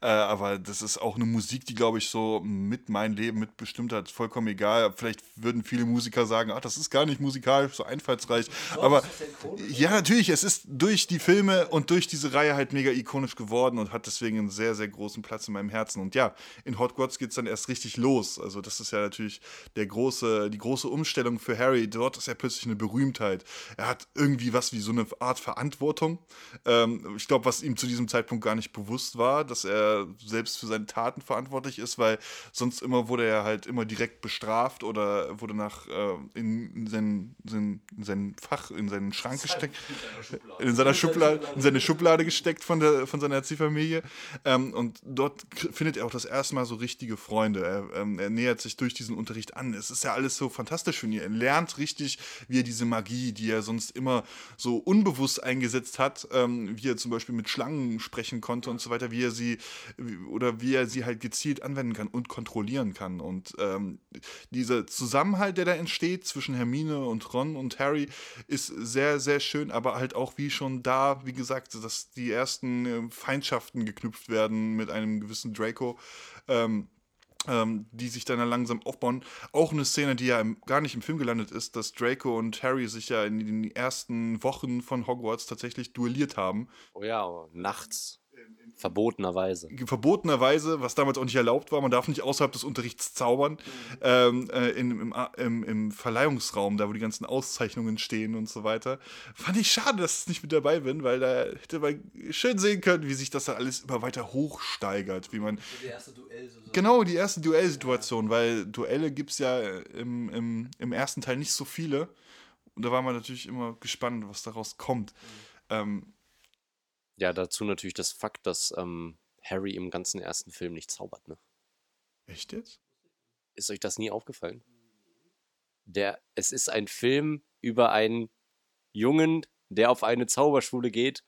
Äh, aber das ist auch eine Musik, die, glaube ich, so mit mein Leben mitbestimmt hat. Vollkommen egal. Vielleicht würden viele Musiker sagen: Ach, das ist gar nicht musikalisch so einfallsreich. aber ja, natürlich, es ist durch die Filme und durch diese Reihe halt mega ikonisch geworden und hat deswegen einen sehr, sehr großen Platz in meinem Herzen. Und ja, in Hogwarts geht es dann erst richtig los. Also, das ist ja natürlich der große, die große Umstellung für Harry. Dort ist er plötzlich eine Berühmtheit. Er hat irgendwie was wie so eine Art Verantwortung. Ähm, ich glaube, was ihm zu diesem Zeitpunkt gar nicht bewusst war, dass er selbst für seine Taten verantwortlich ist, weil sonst immer wurde er halt immer direkt bestraft oder wurde nach äh, in, in, sein, sein, in sein Fach, in seinen Schrank gesteckt in seiner Schublade, in seine Schublade gesteckt von, der, von seiner Erziehfamilie. Ähm, und dort findet er auch das erste Mal so richtige Freunde. Er, ähm, er nähert sich durch diesen Unterricht an. Es ist ja alles so fantastisch für ihn. Er lernt richtig, wie er diese Magie, die er sonst immer so unbewusst eingesetzt hat, ähm, wie er zum Beispiel mit Schlangen sprechen konnte und so weiter, wie er sie oder wie er sie halt gezielt anwenden kann und kontrollieren kann. Und ähm, dieser Zusammenhalt, der da entsteht zwischen Hermine und Ron und Harry, ist sehr, sehr schön, aber halt auch wie schon da, wie gesagt, dass die ersten äh, Feindschaften geknüpft werden mit einem gewissen Draco. Ähm, ähm, die sich dann langsam aufbauen. Auch eine Szene, die ja im, gar nicht im Film gelandet ist, dass Draco und Harry sich ja in den ersten Wochen von Hogwarts tatsächlich duelliert haben. Oh ja, nachts Verbotenerweise. verbotenerweise, was damals auch nicht erlaubt war, man darf nicht außerhalb des Unterrichts zaubern, ähm, äh, in, im, im, im Verleihungsraum, da wo die ganzen Auszeichnungen stehen und so weiter. Fand ich schade, dass ich nicht mit dabei bin, weil da hätte man schön sehen können, wie sich das dann alles immer weiter hochsteigert, wie man Die erste Duell so. Genau, die erste Duellsituation, weil Duelle gibt es ja im, im, im ersten Teil nicht so viele. Und da war man natürlich immer gespannt, was daraus kommt. Ähm, Ja, dazu natürlich das Fakt, dass ähm, Harry im ganzen ersten Film nicht zaubert, ne? echt jetzt? Ist euch das nie aufgefallen? Der, es ist ein Film über einen Jungen, der auf eine Zauberschule geht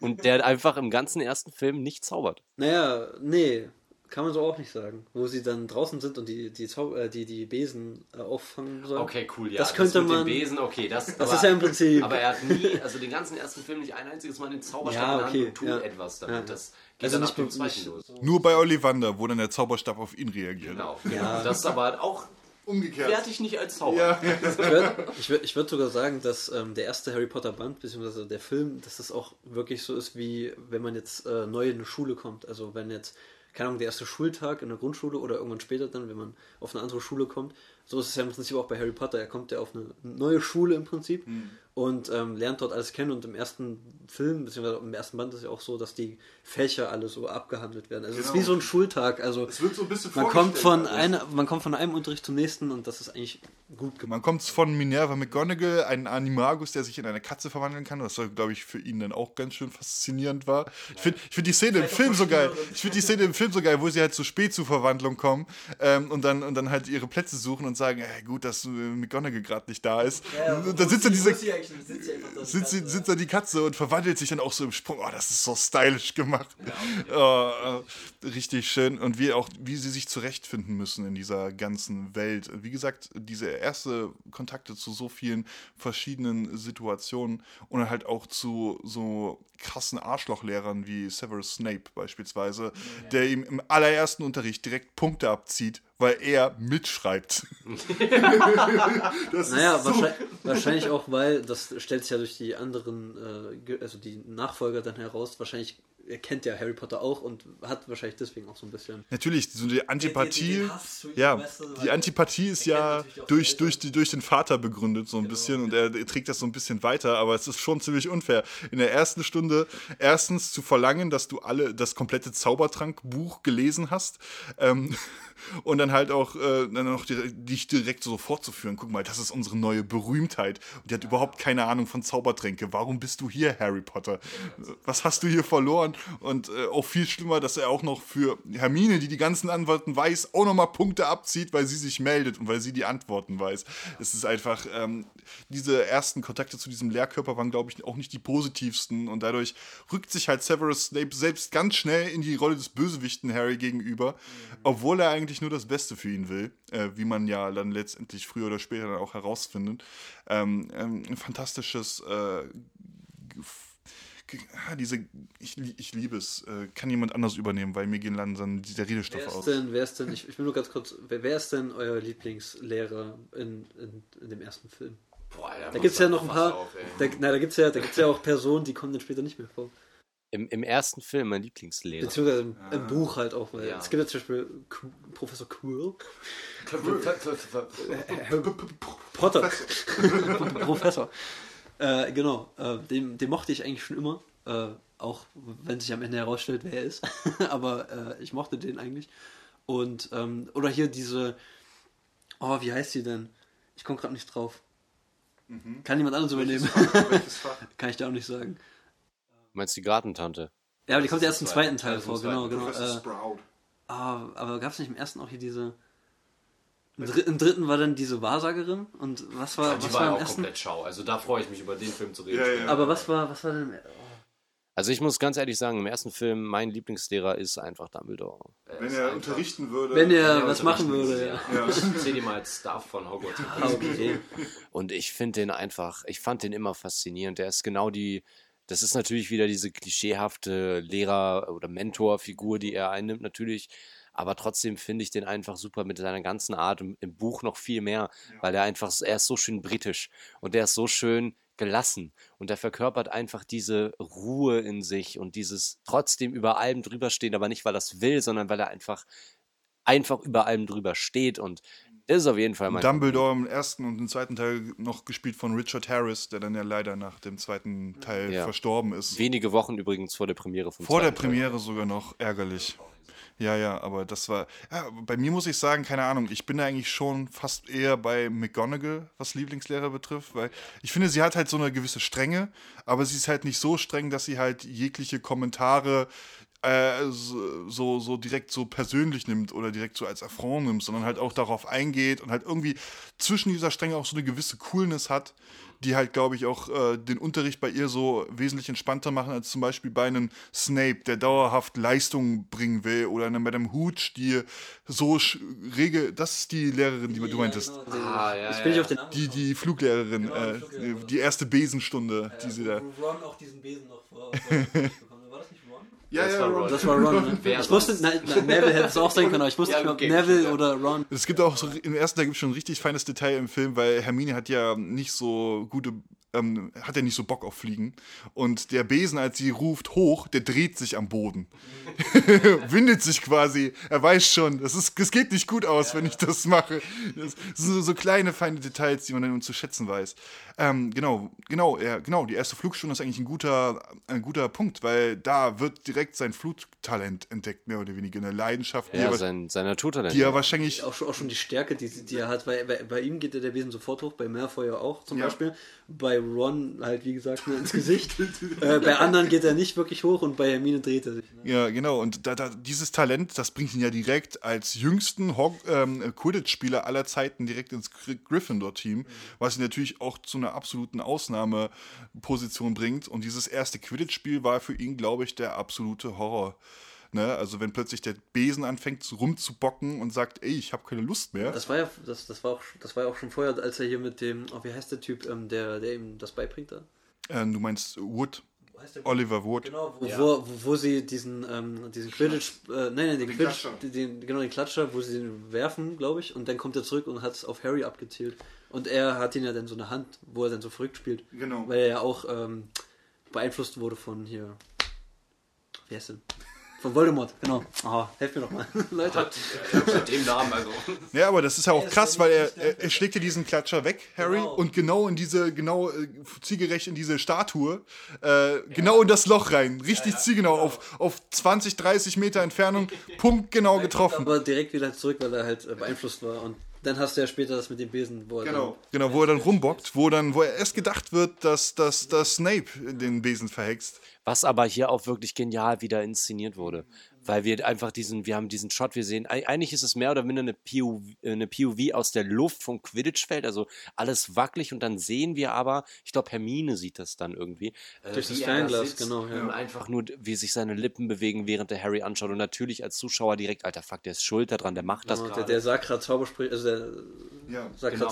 und der einfach im ganzen ersten Film nicht zaubert. Naja, nee, kann man so auch nicht sagen. Wo sie dann draußen sind und die, die, Zau äh, die, die Besen äh, auffangen sollen. Okay, cool, ja. Das könnte mit dem man- Besen, okay, das, Das ist ja im Prinzip. Aber er hat nie, also den ganzen ersten Film nicht ein einziges Mal den Zauberstab Ja, in der okay, Hand und tut ja. etwas damit. Ja. Das geht Also dann nicht ab dem zweiten los. Nur bei Ollivander, wo dann der Zauberstab auf ihn reagiert. Genau, genau. Ja. Das ist aber auch Umgekehrt. fertig nicht als Zauber. Ja. Ich würde ich würd, ich würd sogar sagen, dass ähm, der erste Harry Potter Band, beziehungsweise der Film, dass das auch wirklich so ist, wie wenn man jetzt äh, neu in eine Schule kommt. Also wenn jetzt, keine Ahnung, der erste Schultag in der Grundschule oder irgendwann später dann, wenn man auf eine andere Schule kommt. So ist es ja im Prinzip auch bei Harry Potter. Er kommt ja auf eine neue Schule im Prinzip und ähm, lernt dort alles kennen. Und im ersten Film, beziehungsweise im ersten Band ist ja auch so, dass die Fächer alle so abgehandelt werden. Also es ist Genau. wie so ein Schultag. Also Es wird so ein bisschen man kommt, von einer, man kommt von einem Unterricht zum nächsten und das ist eigentlich gut gemacht. Man kommt von Minerva McGonagall, ein Animagus, der sich in eine Katze verwandeln kann, was, glaube ich, für ihn dann auch ganz schön faszinierend war. Ich finde ich find die Szene im Film so geil. Ich finde die Szene im Film so geil, wo sie halt zu spät zur Verwandlung kommen ähm, und, dann, und dann halt ihre Plätze suchen und sagen, ey, gut, dass äh, McGonagall gerade nicht da ist. und dann sitzt da diese... Sitzt, sie- sitzt da die Katze und verwandelt sich dann auch so im Sprung. Oh, das ist so stylisch gemacht. Oh, äh, richtig schön. Und wie auch, wie sie sich zurechtfinden müssen in dieser ganzen Welt. Wie gesagt, diese erste Kontakte zu so vielen verschiedenen Situationen und halt auch zu so krassen Arschlochlehrern wie Severus Snape beispielsweise, der ihm im allerersten Unterricht direkt Punkte abzieht, weil er mitschreibt. das Naja, ist so wahrscheinlich, wahrscheinlich auch, weil, das stellt sich ja durch die anderen, äh, also die Nachfolger dann heraus, wahrscheinlich er kennt ja Harry Potter auch und hat wahrscheinlich deswegen auch so ein bisschen. Natürlich, so die Antipathie, Den- den ihm, ja, du, die Antipathie ist ja auch durch, durch, die, durch den Vater begründet, so ein bisschen, und er, trägt das so ein bisschen weiter, aber es ist schon ziemlich unfair. In der ersten Stunde erstens zu verlangen, dass du alle das komplette Zaubertrankbuch gelesen hast, ähm, und dann halt auch äh, dann noch direkt, dich direkt so fortzuführen. Guck mal, das ist unsere neue Berühmtheit. Und die hat überhaupt keine Ahnung von Zaubertränke. Warum bist du hier, Harry Potter? Was hast du hier verloren? Und äh, auch viel schlimmer, dass er auch noch für Hermine, die die ganzen Antworten weiß, auch nochmal Punkte abzieht, weil sie sich meldet und weil sie die Antworten weiß. Es ist einfach, ähm, diese ersten Kontakte zu diesem Lehrkörper waren, glaube ich, auch nicht die positivsten. Und dadurch rückt sich halt Severus Snape selbst ganz schnell in die Rolle des Bösewichten Harry gegenüber, obwohl er eigentlich nur das Beste für ihn will, äh, wie man ja dann letztendlich früher oder später dann auch herausfindet. Ähm, ähm, ein fantastisches äh, diese, ich, ich liebe es. Äh, kann jemand anders übernehmen, weil mir gehen langsam der Redestoff Wer ist aus. denn, wer ist denn, ich, ich will nur ganz kurz, wer, wer ist denn euer Lieblingslehrer in, in, in dem ersten Film? Boah, Alter, Da gibt es ja noch ein paar, auf, da, na, da gibt es ja, da gibt's ja auch Personen, die kommen dann später nicht mehr vor. Im, Im ersten Film mein Lieblingslehrer. Beziehungsweise im, im Buch halt auch, weil Ja. es gibt ja zum Beispiel Qu- Professor Quirrell, Potter, Professor. Äh, genau, äh, den, den mochte ich eigentlich schon immer, äh, auch wenn sich am Ende herausstellt, wer er ist. Aber äh, ich mochte den eigentlich. Und, ähm, oder hier diese, oh, wie heißt die denn? Ich komme gerade nicht drauf. Kann jemand anderes übernehmen? Kann ich da auch nicht sagen. Meinst du die Gartentante? Ja, aber die kommt erst im zweiten Teil ist vor, genau, genau. Äh, Sprout. ah, aber gab es nicht im ersten auch hier diese. Im, Dr im dritten war dann diese Wahrsagerin und was war, Ja, die was war war auch ersten? komplett schau. Also da freue ich mich über den Film zu reden. Ja, ja. Aber was war, was war denn im Also ich muss ganz ehrlich sagen, im ersten Film, mein Lieblingslehrer ist einfach Dumbledore. Wenn er unterrichten würde. Wenn er Ja, was machen würde, ja. Ja. Ich sehe die mal als Staff von Hogwarts. Ah, okay. Und ich finde den einfach, ich fand den immer faszinierend. Der ist genau die, das ist natürlich wieder diese klischeehafte Lehrer- oder Mentorfigur, die er einnimmt, natürlich. Aber trotzdem finde ich den einfach super mit seiner ganzen Art, im, im Buch noch viel mehr, weil er einfach, er ist so schön britisch und der ist so schön gelassen und er verkörpert einfach diese Ruhe in sich und dieses trotzdem über allem drüber stehen, aber nicht weil er es will, sondern weil er einfach einfach über allem drüber steht und ist auf jeden Fall mein Dumbledore im ersten und im zweiten Teil noch gespielt von Richard Harris, der dann ja leider nach dem zweiten Teil Ja. verstorben ist. Wenige Wochen übrigens vor der Premiere vom Vor der zweiten Teil. Premiere sogar noch ärgerlich. Ja, ja, aber das war. Ja, bei mir muss ich sagen, keine Ahnung, ich bin da eigentlich schon fast eher bei McGonagall, was Lieblingslehrer betrifft, weil ich finde, sie hat halt so eine gewisse Strenge, aber sie ist halt nicht so streng, dass sie halt jegliche Kommentare äh, so, so, direkt so persönlich nimmt oder direkt so als Affront nimmt, sondern halt auch darauf eingeht und halt irgendwie zwischen dieser Strenge auch so eine gewisse Coolness hat, die halt, glaube ich, auch äh, den Unterricht bei ihr so wesentlich entspannter machen, als zum Beispiel bei einem Snape, der dauerhaft Leistung bringen will, oder einer Madame Hooch, die so rege, das ist die Lehrerin, die du meintest. Ah, ja, ich bin nicht auf den Die, die Fluglehrerin, äh, die erste Besenstunde, die sie da. Ron auch diesen Besen noch vor. War das? Ja, Das war Ron. Das war Ron, ne? Wer Ich wusste, nein, nein, Neville hätte es auch sein können, aber ich wusste Ja, nicht, ob okay, Neville ja. oder Ron. Es gibt auch so, im ersten Teil gibt es schon ein richtig feines Detail im Film, weil Hermine hat ja nicht so gute, ähm, hat ja nicht so Bock auf Fliegen. Und der Besen, als sie ruft hoch, der dreht sich am Boden. Windet sich quasi. Er weiß schon, das, ist, das geht nicht gut aus, wenn ich das mache. Das sind so, so kleine, feine Details, die man dann zu schätzen weiß. Ähm, genau, genau, ja, genau. Die erste Flugstunde ist eigentlich ein guter, ein guter Punkt, weil da wird direkt sein Flugtalent entdeckt, mehr oder weniger. Eine Leidenschaft, die, Ja, er, sein, sein Naturtalent. die er wahrscheinlich Auch schon, auch schon die Stärke, die, die er hat, weil bei, bei ihm geht ja der Besen sofort hoch, bei Malfoy ja auch zum Ja. Beispiel. Bei Ron halt, wie gesagt, nur ins Gesicht. äh, bei anderen geht er nicht wirklich hoch und bei Hermine dreht er sich. Ne? Ja, genau. Und da, da, dieses Talent, das bringt ihn ja direkt als jüngsten Hog ähm, Quidditch-Spieler aller Zeiten direkt ins Gry- Gryffindor-Team, was ihn natürlich auch zu einer absoluten Ausnahmeposition bringt. Und dieses erste Quidditch-Spiel war für ihn, glaube ich, der absolute Horror. Ne? Also wenn plötzlich der Besen anfängt rumzubocken und sagt, ey, ich habe keine Lust mehr. Das war ja, das, das, war auch, das war ja auch schon vorher, als er hier mit dem, oh, wie heißt der Typ, ähm, der, der ihm das beibringt da? Ähm, du meinst Wood, Oliver Wood. Genau, wo, wo, wo sie diesen, ähm, diesen Quidditch, äh, nein, nein, den, Quidditch, Klatscher. den, den, genau den Klatscher, wo sie den werfen, glaube ich, und dann kommt er zurück und hat es auf Harry abgezielt. Und er hat ihn ja dann so eine Hand, wo er dann so verrückt spielt. Genau. Weil er ja auch ähm, beeinflusst wurde von hier. Wer ist denn? Von Voldemort, genau. Oh, helft mir doch mal, Leute. Mit dem Namen, also. Ja, aber das ist ja auch krass, weil er, er, er schlägt ja diesen Klatscher weg, Harry, Genau. und genau in diese, genau äh, zielgerecht in diese Statue, äh, genau in das Loch rein. Richtig zielgenau, auf, auf 20, 30 Meter Entfernung, punktgenau getroffen. Aber direkt wieder zurück, weil er halt äh, beeinflusst war. Und dann hast du ja später das mit dem Besen, wo er Genau. Genau, wo er dann rumbockt, wo dann, wo er erst gedacht wird, dass, dass, dass Snape den Besen verhext. Was aber hier auch wirklich genial wieder inszeniert wurde. Weil wir einfach diesen, wir haben diesen Shot, wir sehen, ei- eigentlich ist es mehr oder minder eine POV, äh, eine POV aus der Luft vom Quidditch-Feld, also alles wackelig und dann sehen wir aber, ich glaube, Hermine sieht das dann irgendwie. äh, Durch das er Fernglas, genau, ja. Und einfach nur, wie sich seine Lippen bewegen, während der Harry anschaut und natürlich als Zuschauer direkt, alter Fuck, der ist schuld daran, der macht das Genau, der, der sagt gerade Zaubersprüche, also der Ja. sagt Genau.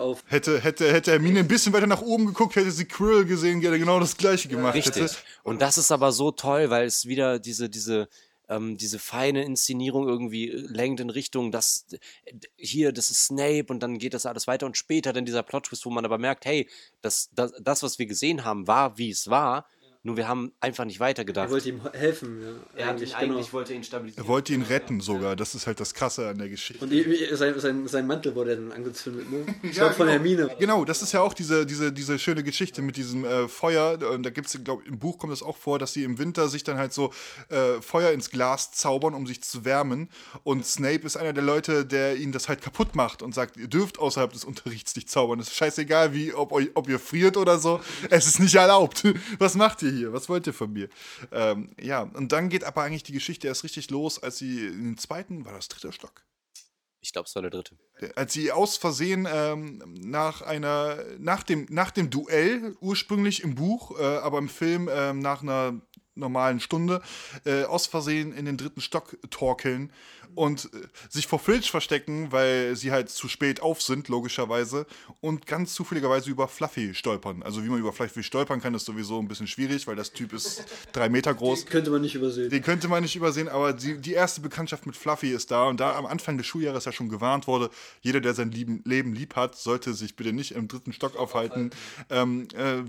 auf. Hätte, hätte, hätte Hermine ein bisschen weiter nach oben geguckt, hätte sie Quirrell gesehen, der genau das gleiche gemacht hätte. Richtig. Und das ist aber so toll, weil es wieder diese, diese, ähm, diese feine Inszenierung irgendwie äh, lenkt in Richtung, dass äh, hier, das ist Snape und dann geht das alles weiter und später dann dieser Plot-Twist, wo man aber merkt, hey, das, das, das, was wir gesehen haben, war, wie es war, nur wir haben einfach nicht Er weitergedacht. wollte ihm helfen, ja. Er hat ihn eigentlich, eigentlich genau. wollte ihn stabilisieren. Er wollte ihn retten sogar, das ist halt das Krasse an der Geschichte. Und sein, sein, sein Mantel wurde dann angezündet, ne? Ich Ja, glaub, von genau. Hermine. Genau, das ist ja auch diese, diese, diese schöne Geschichte mit diesem äh, Feuer. Und da gibt es, glaube im Buch kommt es auch vor, dass sie im Winter sich dann halt so äh, Feuer ins Glas zaubern, um sich zu wärmen. Und Snape ist einer der Leute, der ihnen das halt kaputt macht und sagt, ihr dürft außerhalb des Unterrichts nicht zaubern. Es ist scheißegal, wie, ob, ob ihr friert oder so. Es ist nicht erlaubt. Was macht ihr hier? Was wollt ihr von mir? Ähm, ja, und dann geht aber eigentlich die Geschichte erst richtig los, als sie in den zweiten, war das dritter Stock? Ich glaube, es war der dritte. als sie aus Versehen ähm, nach einer nach dem nach dem Duell ursprünglich im Buch, äh, aber im Film ähm, nach einer normalen Stunde äh, aus Versehen in den dritten Stock torkeln und äh, sich vor Filch verstecken, weil sie halt zu spät auf sind, logischerweise, und ganz zufälligerweise über Fluffy stolpern. Also wie man über Fluffy stolpern kann, ist sowieso ein bisschen schwierig, weil das Typ ist drei Meter groß. Könnte man nicht übersehen. Den könnte man nicht übersehen, aber die, die erste Bekanntschaft mit Fluffy ist da und da am Anfang des Schuljahres ja schon gewarnt wurde, jeder, der sein Lieben, Leben lieb hat, sollte sich bitte nicht im dritten Stock aufhalten. Ähm, äh,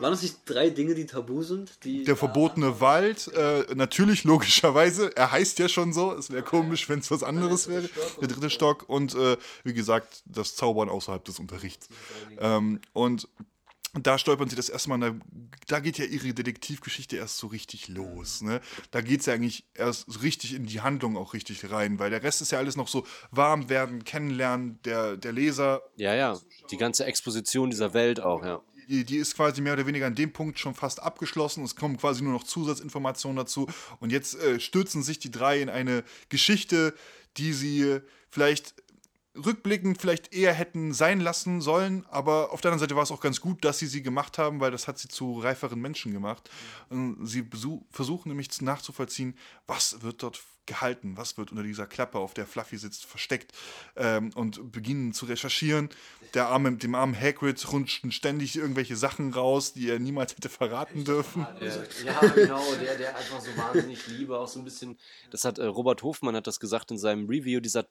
Waren das nicht drei Dinge, die tabu sind? Die der verbotene Wald, äh, natürlich logischerweise, er heißt ja schon so, es wäre komisch, wenn es was anderes wäre. Der dritte Stock und äh, wie gesagt, das Zaubern außerhalb des Unterrichts. Ähm, und da stolpern sie das erstmal, da, da geht ja ihre Detektivgeschichte erst so richtig los. Ne? Da geht es ja eigentlich erst so richtig in die Handlung auch richtig rein, weil der Rest ist ja alles noch so warm werden, kennenlernen, der, der Leser Ja, ja. Die ganze Exposition dieser Welt auch, ja. Die, die ist quasi mehr oder weniger an dem Punkt schon fast abgeschlossen. Es kommen quasi nur noch Zusatzinformationen dazu. Und jetzt äh, stürzen sich die drei in eine Geschichte, die sie vielleicht rückblickend vielleicht eher hätten sein lassen sollen, aber auf der anderen Seite war es auch ganz gut, dass sie sie gemacht haben, weil das hat sie zu reiferen Menschen gemacht. Und Sie versuchen nämlich nachzuvollziehen, was wird dort gehalten, was wird unter dieser Klappe, auf der Fluffy sitzt, versteckt ähm, und beginnen zu recherchieren. Der arme, dem armen Hagrid rutschten ständig irgendwelche Sachen raus, die er niemals hätte verraten dürfen. Ja, genau, der, der einfach so wahnsinnig Liebe, auch so ein bisschen, das hat äh, Robert Hofmann hat das gesagt in seinem Review, dieser,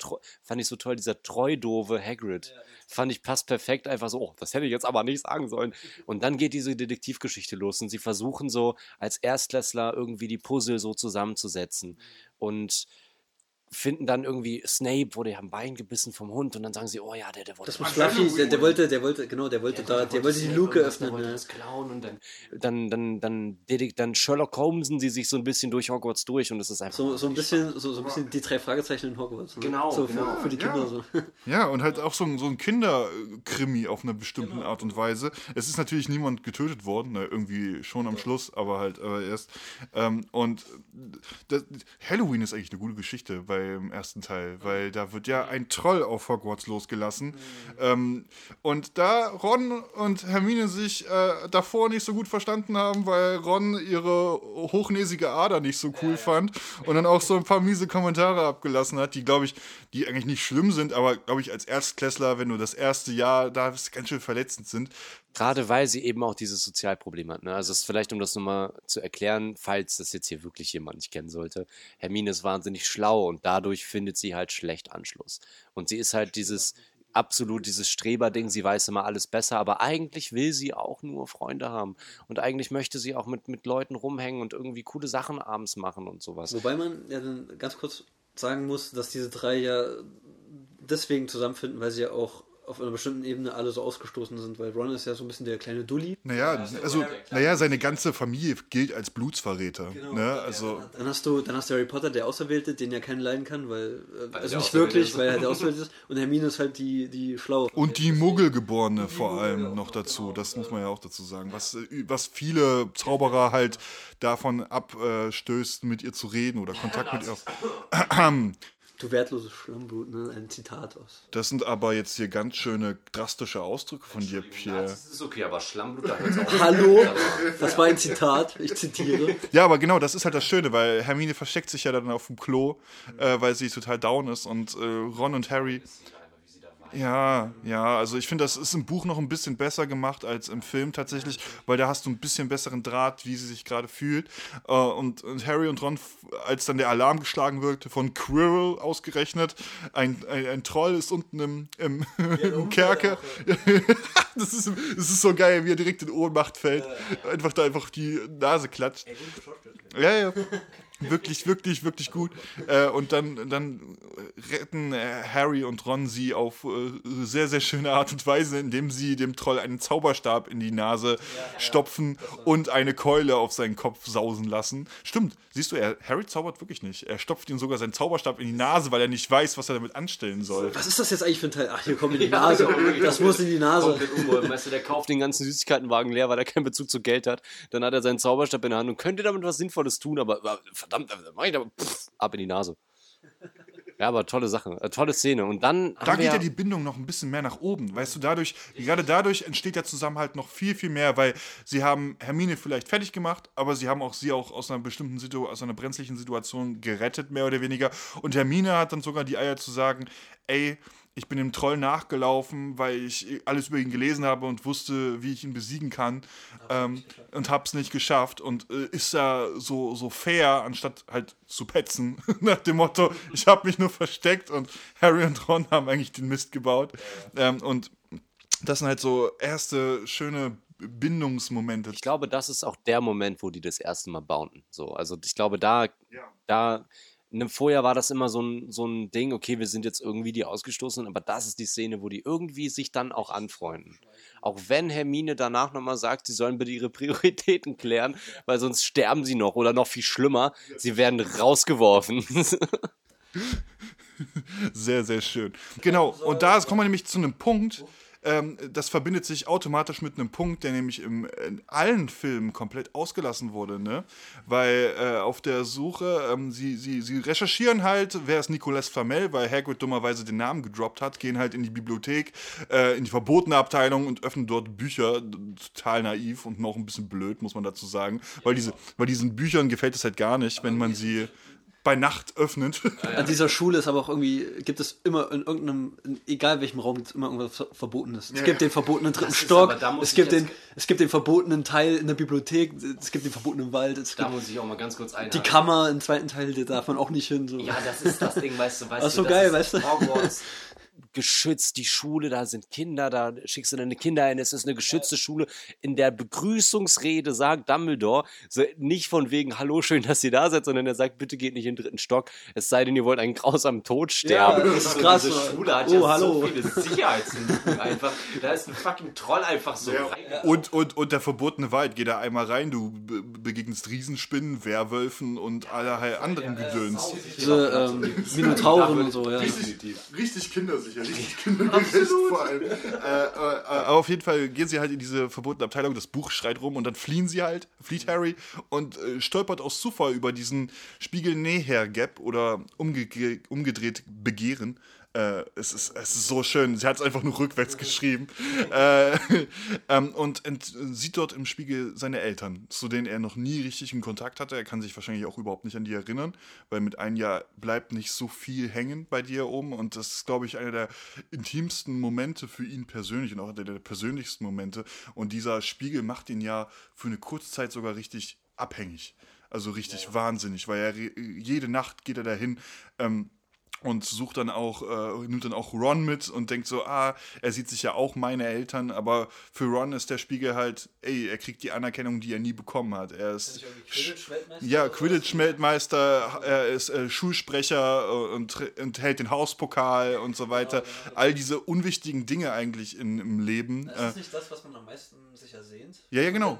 fand ich so toll, dieser treudove Hagrid. Fand ich passt perfekt, einfach so, oh, das hätte ich jetzt aber nicht sagen sollen. Und dann geht diese Detektivgeschichte los und sie versuchen so als Erstklässler irgendwie die Puzzle so zusammenzusetzen und finden dann irgendwie, Snape wurde ja am Bein gebissen vom Hund und dann sagen sie, oh ja, der, der wollte Das war Fluffy, der, der wollte, der wollte, genau, der wollte da, der wollte die Luke Der öffnen. wollte ne? das klauen und dann, dann, dann, dann, dann Sherlock Holmesen sie sich so ein bisschen durch Hogwarts durch und es ist einfach. So, so ein bisschen, so, so ein bisschen die drei Fragezeichen in Hogwarts. Ne? Genau, so für, genau. für die Kinder so. Ja, und halt auch so ein, so ein Kinderkrimi auf einer bestimmten Art und Weise. Es ist natürlich niemand getötet worden, ne, irgendwie schon am Schluss, aber halt aber erst. Ähm, und das, Halloween ist eigentlich eine gute Geschichte beim ersten Teil, weil da wird ja ein Troll auf Hogwarts losgelassen. Ähm, und da Ron und Hermine sich äh, davor nicht so gut verstanden haben, weil Ron ihre hochnäsige Ader nicht so cool fand und dann auch so ein paar miese Kommentare abgelassen hat, die, glaube ich, die eigentlich nicht schlimm sind, aber, glaube ich, als Erstklässler, wenn du das erste Jahr da bist, ganz schön verletzend sind. Gerade weil sie eben auch dieses Sozialproblem hat. Ne? Also es ist vielleicht, um das nochmal zu erklären, falls das jetzt hier wirklich jemand nicht kennen sollte. Hermine ist wahnsinnig schlau und dadurch findet sie halt schlecht Anschluss. Und sie ist halt dieses absolut dieses Streberding, sie weiß immer alles besser, aber eigentlich will sie auch nur Freunde haben. Und eigentlich möchte sie auch mit, mit Leuten rumhängen und irgendwie coole Sachen abends machen und sowas. Wobei man ja dann ganz kurz sagen muss, dass diese drei ja deswegen zusammenfinden, weil sie ja auch auf einer bestimmten Ebene alle so ausgestoßen sind, weil Ron ist ja so ein bisschen der kleine Dulli. Naja, also, naja, seine ganze Familie gilt als Blutsverräter. Ne? Also, Dann hast du, dann hast du Harry Potter, der Auserwählte, den ja keinen leiden kann, weil, äh, also der nicht wirklich, ist. weil er der Auserwählte ist. Und Hermine ist halt die, die Schlaue. Und die Muggelgeborene vor allem noch dazu. Das muss man ja auch dazu sagen. Was, äh, was viele Zauberer halt davon abstößt, mit ihr zu reden oder Kontakt mit ihr. Du wertloses Schlammblut, ne? Ein Zitat aus. Das sind aber jetzt hier ganz schöne drastische Ausdrücke von dir, Pierre. Das ist okay, aber Schlammblut, da hört's auf. Hallo? Das war ein Zitat, ich zitiere. Ja, aber genau, das ist halt das Schöne, weil Hermine versteckt sich ja dann auf dem Klo, äh, weil sie total down ist und äh, Ron und Harry. Ja, ja, also ich finde, das ist im Buch noch ein bisschen besser gemacht als im Film tatsächlich, weil da hast du ein bisschen besseren Draht, wie sie sich gerade fühlt. Äh, und, und Harry und Ron, als dann der Alarm geschlagen wird, von Quirrell ausgerechnet, ein, ein, ein Troll ist unten im, im, im Kerker. das, ist, das ist so geil, wie er direkt in Ohnmacht fällt. Einfach da einfach die Nase klatscht. Ja, ja. Wirklich, wirklich, wirklich gut. Äh, und dann, dann retten äh, Harry und Ron sie auf äh, sehr, sehr schöne Art und Weise, indem sie dem Troll einen Zauberstab in die Nase stopfen und eine Keule auf seinen Kopf sausen lassen. Stimmt, siehst du, er, Harry zaubert wirklich nicht. Er stopft ihm sogar seinen Zauberstab in die Nase, weil er nicht weiß, was er damit anstellen soll. Was ist das jetzt eigentlich für ein Teil? Ach, hier kommt in die Nase. Das muss in die Nase. Weißt du, der kauft den ganzen Süßigkeitenwagen leer, weil er keinen Bezug zu Geld hat. Dann hat er seinen Zauberstab in der Hand und könnte damit was Sinnvolles tun, aber verdammt, das mach ich aber pff, ab in die Nase. Ja, aber tolle Sache, äh, tolle Szene. Und dann Da geht ja die Bindung noch ein bisschen mehr nach oben. Weißt du, dadurch, gerade dadurch entsteht der Zusammenhalt noch viel, viel mehr, weil sie haben Hermine vielleicht fertig gemacht, aber sie haben auch sie auch aus einer bestimmten Situation, aus einer brenzlichen Situation gerettet, mehr oder weniger. Und Hermine hat dann sogar die Eier zu sagen, ey, ich bin dem Troll nachgelaufen, weil ich alles über ihn gelesen habe und wusste, wie ich ihn besiegen kann ähm, und hab's nicht geschafft und äh, ist da so, so fair, anstatt halt zu petzen, nach dem Motto, ich habe mich nur versteckt und Harry und Ron haben eigentlich den Mist gebaut. Ähm, und das sind halt so erste schöne Bindungsmomente. Ich glaube, das ist auch der Moment, wo die das erste Mal bounden. So, also ich glaube, da, da, ne, vorher war das immer so ein, so ein Ding, okay, wir sind jetzt irgendwie die Ausgestoßenen, aber das ist die Szene, wo die irgendwie sich dann auch anfreunden. Auch wenn Hermine danach nochmal sagt, sie sollen bitte ihre Prioritäten klären, weil sonst sterben sie noch oder noch viel schlimmer, sie werden rausgeworfen. Sehr, sehr schön. Genau, und da kommen wir nämlich zu einem Punkt, ähm, das verbindet sich automatisch mit einem Punkt, der nämlich im, in allen Filmen komplett ausgelassen wurde, ne? Weil äh, auf der Suche, ähm, sie, sie, sie recherchieren halt, wer ist Nicolas Flamel, weil Hagrid dummerweise den Namen gedroppt hat, gehen halt in die Bibliothek, äh, in die verbotene Abteilung und öffnen dort Bücher. Total naiv und noch ein bisschen blöd, muss man dazu sagen. Weil, diese, weil diesen Büchern gefällt es halt gar nicht, wenn man sie bei Nacht öffnet. An dieser Schule ist aber auch irgendwie, gibt es immer in irgendeinem, in egal welchem Raum, gibt es immer irgendwas Ver- Verbotenes. Es gibt den verbotenen dritten Das ist Stock, aber- es gibt, den, es gibt den verbotenen Teil in der Bibliothek, es gibt den verbotenen Wald, es Da gibt muss ich auch mal ganz kurz die einhaken. Kammer im zweiten Teil, da darf man auch nicht hin. So. Ja, das ist das Ding, weißt du, weißt Ach so, du. das geil, ist weißt du? Hogwarts. geschützt, die Schule, da sind Kinder, da schickst du deine Kinder hin, es ist eine geschützte Schule. In der Begrüßungsrede sagt Dumbledore so, nicht von wegen, hallo, schön, dass ihr da seid, sondern er sagt, bitte geht nicht in den dritten Stock, es sei denn, ihr wollt einen grausamen Tod Ja, sterben. das ist krass. Diese. Schule hat oh, ja hallo. so viele Sicherheitslücken einfach. Da ist ein fucking Troll einfach so rein. Und, und, und der verbotene Wald, geh da einmal rein, du be begegnest Riesenspinnen, Werwölfen und allerlei anderen Gedöns. Diese ähm, Minotauren und so, ja. Richtig kindersicher, richtig kindergerecht vor allem. Äh, äh, aber auf jeden Fall gehen sie halt in diese verbotene Abteilung, das Buch schreit rum und dann fliehen sie halt, flieht Harry und äh, stolpert aus Zufall über diesen Spiegel-Näher-Gap oder umge umgedreht Begehren. Äh, es, ist, es ist so schön. Sie hat es einfach nur rückwärts geschrieben. Äh, ähm, und ent sieht dort im Spiegel seine Eltern, zu denen er noch nie richtigen Kontakt hatte. Er kann sich wahrscheinlich auch überhaupt nicht an die erinnern, weil mit einem Jahr bleibt nicht so viel hängen bei dir oben. Und das ist, glaube ich, einer der intimsten Momente für ihn persönlich und auch einer der persönlichsten Momente. Und dieser Spiegel macht ihn ja für eine Kurzzeit sogar richtig abhängig. Also richtig wahnsinnig, weil er jede Nacht geht er dahin. Ähm, und sucht dann auch, äh, nimmt dann auch Ron mit und denkt so, ah, er sieht sich ja auch meine Eltern, aber für Ron ist der Spiegel halt, ey, er kriegt die Anerkennung, die er nie bekommen hat. Er ist ja Quidditch-Weltmeister, er ist äh, Schulsprecher und, und hält den Hauspokal und so weiter. All diese unwichtigen Dinge eigentlich in, im Leben. Äh, nicht das, was man am meisten sich ersehnt? ja, ja, genau.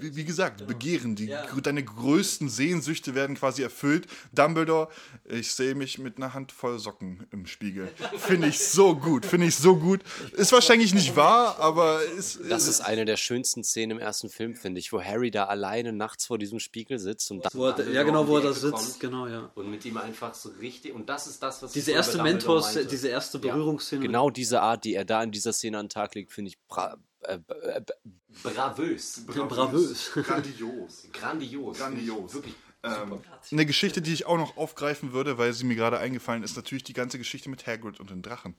Wie, wie gesagt, Begehren. Die, Deine größten Sehnsüchte werden quasi erfüllt. Dumbledore, ich sehe mich mit einer Handvoll Socken im Spiegel. Finde ich so gut. Finde ich so gut. Ist wahrscheinlich nicht wahr, aber ist. Das ist eine der schönsten Szenen im ersten Film, finde ich, wo Harry da alleine nachts vor diesem Spiegel sitzt und dann Wo er, ja, genau, wo er da sitzt, genau, ja. Und mit ihm einfach so richtig. Und das ist das, was Diese erste Mentors, diese erste Berührungsszene. genau diese Art, die er da in dieser Szene an den Tag legt, finde ich äh, äh, Bravös. Bravös. Grandios. Grandios. Grandios. Wirklich. Ähm, eine Geschichte, die ich auch noch aufgreifen würde, weil sie mir gerade eingefallen ist, natürlich die ganze Geschichte mit Hagrid und den Drachen.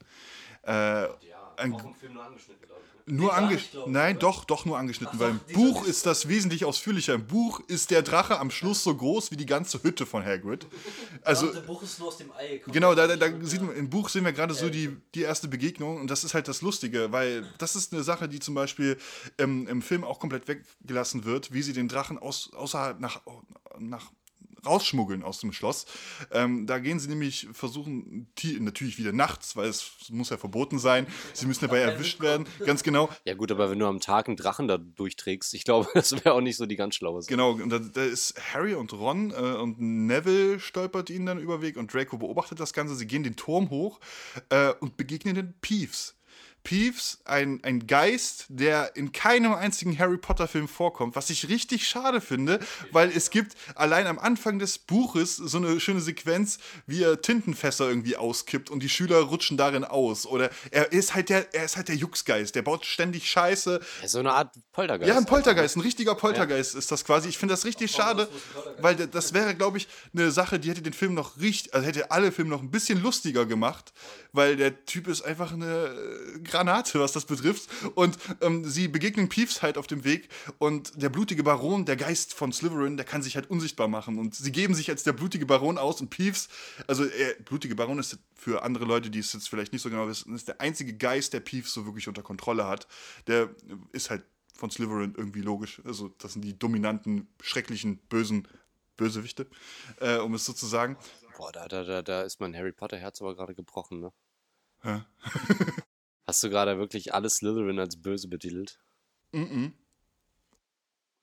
Äh, ein, Auch im Film nur angeschnitten, glaube ich. Nur angeschnitten. Nein, doch, doch nur angeschnitten, weil im Buch ist das wesentlich ausführlicher. Im Buch ist der Drache am Schluss so groß wie die ganze Hütte von Hagrid. Also, Buch ist nur aus dem Ei. Genau, da, da, da sieht man, im Buch sehen wir gerade so die, die erste Begegnung und das ist halt das Lustige, weil das ist eine Sache, die zum Beispiel ähm, im Film auch komplett weggelassen wird, wie sie den Drachen aus, außerhalb nach, nach rausschmuggeln aus dem Schloss. Ähm, da gehen sie nämlich versuchen, die, natürlich wieder nachts, weil es muss ja verboten sein. Sie müssen dabei erwischt werden, ganz genau. Ja gut, aber wenn du am Tag einen Drachen da durchträgst, ich glaube, das wäre auch nicht so die ganz schlaue Sache. Genau, und da, da ist Harry und Ron äh, und Neville stolpert ihnen dann über Weg und Draco beobachtet das Ganze. Sie gehen den Turm hoch äh, und begegnen den Peeves. Peeves ein, ein Geist, der in keinem einzigen Harry Potter-Film vorkommt, was ich richtig schade finde, weil es gibt allein am Anfang des Buches so eine schöne Sequenz, wie er Tintenfässer irgendwie auskippt und die Schüler rutschen darin aus. Oder er ist halt der, er ist halt der Juxgeist, der baut ständig Scheiße. Ja, so eine Art Poltergeist. Ja, ein Poltergeist, ein richtiger Poltergeist ist das quasi. Ich finde das richtig schade, weil das wäre, glaube ich, eine Sache, die hätte den Film noch richtig, also hätte alle Filme noch ein bisschen lustiger gemacht, weil der Typ ist einfach eine äh, Granate, was das betrifft. Und ähm, sie begegnen Peeves halt auf dem Weg und der blutige Baron, der Geist von Slytherin, der kann sich halt unsichtbar machen und sie geben sich als der blutige Baron aus und Peeves, also er, blutige Baron ist für andere Leute, die es jetzt vielleicht nicht so genau wissen, ist der einzige Geist, der Peeves so wirklich unter Kontrolle hat. Der ist halt von Slytherin irgendwie logisch. Also das sind die dominanten, schrecklichen, bösen Bösewichte, äh, um es so zu sagen. Boah, da, da, da, da ist mein Harry Potter Herz aber gerade gebrochen, ne? Hast du gerade wirklich alles Slytherin als böse betitelt? Mhm.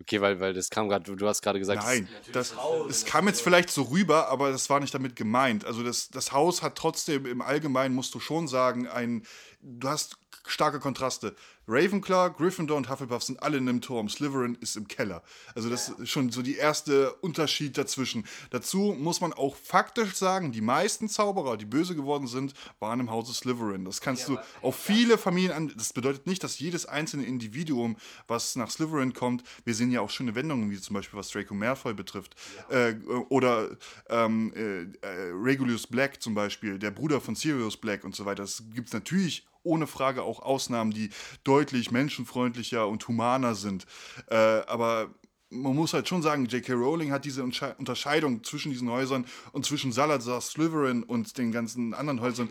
Okay, weil, weil das kam gerade, du, hast gerade gesagt, Nein, das, das kam jetzt vielleicht so rüber, aber das war nicht damit gemeint. Also das, das Haus hat trotzdem im Allgemeinen, musst du schon sagen, ein, du hast starke Kontraste. Ravenclaw, Gryffindor und Hufflepuff sind alle in einem Turm. Slytherin ist im Keller. Also das ist schon so die erste Unterschied dazwischen. Dazu muss man auch faktisch sagen, die meisten Zauberer, die böse geworden sind, waren im Hause Slytherin. Das kannst du auf viele Familien an. Das bedeutet nicht, dass jedes einzelne Individuum, was nach Slytherin kommt, wir sehen ja auch schöne Wendungen, wie zum Beispiel was Draco Malfoy betrifft. Äh, oder ähm, äh, äh, Regulus Black zum Beispiel, der Bruder von Sirius Black und so weiter. Es gibt natürlich ohne Frage auch Ausnahmen, die deutlich menschenfreundlicher und humaner sind. Äh, aber man muss halt schon sagen, J.K. Rowling hat diese Unsche- Unterscheidung zwischen diesen Häusern und zwischen Salazar, Slytherin und den ganzen anderen Häusern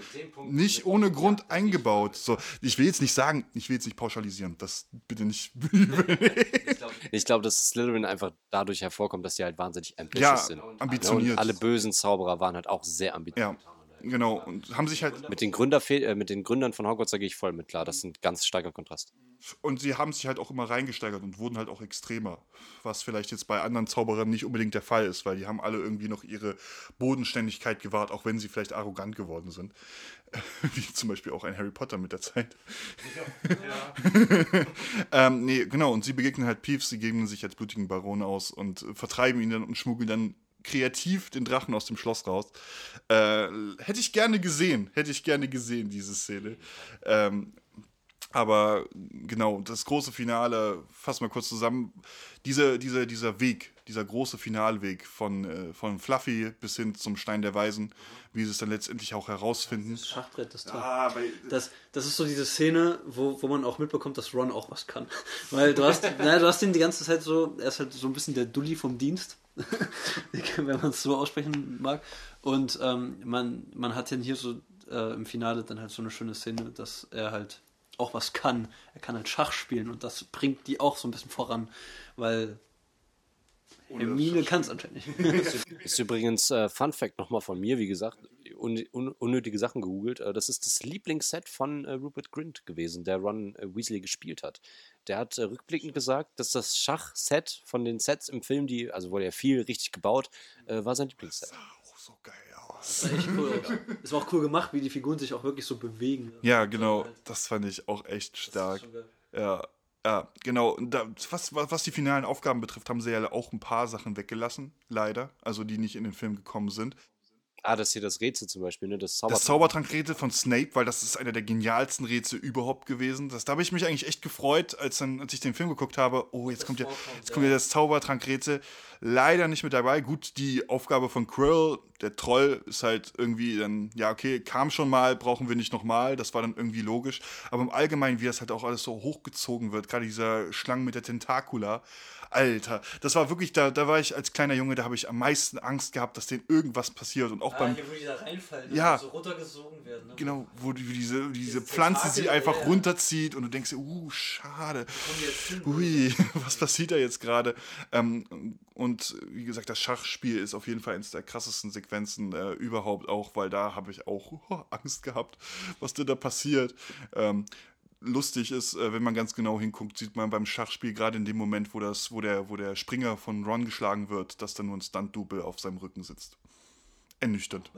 nicht ohne Grund eingebaut. So, ich will jetzt nicht sagen, ich will jetzt nicht pauschalisieren, das bitte nicht. ich glaube, dass Slytherin einfach dadurch hervorkommt, dass sie halt wahnsinnig ambitious Ja, sind. ambitioniert. Und alle bösen Zauberer waren halt auch sehr ambitioniert. ja, genau. Und haben sich halt Mit den, Gründer, äh, mit den Gründern von Hogwarts, da gehe ich voll mit klar. Das ist ein ganz starker Kontrast. Und sie haben sich halt auch immer reingesteigert und wurden halt auch extremer. Was vielleicht jetzt bei anderen Zauberern nicht unbedingt der Fall ist, weil die haben alle irgendwie noch ihre Bodenständigkeit gewahrt, auch wenn sie vielleicht arrogant geworden sind. Wie zum Beispiel auch ein Harry Potter mit der Zeit. ähm, nee, genau. Und sie begegnen halt Peeves, sie geben sich als blutigen Baron aus und vertreiben ihn dann und schmuggeln dann kreativ den Drachen aus dem Schloss raus. Äh, hätte ich gerne gesehen, hätte ich gerne gesehen, diese Szene. Ähm, aber genau, das große Finale, fassen wir kurz zusammen. Diese, diese, dieser Weg, dieser große Finalweg von, äh, von Fluffy bis hin zum Stein der Weisen, wie sie es dann letztendlich auch herausfinden. Das Schachbrett ist toll. Ah, Das, das ist so diese Szene, wo, wo man auch mitbekommt, dass Ron auch was kann. Weil du hast, naja, du hast ihn die ganze Zeit so, er ist halt so ein bisschen der Dulli vom Dienst, wenn man es so aussprechen mag. Und ähm, man, man hat dann hier so äh, im Finale dann halt so eine schöne Szene, dass er halt auch was kann. Er kann halt Schach spielen und das bringt die auch so ein bisschen voran, weil Hermine kann es anscheinend nicht. Ist übrigens äh, Fun Fact nochmal von mir, wie gesagt, un un unnötige Sachen gegoogelt. Äh, das ist das Lieblingsset von äh, Rupert Grint gewesen, der Ron äh, Weasley gespielt hat. Der hat äh, rückblickend gesagt, dass das Schachset von den Sets im Film, die, also wurde ja viel richtig gebaut, äh, war sein Lieblingsset. auch so geil aus. Das war echt cool. Es war auch cool gemacht, wie die Figuren sich auch wirklich so bewegen. Ja, genau, das fand ich auch echt stark. Ja, ja, genau. Da, was was die finalen Aufgaben betrifft, haben sie ja auch ein paar Sachen weggelassen, leider. Also die nicht in den Film gekommen sind. Ah, das hier das Rätsel zum Beispiel, ne? Das Zauber Das Zaubertrankrätsel von Snape, weil das ist einer der genialsten Rätsel überhaupt gewesen. Das, da habe ich mich eigentlich echt gefreut, als, dann, als ich den Film geguckt habe. Oh, jetzt kommt ja, jetzt kommt ja das Zaubertrankrätsel. Leider nicht mit dabei. Gut, die Aufgabe von Quirrell, der Troll, ist halt irgendwie dann, ja, okay, kam schon mal, brauchen wir nicht nochmal. Das war dann irgendwie logisch. Aber im Allgemeinen, wie das halt auch alles so hochgezogen wird, gerade dieser Schlangen mit der Tentakula. Alter, das war wirklich, da, da war ich als kleiner Junge, da habe ich am meisten Angst gehabt, dass denen irgendwas passiert. Und auch beim, wo die da reinfallen, Ja. so runtergesogen werden. Ne? Genau, wo die, diese, diese Pflanze Tentakel, sie einfach ja, runterzieht und du denkst dir, uh, schade. Hin? Ui, was passiert da jetzt gerade? Ähm, und wie gesagt, das Schachspiel ist auf jeden Fall eines der krassesten Sequenzen äh, überhaupt auch, weil da habe ich auch oh, Angst gehabt, was denn da passiert. Ähm, lustig ist, äh, wenn man ganz genau hinguckt, sieht man beim Schachspiel gerade in dem Moment, wo, das, wo, der, wo der Springer von Ron geschlagen wird, dass da nur ein Stunt-Double auf seinem Rücken sitzt. ernüchternd.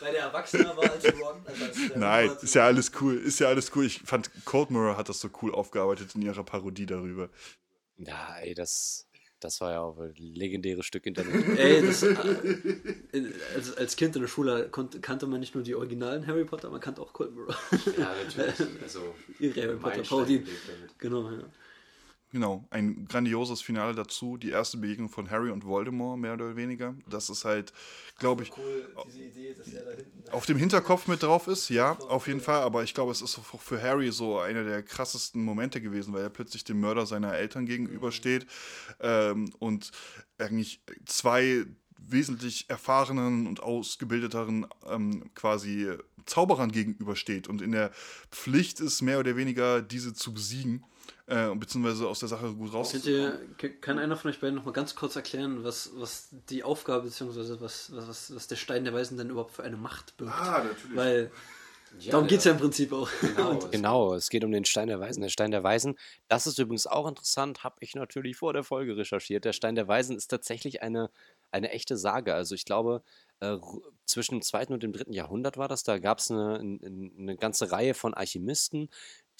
Weil der Erwachsener war als Ron. Also als Nein, ist ja alles cool. Ist ja alles cool. Ich fand, Cold Mirror hat das so cool aufgearbeitet in ihrer Parodie darüber. Ja, ey, das, das war ja auch ein legendäres Stück Internet. Ey, das, äh, als, als Kind in der Schule konnte, kannte man nicht nur die originalen Harry Potter, man kannte auch Cold Mirror. ja, natürlich. Also, Ihre Harry Potter Parodien. Genau, ja. Genau, ein grandioses Finale dazu. Die erste Begegnung von Harry und Voldemort, mehr oder weniger. Das ist halt, glaube ich, Cool, diese Idee, dass er da hinten. auf dem Hinterkopf mit drauf ist, ja, auf jeden Fall. Aber ich glaube, es ist für Harry so einer der krassesten Momente gewesen, weil er plötzlich dem Mörder seiner Eltern gegenübersteht ähm, und eigentlich zwei wesentlich erfahrenen und ausgebildeteren ähm, quasi Zauberern gegenübersteht und in der Pflicht ist, mehr oder weniger diese zu besiegen, äh, beziehungsweise aus der Sache gut rauszukommen. ihr, kann einer von euch beiden noch mal ganz kurz erklären, was, was die Aufgabe bzw. Was, was, was, der Stein der Weisen denn überhaupt für eine Macht birgt? Ah, natürlich. Weil darum geht es ja im Prinzip auch. Genau, es geht um den Stein der Weisen. Der Stein der Weisen, das ist übrigens auch interessant, habe ich natürlich vor der Folge recherchiert. Der Stein der Weisen ist tatsächlich eine, eine echte Sage. Also ich glaube, äh, zwischen dem zweiten und dem dritten Jahrhundert war das. Da gab es eine, eine, eine ganze Reihe von Alchemisten,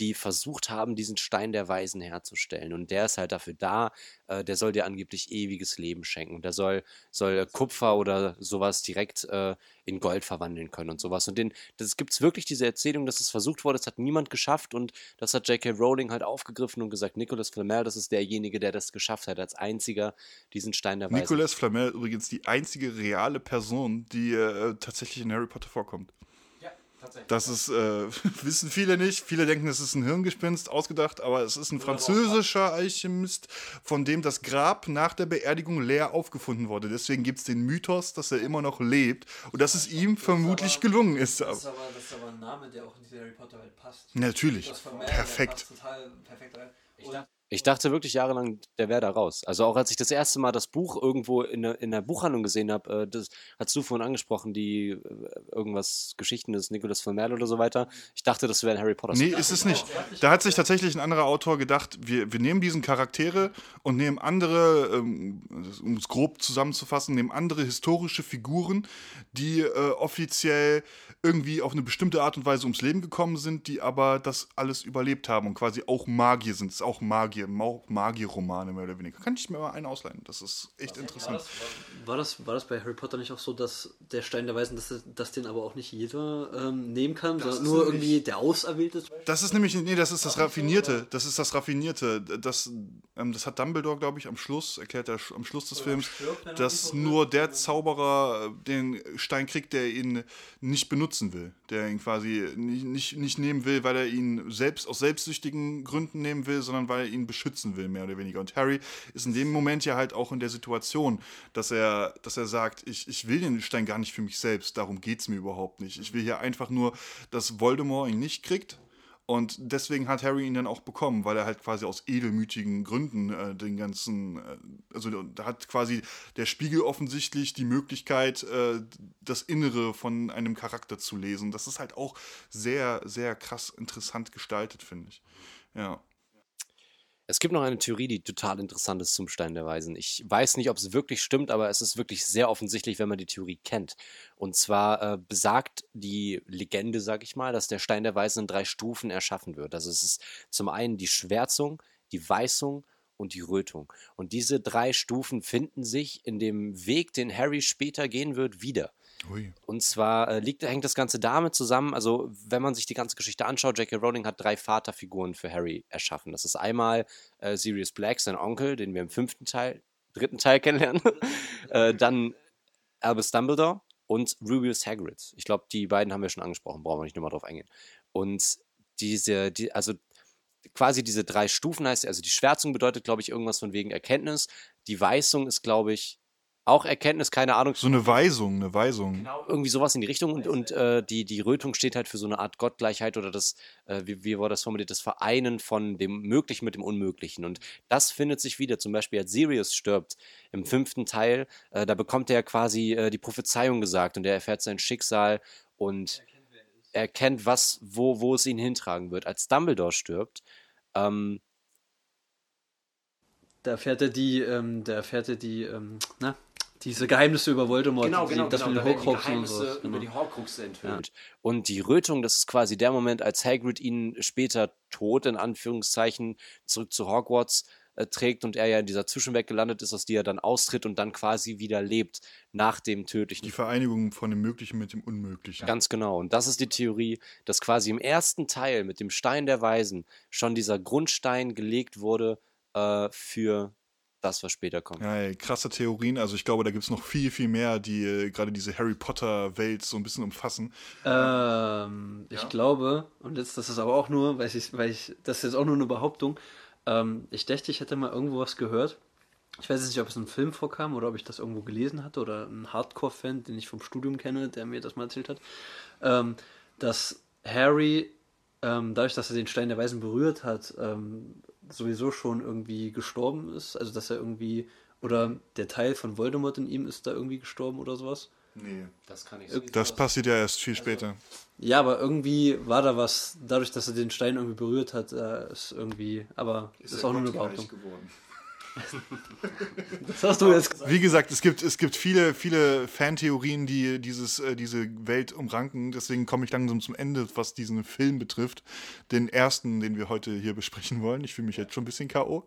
die versucht haben, diesen Stein der Weisen herzustellen. Und der ist halt dafür da, äh, der soll dir angeblich ewiges Leben schenken. Der soll, soll Kupfer oder sowas direkt äh, in Gold verwandeln können und sowas. Und den, das gibt es wirklich diese Erzählung, dass es versucht wurde, das hat niemand geschafft und das hat J.K. Rowling halt aufgegriffen und gesagt, Nicolas Flamel, das ist derjenige, der das geschafft hat, als einziger diesen Stein der Weisen. Nicolas Flamel übrigens die einzige reale Person, die äh, tatsächlich in Harry Potter vorkommt. Das ist, äh, wissen viele nicht. Viele denken, es ist ein Hirngespinst, ausgedacht, aber es ist ein französischer Alchemist, von dem das Grab nach der Beerdigung leer aufgefunden wurde. Deswegen gibt es den Mythos, dass er immer noch lebt und dass es ihm vermutlich gelungen ist. Das ist, aber, das ist aber ein Name, der auch in diese Harry Potter Welt passt. Natürlich. Perfekt. Passt total perfekt rein. Und Ich dachte wirklich jahrelang, der wäre da raus. Also auch als ich das erste Mal das Buch irgendwo in der, in der Buchhandlung gesehen habe, äh, das hast du vorhin angesprochen, die äh, irgendwas Geschichten des Nicolas Flamel oder so weiter. Ich dachte, das wäre ein Harry Potter. Nee, ist es nicht. Da hat sich tatsächlich ein anderer Autor gedacht, wir, wir nehmen diesen Charaktere und nehmen andere, ähm, um es grob zusammenzufassen, nehmen andere historische Figuren, die äh, offiziell irgendwie auf eine bestimmte Art und Weise ums Leben gekommen sind, die aber das alles überlebt haben und quasi auch Magier sind. Es ist auch Magier, auch Magierromane mehr oder weniger. Kann ich mir mal einen ausleihen. Das ist echt interessant. war, das, war das bei Harry Potter nicht auch so, dass der Stein der Weisen, dass, dass den aber auch nicht jeder ähm, nehmen kann, sondern ist nur nämlich- irgendwie der Auserwählte? Das ist nämlich, nee, das ist das Raffinierte. Das ist das Raffinierte. Das, ähm, das hat Dumbledore, glaube ich, am Schluss, erklärt er am Schluss des Films, dass nur der Zauberer äh, den Stein kriegt, der ihn nicht benutzen will. Der ihn quasi nicht, nicht, nicht nehmen will, weil er ihn selbst aus selbstsüchtigen Gründen nehmen will, sondern weil er ihn beschützen will, mehr oder weniger. Und Harry ist in dem Moment ja halt auch in der Situation, dass er, dass er sagt, ich, ich will den Stein gar nicht für mich selbst, darum geht es mir überhaupt nicht. Ich will hier einfach nur, dass Voldemort ihn nicht kriegt. Und deswegen hat Harry ihn dann auch bekommen, weil er halt quasi aus edelmütigen Gründen äh, den ganzen, äh, also da hat quasi der Spiegel offensichtlich die Möglichkeit, äh, das Innere von einem Charakter zu lesen. Das ist halt auch sehr, sehr krass interessant gestaltet, finde ich. Ja. Es gibt noch eine Theorie, die total interessant ist zum Stein der Weisen. Ich weiß nicht, ob es wirklich stimmt, aber es ist wirklich sehr offensichtlich, wenn man die Theorie kennt. Und zwar äh, besagt die Legende, sag ich mal, dass der Stein der Weisen in drei Stufen erschaffen wird. Also es ist zum einen die Schwärzung, die Weißung und die Rötung. Und diese drei Stufen finden sich in dem Weg, den Harry später gehen wird, wieder. Ui. Und zwar äh, liegt, hängt das Ganze damit zusammen, also wenn man sich die ganze Geschichte anschaut, J.K. Rowling hat drei Vaterfiguren für Harry erschaffen. Das ist einmal äh, Sirius Black, sein Onkel, den wir im fünften Teil, dritten Teil kennenlernen. äh, dann Albus Dumbledore und Rubius Hagrid. Ich glaube, die beiden haben wir schon angesprochen, brauchen wir nicht nochmal drauf eingehen. Und diese, die, also quasi diese drei Stufen heißt, also die Schwärzung bedeutet, glaube ich, irgendwas von wegen Erkenntnis. Die Weißung ist, glaube ich, auch Erkenntnis, keine Ahnung. So eine Weisung, eine Weisung. Irgendwie sowas in die Richtung und, und äh, die, die Rötung steht halt für so eine Art Gottgleichheit oder das, äh, wie, wie war das formuliert, das Vereinen von dem Möglichen mit dem Unmöglichen. Und das findet sich wieder, zum Beispiel als Sirius stirbt im fünften Teil, äh, da bekommt er quasi äh, die Prophezeiung gesagt und er erfährt sein Schicksal und erkennt, was, wo, wo es ihn hintragen wird. Als Dumbledore stirbt, ähm, Da erfährt er die, ähm, da erfährt er die, ähm, na, Diese Geheimnisse über Voldemort, Genau, die- genau, das genau. mit da den werden die Horcruxen und Geheimnisse sowas. über Genau. die Horcruxe enthüllt. Und die Rötung, das ist quasi der Moment, als Hagrid ihn später tot, in Anführungszeichen, zurück zu Hogwarts äh, trägt und er ja in dieser Zwischenwelt gelandet ist, aus der er dann austritt und dann quasi wieder lebt nach dem tödlichen Die Vereinigung von dem Möglichen mit dem Unmöglichen. Ganz genau. Und das ist die Theorie, dass quasi im ersten Teil mit dem Stein der Weisen schon dieser Grundstein gelegt wurde äh, für das, was später kommt. Ja, ey, krasse Theorien. Also ich glaube, da gibt es noch viel, viel mehr, die äh, gerade diese Harry Potter-Welt so ein bisschen umfassen. Ähm, ich glaube, und jetzt, das ist aber auch nur, weil ich, weil ich, das ist jetzt auch nur eine Behauptung. Ähm, ich dachte, ich hätte mal irgendwo was gehört. Ich weiß jetzt nicht, ob es in einem Film vorkam oder ob ich das irgendwo gelesen hatte oder ein Hardcore-Fan, den ich vom Studium kenne, der mir das mal erzählt hat, ähm, dass Harry, ähm, dadurch, dass er den Stein der Weisen berührt hat, ähm, sowieso schon irgendwie gestorben ist. Also, dass er irgendwie, oder der Teil von Voldemort in ihm ist da irgendwie gestorben oder sowas. Nee. Das kann ich Das passiert ja erst viel später. Ja, aber irgendwie war da was, dadurch, dass er den Stein irgendwie berührt hat, äh, ist irgendwie, aber ist, ist auch nur eine Behauptung. Das hast du jetzt gesagt. Wie gesagt, es gibt, es gibt viele, viele Fantheorien, die dieses, äh, diese Welt umranken. Deswegen komme ich langsam zum Ende, was diesen Film betrifft. Den ersten, den wir heute hier besprechen wollen. Ich fühle mich jetzt schon ein bisschen K.O.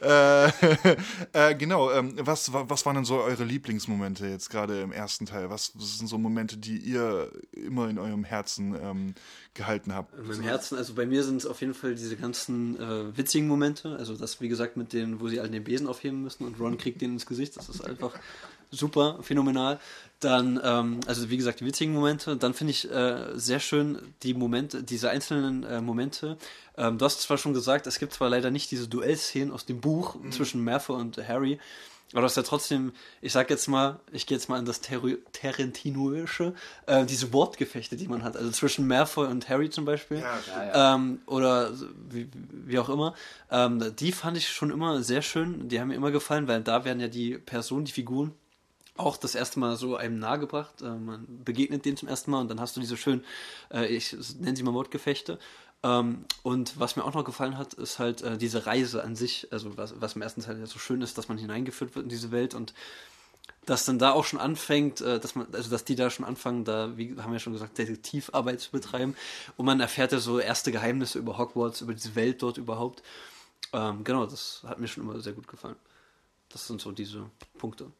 Äh, äh, genau, ähm, was, wa- was waren denn so eure Lieblingsmomente jetzt gerade im ersten Teil? Was, was sind so Momente, die ihr immer in eurem Herzen ähm, gehalten habt? In meinem Herzen, also bei mir sind es auf jeden Fall diese ganzen äh, witzigen Momente. Also das, wie gesagt, mit denen, wo sie alle den Besen aufheben müssen und Ron kriegt den ins Gesicht. Das ist einfach super, phänomenal. Dann, ähm, also wie gesagt, die witzigen Momente. Dann finde ich äh, sehr schön die Momente, diese einzelnen äh, Momente. Ähm, du hast zwar schon gesagt, es gibt zwar leider nicht diese Duellszenen aus dem Buch zwischen Malfoy und Harry, aber das ist ja trotzdem, ich sag jetzt mal, ich gehe jetzt mal an das Terri- Tarantinoische, äh, diese Wortgefechte, die man hat, also zwischen Malfoy und Harry zum Beispiel, Ähm, oder wie, wie auch immer, ähm, die fand ich schon immer sehr schön, die haben mir immer gefallen, weil da werden ja die Personen, die Figuren auch das erste Mal so einem nahegebracht. Äh, man begegnet denen zum ersten Mal und dann hast du diese schönen, äh, ich nenne sie mal Wortgefechte. Ähm, und was mir auch noch gefallen hat, ist halt äh, diese Reise an sich, also was, was im ersten Teil ja so schön ist, dass man hineingeführt wird in diese Welt und dass dann da auch schon anfängt, äh, dass man, also dass die da schon anfangen, da, wie haben wir schon gesagt, Detektivarbeit zu betreiben und man erfährt ja so erste Geheimnisse über Hogwarts, über diese Welt dort überhaupt. Ähm, genau, das hat mir schon immer sehr gut gefallen. Das sind so diese Punkte.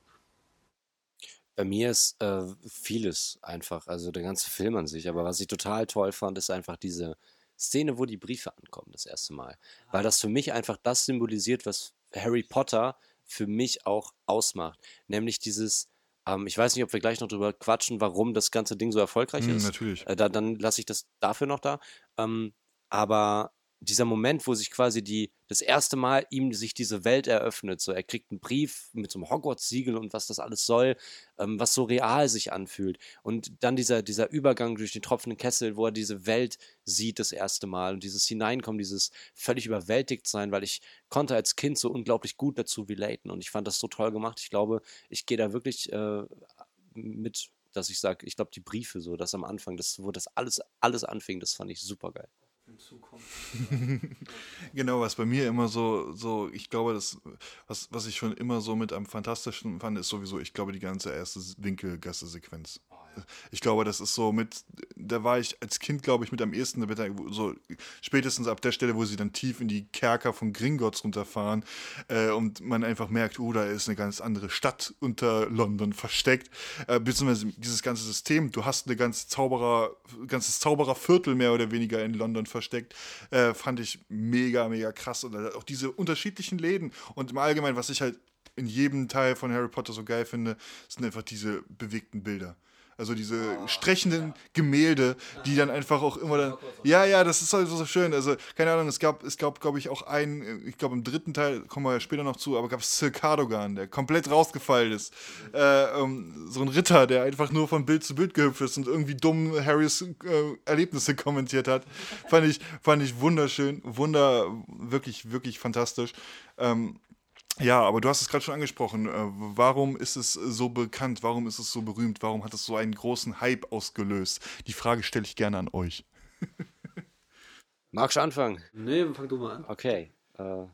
Bei mir ist äh, vieles einfach, also der ganze Film an sich, aber was ich total toll fand, ist einfach diese Szene, wo die Briefe ankommen, das erste Mal. Weil das für mich einfach das symbolisiert, was Harry Potter für mich auch ausmacht. Nämlich dieses, ähm, ich weiß nicht, ob wir gleich noch drüber quatschen, warum das ganze Ding so erfolgreich Hm, ist. natürlich. Äh, da, dann lasse ich das dafür noch da. Ähm, aber dieser Moment, wo sich quasi die, das erste Mal ihm sich diese Welt eröffnet, so er kriegt einen Brief mit so einem Hogwarts-Siegel und was das alles soll, ähm, was so real sich anfühlt. Und dann dieser, dieser Übergang durch den tropfenden Kessel, wo er diese Welt sieht das erste Mal und dieses Hineinkommen, dieses völlig überwältigt sein, weil ich konnte als Kind so unglaublich gut dazu relaten und ich fand das so toll gemacht. Ich glaube, ich gehe da wirklich äh, mit, dass ich sage, ich glaube, die Briefe so, das am Anfang, das, wo das alles, alles anfing, das fand ich super geil. Genau, was bei mir immer so, so, ich glaube, das, was, was ich schon immer so mit am fantastischen fand, ist sowieso, ich glaube, die ganze erste Winkelgasse-Sequenz. Ich glaube, das ist so mit, da war ich als Kind, glaube ich, mit am ehesten, so spätestens ab der Stelle, wo sie dann tief in die Kerker von Gringotts runterfahren äh, und man einfach merkt, oh, da ist eine ganz andere Stadt unter London versteckt, äh, beziehungsweise dieses ganze System, du hast eine ganze Zauberer, ganzes Zaubererviertel mehr oder weniger in London versteckt, äh, fand ich mega, mega krass. Und auch diese unterschiedlichen Läden. Und im Allgemeinen, was ich halt in jedem Teil von Harry Potter so geil finde, sind einfach diese bewegten Bilder. Also diese sprechenden Gemälde, die dann einfach auch immer dann. Ja, ja, das ist halt so schön. Also, keine Ahnung, es gab, es gab, glaube ich, auch einen, ich glaube im dritten Teil, kommen wir ja später noch zu, aber gab es Sir Cardogan, der komplett rausgefallen ist. Äh, ähm, so ein Ritter, der einfach nur von Bild zu Bild gehüpft ist und irgendwie dumm Harrys äh, Erlebnisse kommentiert hat. fand ich, fand ich wunderschön, wunder, wirklich, wirklich fantastisch. Ähm, ja, aber du hast es gerade schon angesprochen. Äh, Warum ist es so bekannt? Warum ist es so berühmt? Warum hat es so einen großen Hype ausgelöst? Die Frage stelle ich gerne an euch. Magst du anfangen? Nee, fang du mal an. Okay. Äh,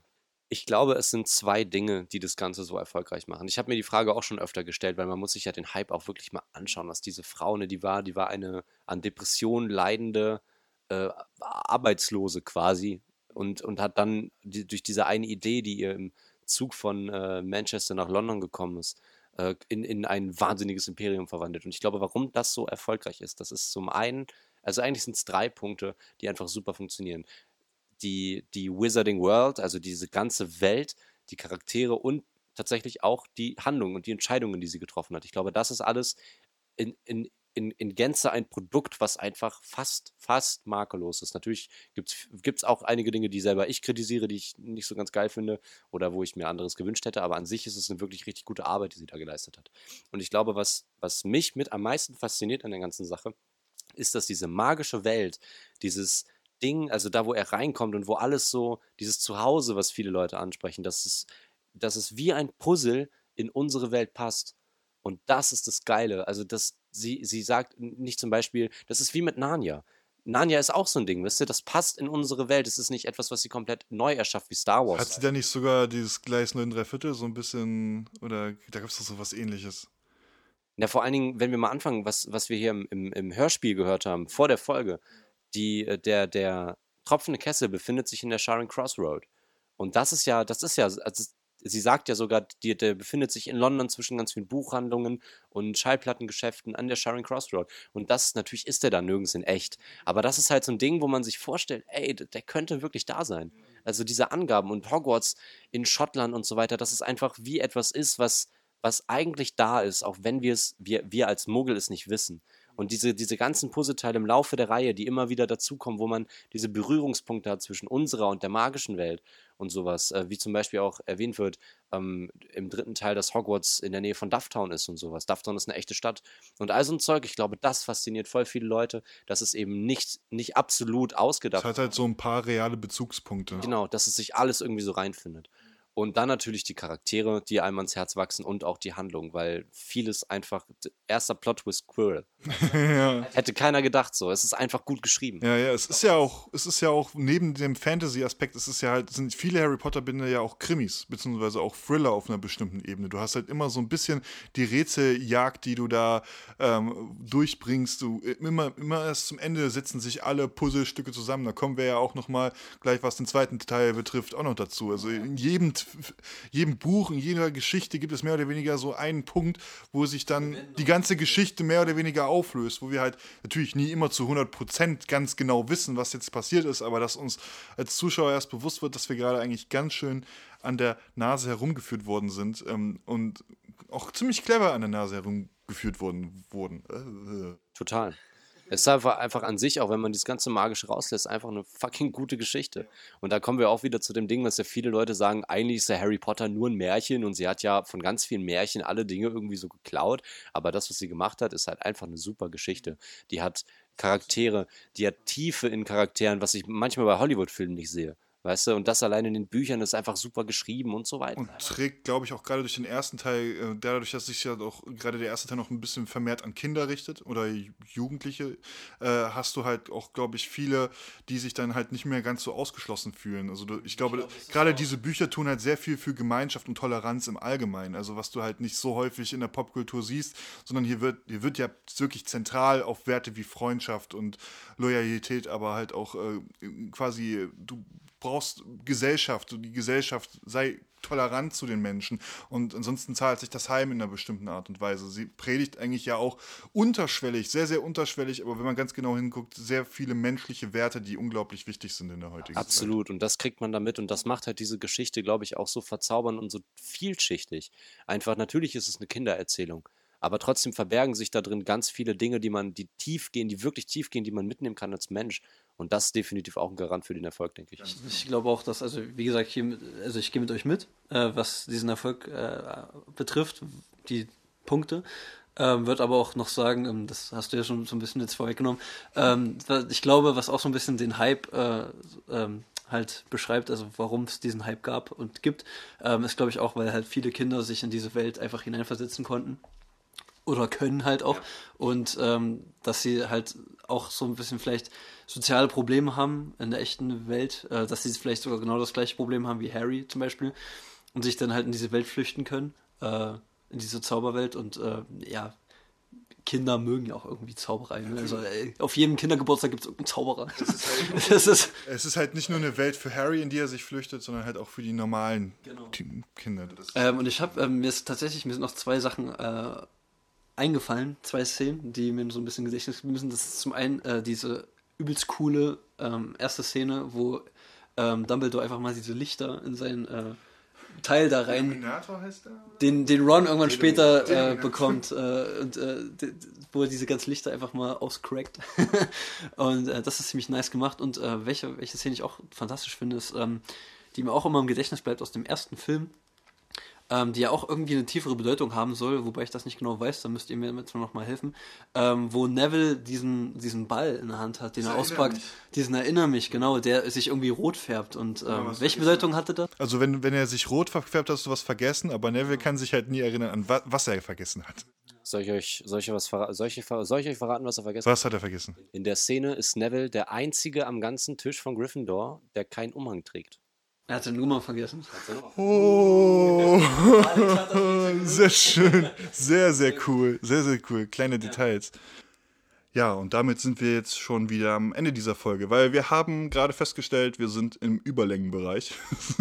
Ich glaube, es sind zwei Dinge, die das Ganze so erfolgreich machen. Ich habe mir die Frage auch schon öfter gestellt, weil man muss sich ja den Hype auch wirklich mal anschauen, was diese Frau, ne, die war, die war eine an Depressionen leidende äh, Arbeitslose quasi und, und hat dann die, durch diese eine Idee, die ihr im Zug von äh, Manchester nach London gekommen ist, äh, in, in ein wahnsinniges Imperium verwandelt. Und ich glaube, warum das so erfolgreich ist, das ist zum einen, also eigentlich sind es drei Punkte, die einfach super funktionieren die, die Wizarding World, also diese ganze Welt, die Charaktere und tatsächlich auch die Handlungen und die Entscheidungen, die sie getroffen hat. Ich glaube, das ist alles in, in, in, in Gänze ein Produkt, was einfach fast, fast makellos ist. Natürlich gibt es auch einige Dinge, die selber ich kritisiere, die ich nicht so ganz geil finde oder wo ich mir anderes gewünscht hätte, aber an sich ist es eine wirklich richtig gute Arbeit, die sie da geleistet hat. Und ich glaube, was, was mich mit am meisten fasziniert an der ganzen Sache, ist, dass diese magische Welt, dieses, Ding, also da, wo er reinkommt und wo alles so, dieses Zuhause, was viele Leute ansprechen, dass es, dass es wie ein Puzzle in unsere Welt passt. Und das ist das Geile. Also, dass sie, sie sagt nicht zum Beispiel, das ist wie mit Narnia. Narnia ist auch so ein Ding, wisst ihr, das passt in unsere Welt. Es ist nicht etwas, was sie komplett neu erschafft, wie Star Wars. Hat sie da nicht sogar dieses Gleis 9 3 Viertel so ein bisschen, oder da gab es doch so was ähnliches? Ja, vor allen Dingen, wenn wir mal anfangen, was, was wir hier im, im, im Hörspiel gehört haben, vor der Folge, die, äh, der, der tropfende Kessel befindet sich in der Sharon Crossroad. Und das ist ja, das ist ja, also sie sagt ja sogar, die, der befindet sich in London zwischen ganz vielen Buchhandlungen und Schallplattengeschäften an der Sharon Crossroad. Und das, natürlich ist der da nirgends in echt. Aber das ist halt so ein Ding, wo man sich vorstellt, ey, der könnte wirklich da sein. Also diese Angaben und Hogwarts in Schottland und so weiter, dass es einfach wie etwas ist, was, was eigentlich da ist, auch wenn wir es, wir, wir als Muggel es nicht wissen. Und diese, diese ganzen Puzzleteile im Laufe der Reihe, die immer wieder dazukommen, wo man diese Berührungspunkte hat zwischen unserer und der magischen Welt und sowas, äh, wie zum Beispiel auch erwähnt wird ähm, im dritten Teil, dass Hogwarts in der Nähe von Dufftown ist und sowas. Dufftown ist eine echte Stadt. Und all so ein Zeug, ich glaube, das fasziniert voll viele Leute, dass es eben nicht, nicht absolut ausgedacht ist. Es hat halt so ein paar reale Bezugspunkte. Genau, dass es sich alles irgendwie so reinfindet. Und dann natürlich die Charaktere, die einem ans Herz wachsen und auch die Handlung, weil vieles einfach, erster Plot-Twist Quirrell. ja. Hätte keiner gedacht so. Es ist einfach gut geschrieben. Ja, ja, es ist ja auch, es ist ja auch, neben dem Fantasy-Aspekt, es ist ja halt, sind viele Harry Potter-Bände ja auch Krimis, beziehungsweise auch Thriller auf einer bestimmten Ebene. Du hast halt immer so ein bisschen die Rätseljagd, die du da ähm, durchbringst. Du, immer, immer erst zum Ende setzen sich alle Puzzlestücke zusammen. Da kommen wir ja auch nochmal gleich, was den zweiten Teil betrifft, auch noch dazu. Also in jedem jedem Buch, in jeder Geschichte gibt es mehr oder weniger so einen Punkt, wo sich dann die ganze Geschichte mehr oder weniger auflöst, wo wir halt natürlich nie immer zu 100% ganz genau wissen, was jetzt passiert ist, aber dass uns als Zuschauer erst bewusst wird, dass wir gerade eigentlich ganz schön an der Nase herumgeführt worden sind ähm, und auch ziemlich clever an der Nase herumgeführt worden wurden. Äh. Total. Es ist einfach, einfach an sich, auch wenn man das ganze Magische rauslässt, einfach eine fucking gute Geschichte. Und da kommen wir auch wieder zu dem Ding, was ja viele Leute sagen, eigentlich ist der Harry Potter nur ein Märchen und sie hat ja von ganz vielen Märchen alle Dinge irgendwie so geklaut. Aber das, was sie gemacht hat, ist halt einfach eine super Geschichte. Die hat Charaktere, die hat Tiefe in Charakteren, was ich manchmal bei Hollywood-Filmen nicht sehe. Weißt du, und das allein in den Büchern ist einfach super geschrieben und so weiter. Und trägt, glaube ich, auch gerade durch den ersten Teil, äh, dadurch, dass sich ja auch gerade der erste Teil noch ein bisschen vermehrt an Kinder richtet oder Jugendliche, äh, hast du halt auch, glaube ich, viele, die sich dann halt nicht mehr ganz so ausgeschlossen fühlen. Also ich glaube, glaub, gerade diese Bücher tun halt sehr viel für Gemeinschaft und Toleranz im Allgemeinen. Also was du halt nicht so häufig in der Popkultur siehst, sondern hier wird, hier wird ja wirklich zentral auf Werte wie Freundschaft und Loyalität, aber halt auch äh, quasi, du brauchst Gesellschaft die Gesellschaft sei tolerant zu den Menschen und ansonsten zahlt sich das Heim in einer bestimmten Art und Weise. Sie predigt eigentlich ja auch unterschwellig, sehr, sehr unterschwellig, aber wenn man ganz genau hinguckt, sehr viele menschliche Werte, die unglaublich wichtig sind in der heutigen Absolut. Zeit. Absolut und das kriegt man damit und das macht halt diese Geschichte, glaube ich, auch so verzaubernd und so vielschichtig. Einfach, natürlich ist es eine Kindererzählung, aber trotzdem verbergen sich da drin ganz viele Dinge, die man, die tief gehen, die wirklich tief gehen, die man mitnehmen kann als Mensch. Und das ist definitiv auch ein Garant für den Erfolg, denke ich. Ich, ich glaube auch, dass, also wie gesagt, hier, also ich gehe mit euch mit, äh, was diesen Erfolg äh, betrifft, die Punkte. Ähm, wird aber auch noch sagen, ähm, das hast du ja schon so ein bisschen jetzt vorweggenommen. Ähm, ich glaube, was auch so ein bisschen den Hype äh, ähm, halt beschreibt, also warum es diesen Hype gab und gibt, ähm, ist glaube ich auch, weil halt viele Kinder sich in diese Welt einfach hineinversetzen konnten oder können halt auch. Ja. Und ähm, dass sie halt auch so ein bisschen vielleicht soziale Probleme haben in der echten Welt, äh, dass sie vielleicht sogar genau das gleiche Problem haben wie Harry zum Beispiel und sich dann halt in diese Welt flüchten können, äh, in diese Zauberwelt und äh, ja, Kinder mögen ja auch irgendwie Zauberei. Ne? Also ey, auf jedem Kindergeburtstag gibt es irgendeinen Zauberer. Das ist, Es ist halt nicht nur eine Welt für Harry, in die er sich flüchtet, sondern halt auch für die normalen Genau. Ki- Kinder. Ähm, und ich habe ähm, mir ist tatsächlich mir sind noch zwei Sachen äh, eingefallen, zwei Szenen, die mir so ein bisschen Gedächtnis sind. Das ist zum einen äh, diese übelst coole ähm, erste Szene, wo ähm, Dumbledore einfach mal diese Lichter in sein äh, Teil da rein, Illuminator heißt er? den, den Ron irgendwann später äh, bekommt äh, und äh, wo er diese ganzen Lichter einfach mal auscrackt. und äh, das ist ziemlich nice gemacht. Und äh, welche, welche Szene ich auch fantastisch finde, ist, ähm, die mir auch immer im Gedächtnis bleibt aus dem ersten Film, ähm, die ja auch irgendwie eine tiefere Bedeutung haben soll, wobei ich das nicht genau weiß, da müsst ihr mir jetzt noch mal helfen, ähm, wo Neville diesen, diesen Ball in der Hand hat, den Das er Erinner auspackt, mich. diesen Erinnere mich, genau, der sich irgendwie rot färbt. Und ähm, was welche Bedeutung hatte das? Also wenn, wenn er sich rot verfärbt, hast du was vergessen, aber Neville kann sich halt nie erinnern, an wa was er vergessen hat. Soll ich euch, soll ich was verra soll ich, soll ich euch verraten, was er vergessen Was hat er vergessen? hat? In der Szene ist Neville der einzige am ganzen Tisch von Gryffindor, der keinen Umhang trägt. Er hat den Nummer vergessen. Oh, sehr schön. Sehr, sehr cool. Sehr, sehr cool. Kleine Details. Ja, und damit sind wir jetzt schon wieder am Ende dieser Folge, weil wir haben gerade festgestellt, wir sind im Überlängenbereich.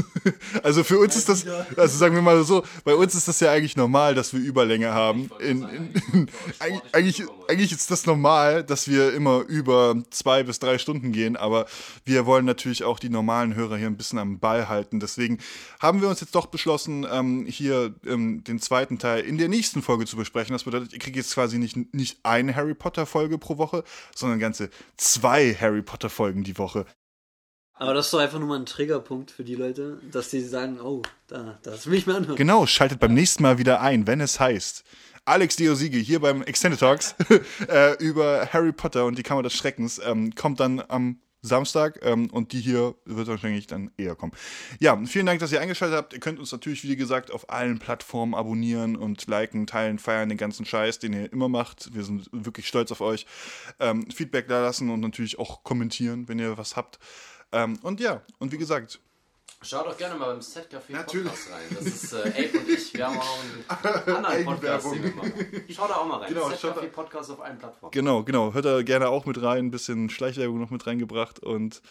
also für uns ist das, also sagen wir mal so, bei uns ist das ja eigentlich normal, dass wir Überlänge haben. In, in, in, eigentlich, eigentlich, ist das normal, dass wir immer über zwei bis drei Stunden gehen, aber wir wollen natürlich auch die normalen Hörer hier ein bisschen am Ball halten. Deswegen haben wir uns jetzt doch beschlossen, ähm, hier ähm, den zweiten Teil in der nächsten Folge zu besprechen. Das bedeutet, ihr kriegt jetzt quasi nicht, nicht eine Harry Potter-Folge pro Woche, sondern ganze zwei Harry Potter-Folgen die Woche. Aber das ist doch einfach nur mal ein Triggerpunkt für die Leute, dass die sagen, oh, da, das will ich mir anhören. Genau, schaltet beim nächsten Mal wieder ein, wenn es heißt. Alex Diosigi hier beim Extended Talks äh, über Harry Potter und die Kammer des Schreckens ähm, kommt dann am Samstag ähm, und die hier wird wahrscheinlich dann eher kommen. Ja, vielen Dank, dass ihr eingeschaltet habt. Ihr könnt uns natürlich, wie gesagt, auf allen Plattformen abonnieren und liken, teilen, feiern, den ganzen Scheiß, den ihr immer macht. Wir sind wirklich stolz auf euch. Ähm, Feedback da lassen und natürlich auch kommentieren, wenn ihr was habt. Ähm, und ja, und wie gesagt, Schaut doch gerne mal beim Set-Café Natürlich. Podcast rein. Das ist äh, Abe und ich. Wir haben auch einen anderen Podcast, den wir machen. Schaut da auch mal rein. Genau, Set Café Podcast auf allen Plattformen. genau, genau, hört da gerne auch mit rein. Ein bisschen Schleichwerbung noch mit reingebracht und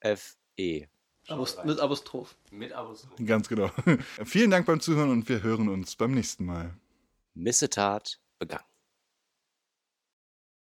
S-E-T-C-A-F-E. Apos- Mit Apostroph. Mit Abos. Ganz genau. Vielen Dank beim Zuhören und wir hören uns beim nächsten Mal. Missetat begangen.